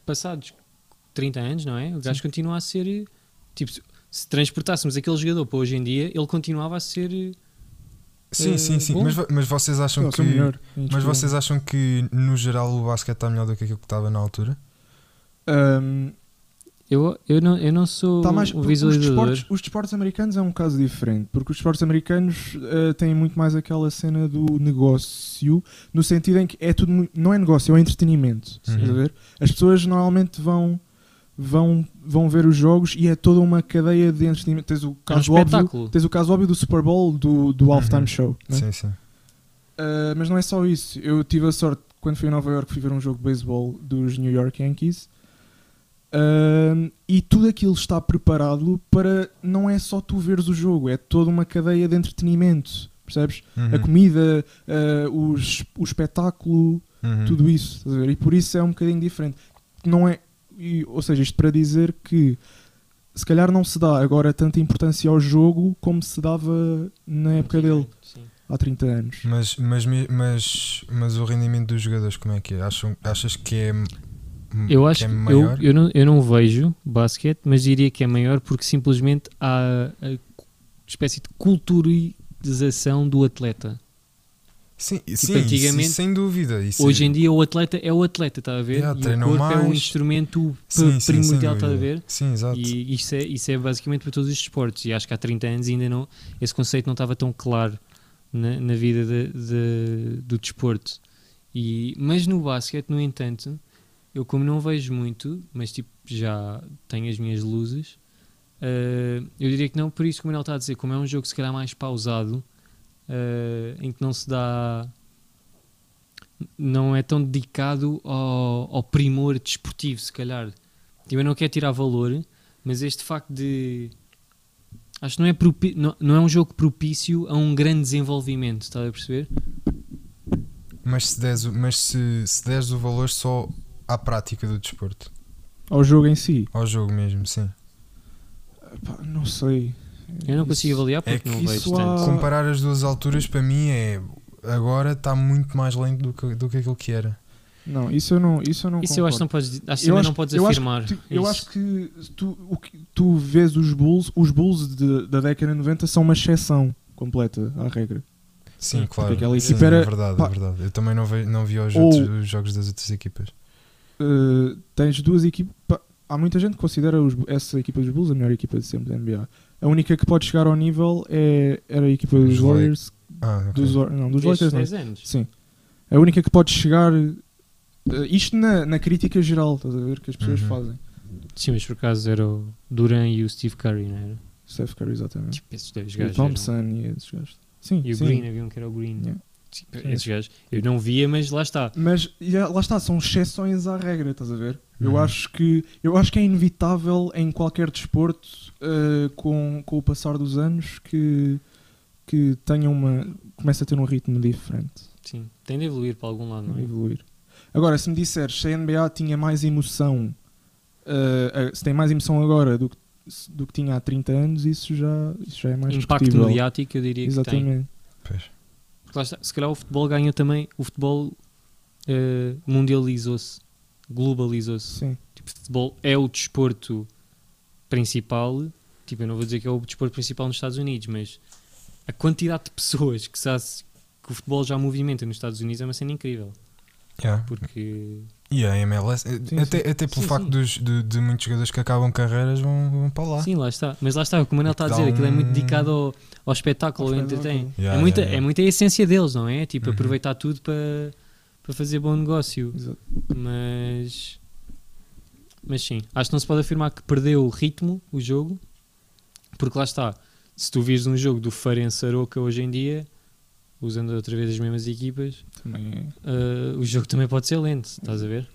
Passados 30 anos, não é? O gajo continua a ser. Tipo, se transportássemos aquele jogador para hoje em dia, ele continuava a ser. Sim, sim, sim. bom. Mas, mas vocês acham Não, que. melhor, Mas vocês acham que no geral o basquete está melhor do que aquilo que estava na altura? Ahm, Eu, eu, não, eu não sou Tá mais, o porque os, visualizador. desportos, os desportos americanos é um caso diferente, porque os desportos americanos eh, têm muito mais aquela cena do negócio, no sentido em que é tudo não é negócio, é um entretenimento. Estás a ver? As pessoas normalmente vão, vão, vão ver os jogos e é toda uma cadeia de entretenimento. Tens o É um caso, óbvio, tens o caso óbvio do Super Bowl, do, do halftime Uhum. show. né? Sim, sim. Uh, mas não é só isso. Eu tive a sorte, quando fui a Nova York, fui ver um jogo de beisebol dos New York Yankees. Um, e tudo aquilo está preparado para não é só tu veres o jogo, é toda uma cadeia de entretenimento. Percebes? A Uhum. comida, uh, os- o espetáculo, Uhum. tudo isso. estás a ver? E por isso é um bocadinho diferente. Não é, e- ou seja, isto para dizer que se calhar não se dá agora tanta importância ao jogo como se dava na época dele, Sim. há 30 anos. Mas, mas, mas, mas o rendimento dos jogadores, como é que é? Acham, achas que é, Eu que acho é que eu, maior? eu, não, eu não vejo basquete, mas diria que é maior porque simplesmente há a espécie de culturização do atleta. Sim, sim tipo, antigamente- isso sem dúvida. Isso Hoje é- em dia o atleta é o atleta, está a ver? Yeah, e o corpo é um mais. instrumento Sim, sim, primordial, está a ver? Sim, exato. E isso é, isso é basicamente para todos os esportes. E acho que há 30 anos ainda não, esse conceito não estava tão claro na, na vida de- de- do desporto. E, mas no basquete, no entanto, eu como não vejo muito, mas tipo já tenho as minhas luzes, eh, eu diria que não, por isso como ele está a dizer, como é um jogo se calhar mais pausado, eh, em que não se dá não é tão dedicado ao, ao primor desportivo, se calhar. Tipo, Eu não quero tirar valor, mas este facto de. Acho que não é, propi- não, não é um jogo propício a um grande desenvolvimento, estás a perceber? Mas, se des, o- mas se, se des o valor só à prática do desporto, Ao jogo em si, ao jogo mesmo, sim. Pá, não sei. Eu não consigo avaliar porque é que não isso vejo há- tanto. Comparar as duas alturas para mim é. Agora está muito mais lento do que, do que aquilo que era. Não, isso eu não, isso eu não Isso eu acho que não podes, acho Eu acho- não podes eu acho afirmar. Tu- eu acho que tu, o que tu vês os Bulls, os Bulls de- da década de 90 são uma exceção completa à regra. Sim, claro. aquela Sim, equipa era- é verdade, pá, é verdade. Eu também não, vi, não vi os, Ou- outros- os jogos das outras equipas. Uh, tens duas equipas. Há muita gente que considera os- essa equipa dos Bulls a melhor equipa de sempre da NBA. A única que pode chegar ao nível é, era a equipa dos Os Warriors. Ah, ok. Dos, não, dos Lakers não. 10 anos. Sim. A única que pode chegar. uh, isto na, na crítica geral, estás a ver? Que as pessoas Uhum. fazem. Sim, mas por acaso era o Duran e o Steve Curry, não era? Steph Curry, exatamente. Tipo, esses dois E o gajos. eram- Thompson e esses gajos. Sim, E o sim. Green, havia um que era o Green. Yeah. Tipo, esses gajos. Eu não via, mas lá está. Mas e, ah, lá está, são exceções à regra, estás a ver? Eu Uhum. acho que eu acho que é inevitável em qualquer desporto uh, com, com o passar dos anos que que tenha uma comece a ter um ritmo diferente, Sim, tem de evoluir para algum lado, não é? evoluir. Agora, se me disseres se a NBA tinha mais emoção, uh, uh, se tem mais emoção agora do que do que tinha há 30 anos, isso já isso já é mais Impacto discutível. mediático, eu diria que tem. Exatamente. Pois. Porque lá está, se calhar o futebol ganha também, o futebol eh, mundializou-se, globalizou-se. Sim. Tipo, o futebol é o desporto principal. Tipo, eu não vou dizer que é o desporto principal nos Estados Unidos, mas a quantidade de pessoas que, sabe, que o futebol já movimenta nos Estados Unidos é uma cena incrível. Yeah. Porque E a MLS, eh, Sim, até, até pelo Sim, facto sim. Dos, de, de muitos jogadores que acabam carreiras vão, vão para lá. Sim, lá está. Mas lá está, como o Manel está a dizer, aquilo é muito um- dedicado ao, ao espetáculo, Ao entretém. Yeah, é, muita, yeah, yeah. é muita a essência deles, não é? Tipo, Uhum. aproveitar tudo para, para fazer bom negócio. Exato. Mas. Mas sim, acho que não se pode afirmar que perdeu o ritmo, o jogo, porque lá está. Se tu vires um jogo do Farense Aroca hoje em dia, usando outra vez as mesmas equipas, Também. Uh, o jogo também pode ser lento, estás a ver?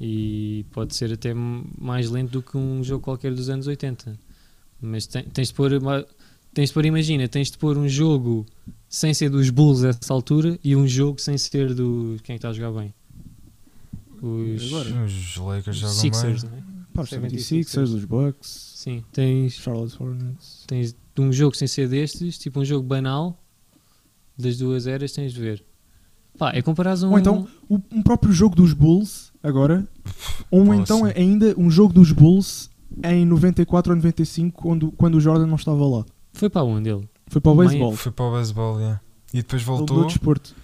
E pode ser até mais lento do que um jogo qualquer dos anos 80. Mas tens de pôr, tens de pôr, imagina, tens de pôr um jogo sem ser dos Bulls essa altura e um jogo sem ser do. Quem é está a jogar bem? Os Agora? Os Lakers jogam Sixers, bem. é? Pá, os 76ers. 76ers, os Bucks, Sim, tens, Charlotte Hornets. tens um jogo sem ser destes, tipo um jogo banal das duas eras, tens de ver. Pá, é comparares um. Ou então, o, um próprio jogo dos Bulls, agora. *laughs* Ou Pô, então ainda um jogo dos Bulls em 94 ou 95, quando, quando o Jordan não estava lá. Foi para onde ele? Foi para o beisebol. Foi para o baseball, yeah. E depois voltou. de desporto.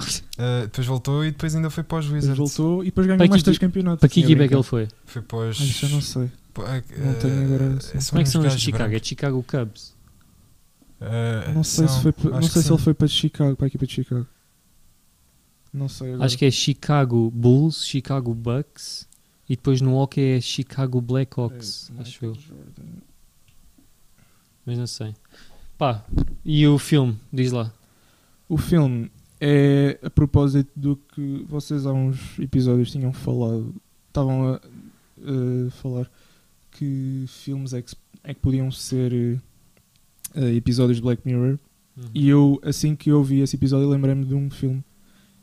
uh, depois voltou e depois ainda foi para os Depois Wizards. voltou e depois ganhou Para mais que três campeonatos. Para que Sim, a equipa é que ele foi? Foi para os. Ah, isso eu não sei. pa- Não tenho agora, uh, sim. são Como é que são os de Chicago? É brancos. de Chicago Cubs. Uh, Não sei, são- se, foi, não sei se ele foi para Chicago, para a equipa de Chicago. Não sei agora. Acho que é Chicago Bulls, Chicago Bucks e depois no hockey é Chicago Blackhawks, É, acho eu. Jordan. Mas não sei. Pá, e o filme? Diz lá. O filme é a propósito do que vocês há uns episódios tinham falado. Estavam a, a falar que filmes é que, é que podiam ser eh, episódios de Black Mirror. E eu, assim que eu vi esse episódio, lembrei-me de um filme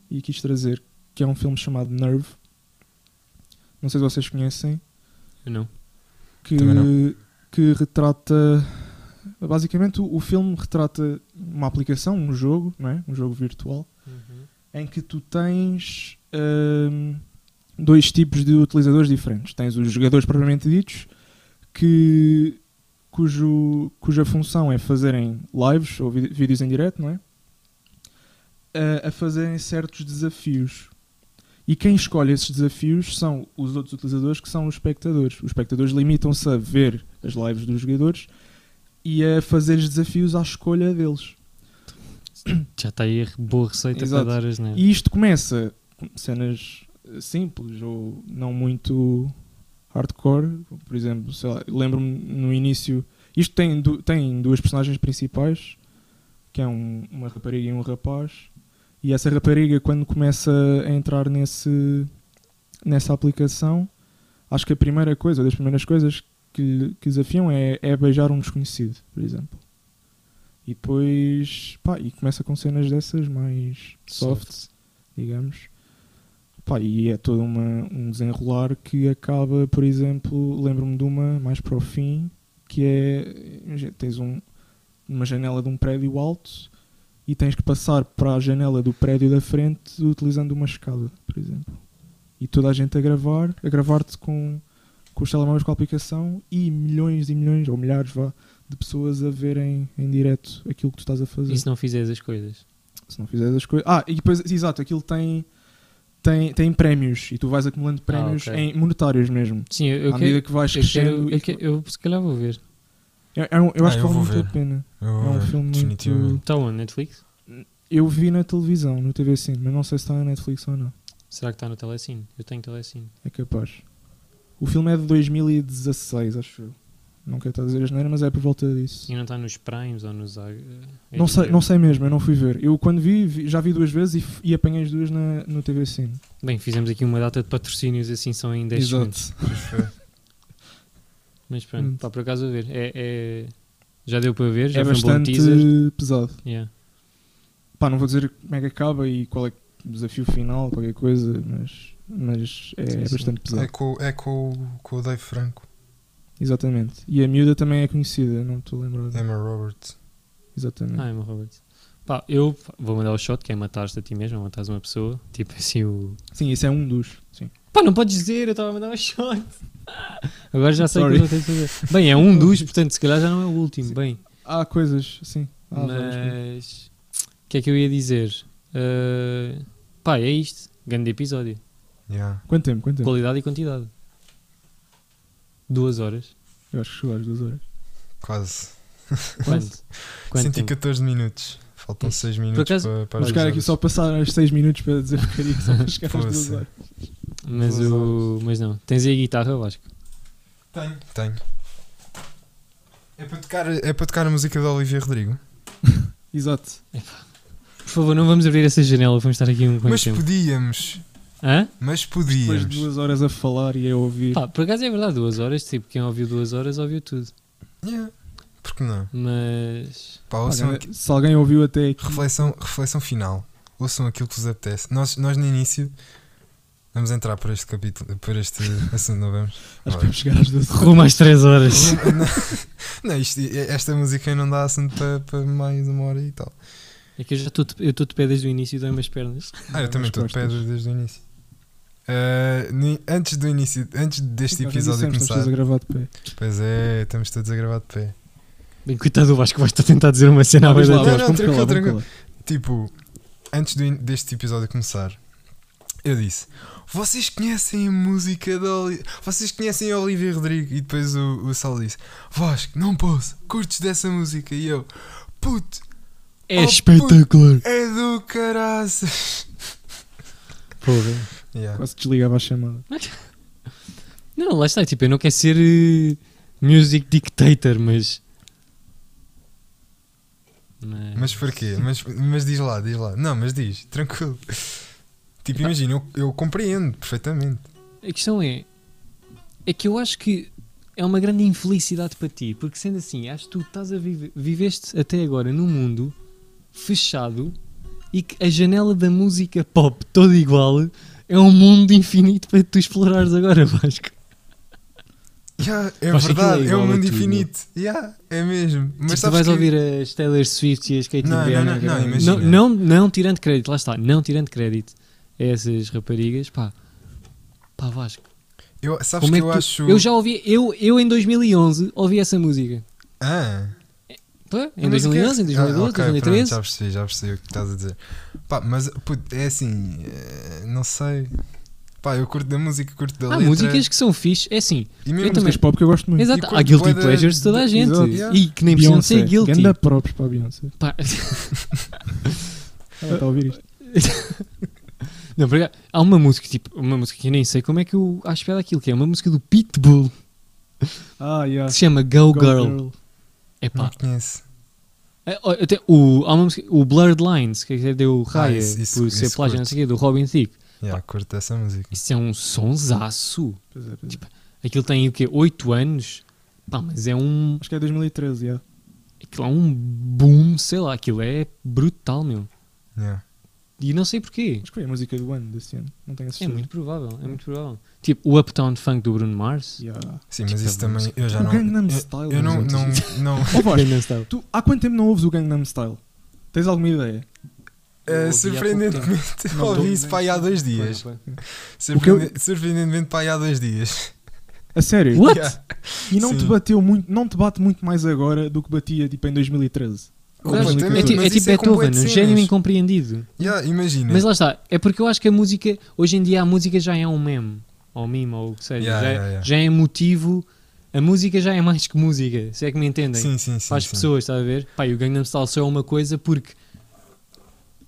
e quis trazer, que é um filme chamado Nerve. Não sei se vocês conhecem. Eu não. que, não. que retrata basicamente o, o filme retrata uma aplicação, um jogo, não é? um jogo virtual, em que tu tens hum, dois tipos de utilizadores diferentes. Tens os jogadores propriamente ditos, que, cujo, cuja função é fazerem lives ou vídeos em direto, não é? A, a fazerem certos desafios. E quem escolhe esses desafios são os outros utilizadores, que são os espectadores. Os espectadores limitam-se a ver as lives dos jogadores e a fazer os desafios à escolha deles. Já está aí a boa receita Exato. para dar as. E isto começa com cenas simples ou não muito hardcore. Por exemplo, lembro-me no início. Isto tem, du- tem duas personagens principais, que é um- uma rapariga e um rapaz. E essa rapariga, quando começa a entrar nesse, nessa aplicação, acho que a primeira coisa, das primeiras coisas que, que desafiam é, é beijar um desconhecido, por exemplo. E depois, pá, e começa com cenas dessas mais soft, digamos. Pá, e é todo uma, um desenrolar que acaba, por exemplo, lembro-me de uma mais para o fim, que é, tens um, uma janela de um prédio alto e tens que passar para a janela do prédio da frente utilizando uma escada, por exemplo. E toda a gente a gravar, a gravar-te com, com os telemóveis com a aplicação e milhões e milhões, ou milhares, vá, de pessoas a verem em direto aquilo que tu estás a fazer E se não fizeres as coisas? se não fizeres as coisas. Ah, e depois, exato, aquilo tem, tem, tem prémios e tu vais acumulando prémios ok. em monetários mesmo. Sim, eu, eu à quero. medida que vais Eu, crescendo. quero, eu, que- eu se calhar vou ver. É- é um- eu Ah, acho eu que vale muito a pena. Eu É um ver, filme muito-. Está onde? Netflix? Eu vi na televisão, no TV Cine, mas não sei se está na Netflix ou não. Será que está no Telecine? Eu tenho Telecine. É capaz. O filme é de 2016, acho eu. Não quero estar a dizer as neiras, mas é por volta disso. E não está nos Primes ou nos. Não sei, não sei mesmo, eu não fui ver. Eu quando vi, vi- já vi duas vezes e, e apanhei as duas na, no TV Cine. Bem, fizemos aqui uma data de patrocínios assim, são em 10 segundos. Exato. Foi. *laughs* Mas pronto, Pronto. pá, por acaso a ver. É, é- Já deu para ver, já É foi um bom bastante teaser. pesado. Yeah. Pá, não vou dizer como é que acaba e qual é o desafio final, qualquer coisa, mas, mas é, Sim, sim. bastante pesado. É com, é com, o- com o Dave Franco, Exatamente. E a miúda também é conhecida, não estou a lembrar. Emma Roberts. Exatamente. Ah, Emma Roberts. Pá, eu vou mandar o shot, que é matar-te a ti mesmo, ou matares uma pessoa. Tipo assim, o. Sim, isso é um dos. Sim. Pá, não podes dizer, eu estava a mandar um shot. *laughs* Agora já sei Sorry. que eu não tenho que fazer. Bem, é um *laughs* dos, portanto, se calhar já não é o último. Bem, Há coisas, sim. Há mas. O que é que eu ia dizer? Uh, Pá, é isto. Grande episódio. Yeah. Quanto tempo? Quanto tempo? Qualidade e quantidade. Duas horas. Eu acho que chegou às duas horas. Quase. Quanto? *laughs* Quanto tempo? 114 minutos. Faltam Isso. 6 minutos acaso, para, para as duas aqui horas. só passar os 6 minutos para dizer *laughs* porcaria só para chegar às duas Poça. horas. Mas, Duas o... mas não. Tens aí a guitarra, Vasco. Tenho. Tenho. É para, tocar, é para tocar a música da Olivia Rodrigo. *laughs* Exato. Por favor, não vamos abrir essa janela, vamos estar aqui um Mas tempo. podíamos. Hã? Mas Depois podíamos. de duas horas a falar e a ouvir. Pá, por acaso é verdade, duas horas, tipo, quem ouviu duas horas ouviu tudo. Yeah. Porque não? Mas. Pá, ouçam Olha, aqui- se alguém ouviu até aqui, reflexão, reflexão final. Ouçam aquilo que vos apetece. Nós, nós no início Vamos entrar por este capítulo, por este *laughs* assunto, não vamos? Acho que vamos chegar às 12 Rumo às 3 horas. não, *laughs* isto, esta música não dá assunto para, para mais uma hora e tal. É que eu já estou de- eu estou de pé desde o início e dou as pernas. Ah, eu também estou de pé desde o início. No- antes do início, antes deste episódio começar, Estamos a gravar de pé. pois é, estamos todos a gravar de pé. Bem, coitado do Vasco, vais-te a tentar dizer uma cena à lá, dele. não, tranquilo. Tipo, antes do deste episódio começar, eu disse: Vocês conhecem a música da Oli Vocês conhecem a Olivia Rodrigo? E depois o, o Sal disse: Vasco, não posso, curtes dessa música? E eu: Puto, É Oh, espetacular. é do caraças. Porra. Yeah. Quase desligava a chamada. *laughs* Não, lá está, tipo, eu não quero ser eh, music dictator, mas... Mas... Mas porquê? Mas, mas diz lá, diz lá. Não, mas diz, tranquilo. Tipo, imagina, eu, eu compreendo perfeitamente. A questão é... É que eu acho que é uma grande infelicidade para ti, porque sendo assim, acho que tu estás a viver... Viveste até agora num mundo fechado e que a janela da música pop toda igual é um mundo infinito para tu explorares agora, *laughs* Vasco. Yeah, é é verdade, é, igual um mundo tudo. infinito. Yeah, é mesmo. Mas Tipo, tu vais que... ouvir as Taylor Swift e as Katy Não, Perry. não, não, não, não, imagina. não, não tirando crédito, lá está, não tirando crédito a essas raparigas, pá, pá Vasco. Eu, sabes Como que é que eu tu- acho. Eu já ouvi, eu, eu em 2011 ouvi essa música. Ah, Pá, em mas o que é- 2011, em 2012, Ah, ok, pronto, 2013. já percebi, já percebi o que estás a dizer. Pá, mas puto, é assim, eh, não sei. Pá, eu curto da música, curto da Há letra. músicas que são fixe, é assim. E mesmo eu também- pop que eu gosto muito. Exato, há guilty da- pleasures de toda a gente. exato, yeah. E que nem precisam de ser guilty. Ganda props para a Beyoncé. Pá, Ela está a ouvir isto. *laughs* não, por acaso, há uma música, tipo, uma música que eu nem sei como é que eu acho piada aquilo, que é uma música do Pitbull, Ah, yeah. que se chama Go, Go Girl. É Não pá, conheço. É, Até o, há uma música- o Blurred Lines, que é deu raia isso- isso- por ser plágio, não sei o quê, do Robin Thicke. Yeah, curto essa música. Isso é um sonsaço. Pois é, pois é. Aquilo tem o quê? 8 anos? Pá, mas é um. Acho que é 2013, yeah. Aquilo é um boom, sei lá, aquilo é brutal, meu. Yeah. E não sei porquê. Foi a música do ano desse ano. Não tenho a É muito provável, é muito provável. Tipo, o Uptown Funk do Bruno Mars. Yeah. Sim, mas Tipo, isso também eu já o não. Gangnam eu- Style. Eu não. mas não, não *laughs* Vasco, Gangnam Style. tu há quanto tempo não ouves o Gangnam Style? Tens alguma ideia? Eu ouvi há surpreendentemente, *laughs* Não, ouvi isso para aí há dois dias. Foi, foi. Surpreende- Surpreendentemente para aí há dois dias. A sério? What? Yeah. E não te Sim. bateu muito, não te bate muito mais agora do que batia tipo em 2013. É, ti- é tipo é bué Beethoven, um gênio incompreendido. Yeah, imagina. Mas lá está, é porque eu acho que a música, hoje em dia a música já é um meme, ou meme, ou o que seja, Yeah, já, é- yeah, já é motivo, a música já é mais que música, se é que me entendem, sim, sim, sim. para as sim. pessoas, está a ver? Pá, e o Gangnam Style só é uma coisa porque,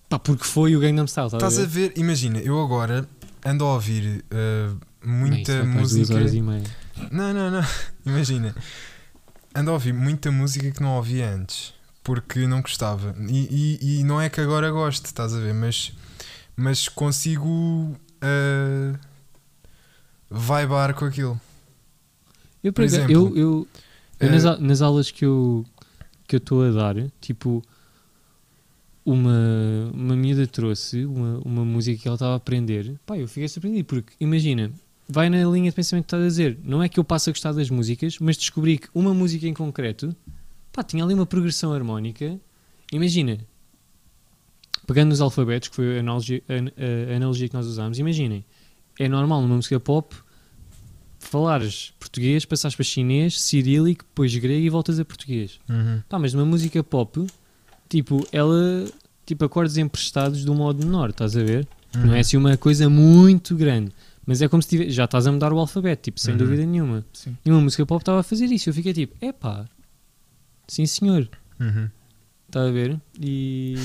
pá, porque foi o Gangnam Style, está a Estás a ver? ver, imagina, eu agora ando a ouvir uh, Bem, muita duas música. horas e meia. Não, não, não. *laughs* Imagina, ando a ouvir muita música que não ouvia antes porque não gostava. E, e, e não é que agora goste, estás a ver, mas, mas consigo uh, vibar com aquilo. Eu, Por por exemplo, eu, eu, eu nas, Uh, au- nas aulas que eu que estou a dar, tipo, uma, uma miúda trouxe uma, uma música que ela estava a aprender. Pá, eu fiquei surpreendido, porque imagina, vai na linha de pensamento que estás a dizer. Não é que eu passe a gostar das músicas, mas descobri que uma música em concreto, pá, tinha ali uma progressão harmónica. Imagina, pegando nos alfabetos, que foi a analogia, a- a analogia que nós usámos, imaginem, é normal numa música pop falares português, passares para chinês, cirílico, depois grego e voltas a português. uhum. Pá, mas numa música pop, tipo, ela, tipo, acordes emprestados do modo menor, estás a ver? Não Uhum. é assim uma coisa muito grande. Mas é como se tivesse, já estás a mudar o alfabeto, tipo, sem Uhum. dúvida nenhuma. Sim. E uma música pop estava a fazer isso. Eu fiquei tipo, epá, sim senhor, Uhum. está a ver? E.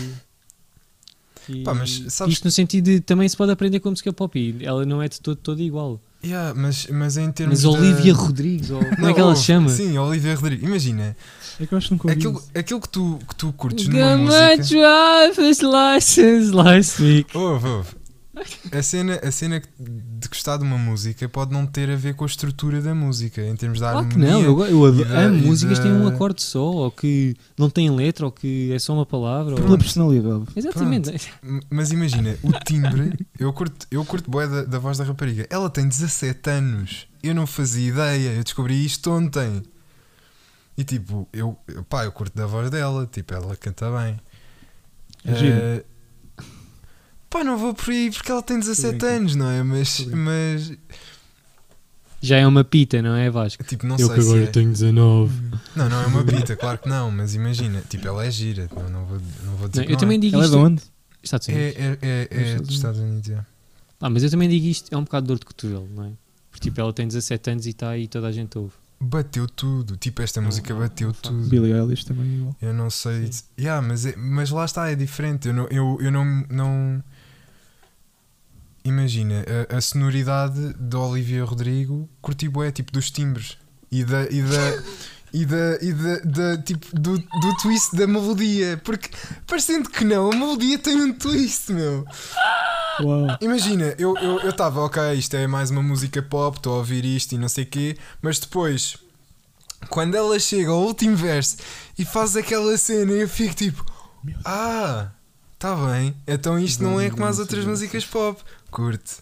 e Pá, mas sabes isto no sentido de também se pode aprender com a música pop e ela não é de todo, toda igual. Yeah, mas, mas em termos Mas da- Olivia Rodrigues, ou *laughs* como Não, é que ela se ouve, chama? Sim, Olivia Rodrigo. Imagina, É que eu acho que nunca aquilo, aquilo que, tu, que tu curtes numa Got my música. driver's license last week. Ouve, ouve. A cena, a cena de gostar de uma música pode não ter a ver com a estrutura da música, em termos da Claro que harmonia. não, eu, eu ado- da- amo e músicas que têm um acorde só, ou que não têm letra, ou que é só uma palavra. ou- Pela personalidade. Exatamente. M- Mas imagina, o timbre, eu curto, eu curto bué da, da voz da rapariga. Ela tem 17 anos. Eu não fazia ideia. Eu descobri isto ontem. E tipo, eu, pá, eu curto da voz dela. Tipo, ela canta bem. É gira. Pá, não vou por aí porque ela tem 17 brincando. anos, não é? Mas, mas Já é uma pita, não é, Vasco? tipo, não eu sei que se agora é. tenho 19. Não, não é uma pita, claro que não. Mas imagina, tipo, ela é gira. Não, não vou, não vou dizer Não, que eu não também digo Ela é de isto. onde? Estados é. Unidos. É, é, é, é Estados dos Estados Unidos, é. Ah, mas eu também digo isto, é um bocado de dor de cotovelo, não é? Porque tipo, ela tem 17 anos e está aí e toda a gente ouve. Bateu tudo. Tipo, esta música bateu tudo. Billie Eilish também é igual. Eu não sei. Sim. Yeah, mas, é- mas lá está, é diferente. Eu não. Eu, eu não, não... Imagina, a, a sonoridade da Olivia Rodrigo curti bué, tipo dos timbres e da. E da *laughs* E, da, e da, da- tipo, do, do twist da melodia, porque parecendo que não, a melodia tem um twist, meu. Uau. Imagina, eu estava, eu, eu tava, ok, isto é mais uma música pop, estou a ouvir isto e não sei o quê, mas depois, quando ela chega ao último verso e faz aquela cena, eu fico tipo, ah, tá bem, então isto não é como as outras músicas pop. Curte,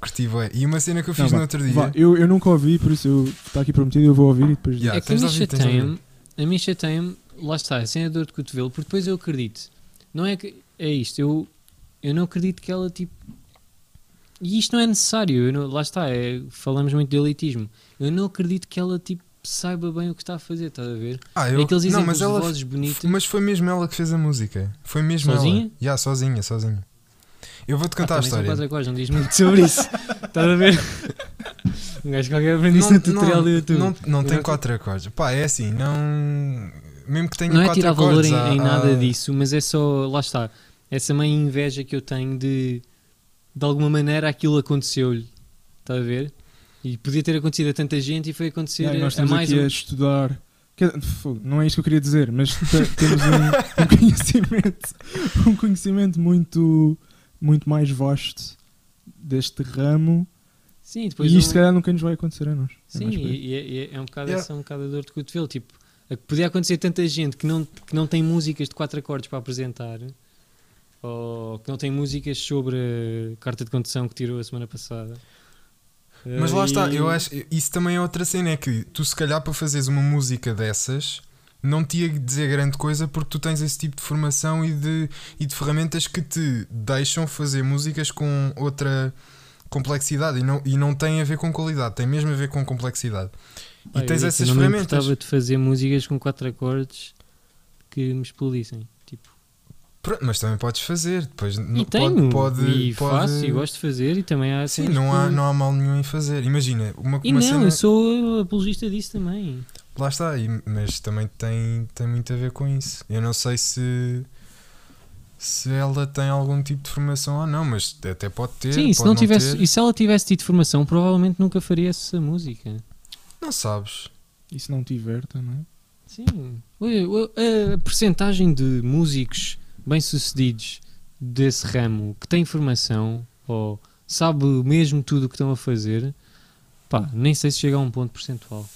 curti bem. E uma cena que eu fiz Não, vá, no outro dia. vá, eu, eu nunca ouvi, por isso eu- está aqui prometido, eu vou ouvir e depois. Yeah. é que a mim de chateia-me, a mim chateia-me, lá está, a cena de dor de cotovelo, porque depois eu acredito. Não é que, é isto, eu, eu não acredito que ela tipo. E isto não é necessário, eu não- lá está, é, falamos muito de elitismo. Eu não acredito que ela tipo saiba bem o que está a fazer, estás a ver? Ah, é eu, aqueles não, exemplos mas ela, vozes bonitas. mas foi mesmo ela que fez a música. Foi mesmo Sozinha? ela. Yeah, sozinha, sozinha. Eu vou-te Ah, contar a também são história. quatro acordes, não diz muito sobre isso. Estás a ver? Um gajo qualquer aprende isso no tutorial do YouTube. Não, não tem Não- quatro acordes. Pá, é assim, não. Mesmo que tenha não é quatro tirar valor em, há- em nada disso, mas é só, lá está, essa meio inveja que eu tenho de de alguma maneira aquilo aconteceu-lhe, está a ver? E podia ter acontecido a tanta gente e foi acontecer e nós a mais aqui um. a estudar. Não é isto que eu queria dizer, mas te- temos um, um *laughs* conhecimento, um conhecimento muito, muito mais vasto deste ramo Sim, depois e isto um- se calhar nunca nos vai acontecer a nós. É Sim, aí. e, e é, e é- é um bocado Yeah. essa um bocado a dor de cotovelo, tipo, a que podia acontecer tanta gente que não, que não tem músicas de quatro acordes para apresentar, ou que não tem músicas sobre a carta de condução que tirou a semana passada. Mas lá está, eu acho. Isso também é outra cena. É que tu, se calhar, para fazeres uma música dessas, não te ia dizer grande coisa porque tu tens esse tipo de formação e de, e de ferramentas que te deixam fazer músicas com outra complexidade e não, e não tem a ver com qualidade, tem mesmo a ver com complexidade. Pá, e eu tens digo, essas eu não me ferramentas. importava de fazer músicas com quatro acordes que me explodissem. Tipo, Pronto, mas também podes fazer. Depois e não- tenho, pode, e pode- faço, e gosto de fazer, e também há Sim, não há, que- não há mal nenhum em fazer. Imagina, uma, E uma não, cena. eu sou apologista disso também. Lá está, e- mas também tem, tem muito a ver com isso. Eu não sei se se ela tem algum tipo de formação ou não, mas até pode ter. Sim, se não tivesse, ter. e se ela tivesse tido formação, provavelmente nunca faria essa música. Não sabes. E se não tiver também. Sim. A percentagem de músicos bem-sucedidos desse ramo que têm formação ou sabe mesmo tudo o que estão a fazer, pá, nem sei se chega a um ponto percentual.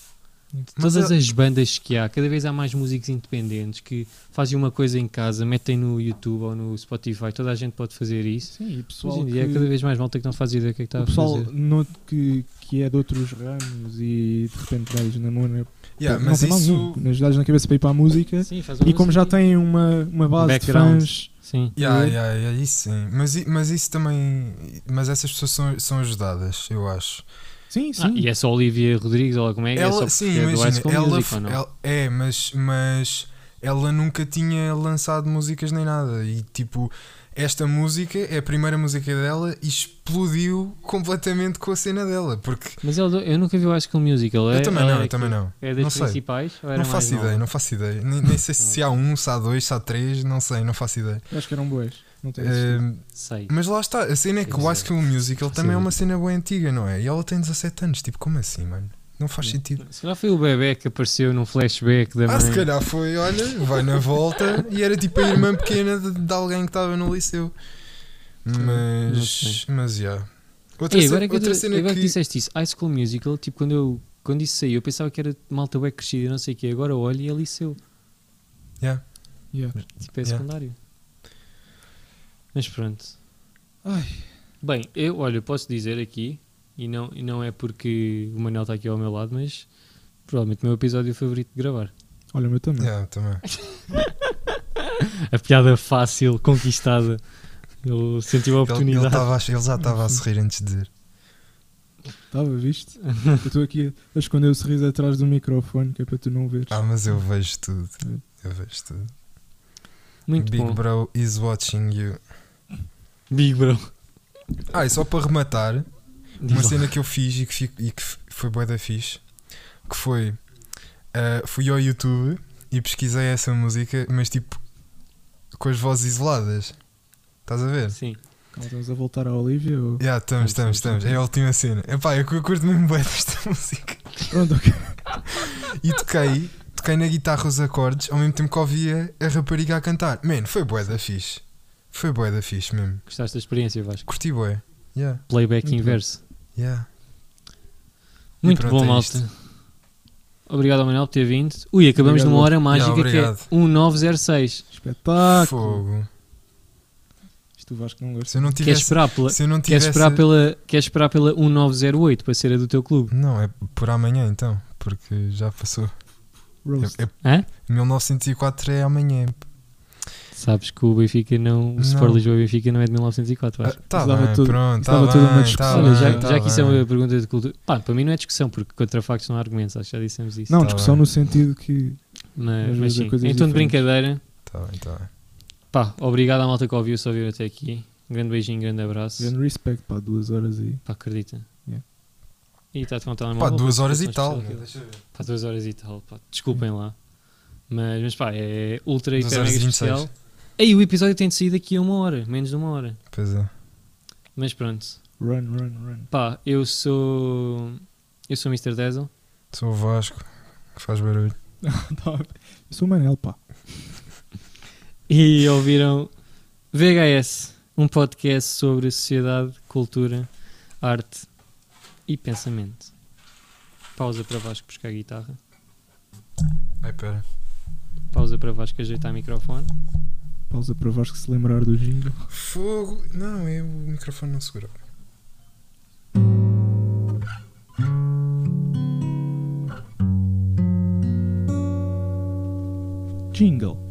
Mas Todas eu- as bandas que há, cada vez há mais músicos independentes que fazem uma coisa em casa, metem no YouTube ou no Spotify, toda a gente pode fazer isso. Sim, e pessoal Hoje em dia é que- cada vez mais malta que não faz ideia do que é que está o a pessoal fazer. no- que, que é de outros ramos e de repente dá-lhes na mão, Yeah, não mas tem mal isso. dá-lhes na cabeça para ir para a música Sim, faz uma e como já têm uma, uma base Background. de fãs, Sim. Yeah, É. yeah, yeah, isso sim. Mas, mas isso também. Mas essas pessoas são, são ajudadas, eu acho. Sim, sim. Ah, e é só Olivia Rodrigues, ou lá como é? é ela, sim, é High imagina, ela, Music, ela- é, mas, mas ela nunca tinha lançado músicas nem nada. E tipo, esta música é a primeira música dela e explodiu completamente com a cena dela. Porque Mas ela- eu nunca vi o High School Musical. eu é, também ela não, é eu também que- não. É das Não principais? Ou era Não mais faço nova? ideia, não faço ideia. Nem, nem sei se há um, se há dois, se há três, não sei, não faço ideia. Acho que eram boas. Não tenho certeza. Eh, Sei. mas lá está, a cena é que o High. School Musical também é uma cena bem antiga, não é? E ela tem 17 anos, tipo, como assim, mano? Não faz Sim. sentido. Se calhar foi o bebê que apareceu num flashback da mãe. Ah, se calhar foi, olha, vai na volta e era tipo a irmã pequena de, de alguém que estava no liceu. Mas. Mas já. Outra, Ei, agora é que, outra eu, cena agora que que. disseste isso, High School Musical, tipo, quando, eu, quando isso saiu, eu pensava que era malta bem crescida e não sei o quê. Agora olho e é liceu. Yeah. Yeah. Tipo, é Yeah. secundário. Mas pronto. Ai. Bem, eu, olha, eu posso dizer aqui, e não, e não é porque o Manel está aqui ao meu lado, mas provavelmente o meu episódio favorito de gravar. Olha, o meu também. Yeah, também. *laughs* A piada fácil, conquistada. Ele sentiu a Ele, ele, oportunidade. tava ele já estava a sorrir antes de dizer. Estava, viste? eu estou aqui a esconder o sorriso atrás do microfone, que é para tu não veres. Ah, mas eu vejo tudo. Eu vejo tudo. Muito Big bom. Bro is watching you. Big Bro. Ah, e só para rematar, Diz uma lá. cena que eu fiz e que, fico- e que foi bué da fixe, que foi, ah, fui ao YouTube e pesquisei essa música, mas tipo, com as vozes isoladas. Estás a ver? Sim. Calma, estamos a voltar à Olivia ou... Já, estamos, estamos, estamos. É a última cena. Epá, eu, eu curto mesmo bué desta *laughs* música. Pronto, ok. E toquei, toquei na guitarra os acordes, ao mesmo tempo que ouvia a rapariga a cantar. Man, foi bué da fixe. Foi bué da fixe mesmo. Gostaste da experiência, Vasco? Curti bué. Yeah, Playback Muito bom. inverso. yeah. E Muito pronto, bom, é malta. isto. Obrigado ao Manel por ter vindo. Ui, acabamos Obrigado. numa hora mágica que é obrigado. 1906. Espetáculo. Fogo. Isto o Vasco não gosta. Se eu não Queres tivesse. esperar pela, Se eu não queres tivesse. esperar pela, queres esperar pela 1908 para ser a do teu clube? Não, é por amanhã então, porque já passou. Roast. É, é, Hã? 1904 é amanhã. Sabes que o Benfica não. O. Sport Lisboa e Benfica não é de 1904, Ah, Vasco. tá Isso dava bem, tudo- pronto, tá tudo uma discussão. tá Olha, já, bem, já tá que isso é uma pergunta de cultura. Pá, para mim não é discussão, porque contra factos não há argumentos, acho que já dissemos isso. Não, Tá discussão bem. no sentido que. mas, sim, em tom de brincadeira, Tá bem, tá bem. pá, obrigado à malta que ouviu, só vir até aqui. Um grande beijinho, grande abraço. Grande respect, pá, duas horas aí. Pá, acredita. Yeah. E está com o Pá, telemóvel. duas para horas e tal. especiais. Pá, duas horas e tal. Pá, desculpem lá. Mas, mas pá, é ultra Duas hiper horas mega e 26. Aí o episódio tem de sair daqui a uma hora, menos de uma hora. Pois é. Mas pronto. Run, run, run. Pá, eu sou. Eu sou o Mr. Diesel. Sou o Vasco, que faz barulho. Eu *laughs* sou o Manel, pá. *laughs* E ouviram VHS, um podcast sobre sociedade, cultura, arte e pensamento. Pausa para Vasco buscar a guitarra. Ai, pera. Pausa para Vasco ajeitar o microfone. Pausa para Vasco se lembrar do jingle. Fogo. Não, é o microfone não segura. Jingle.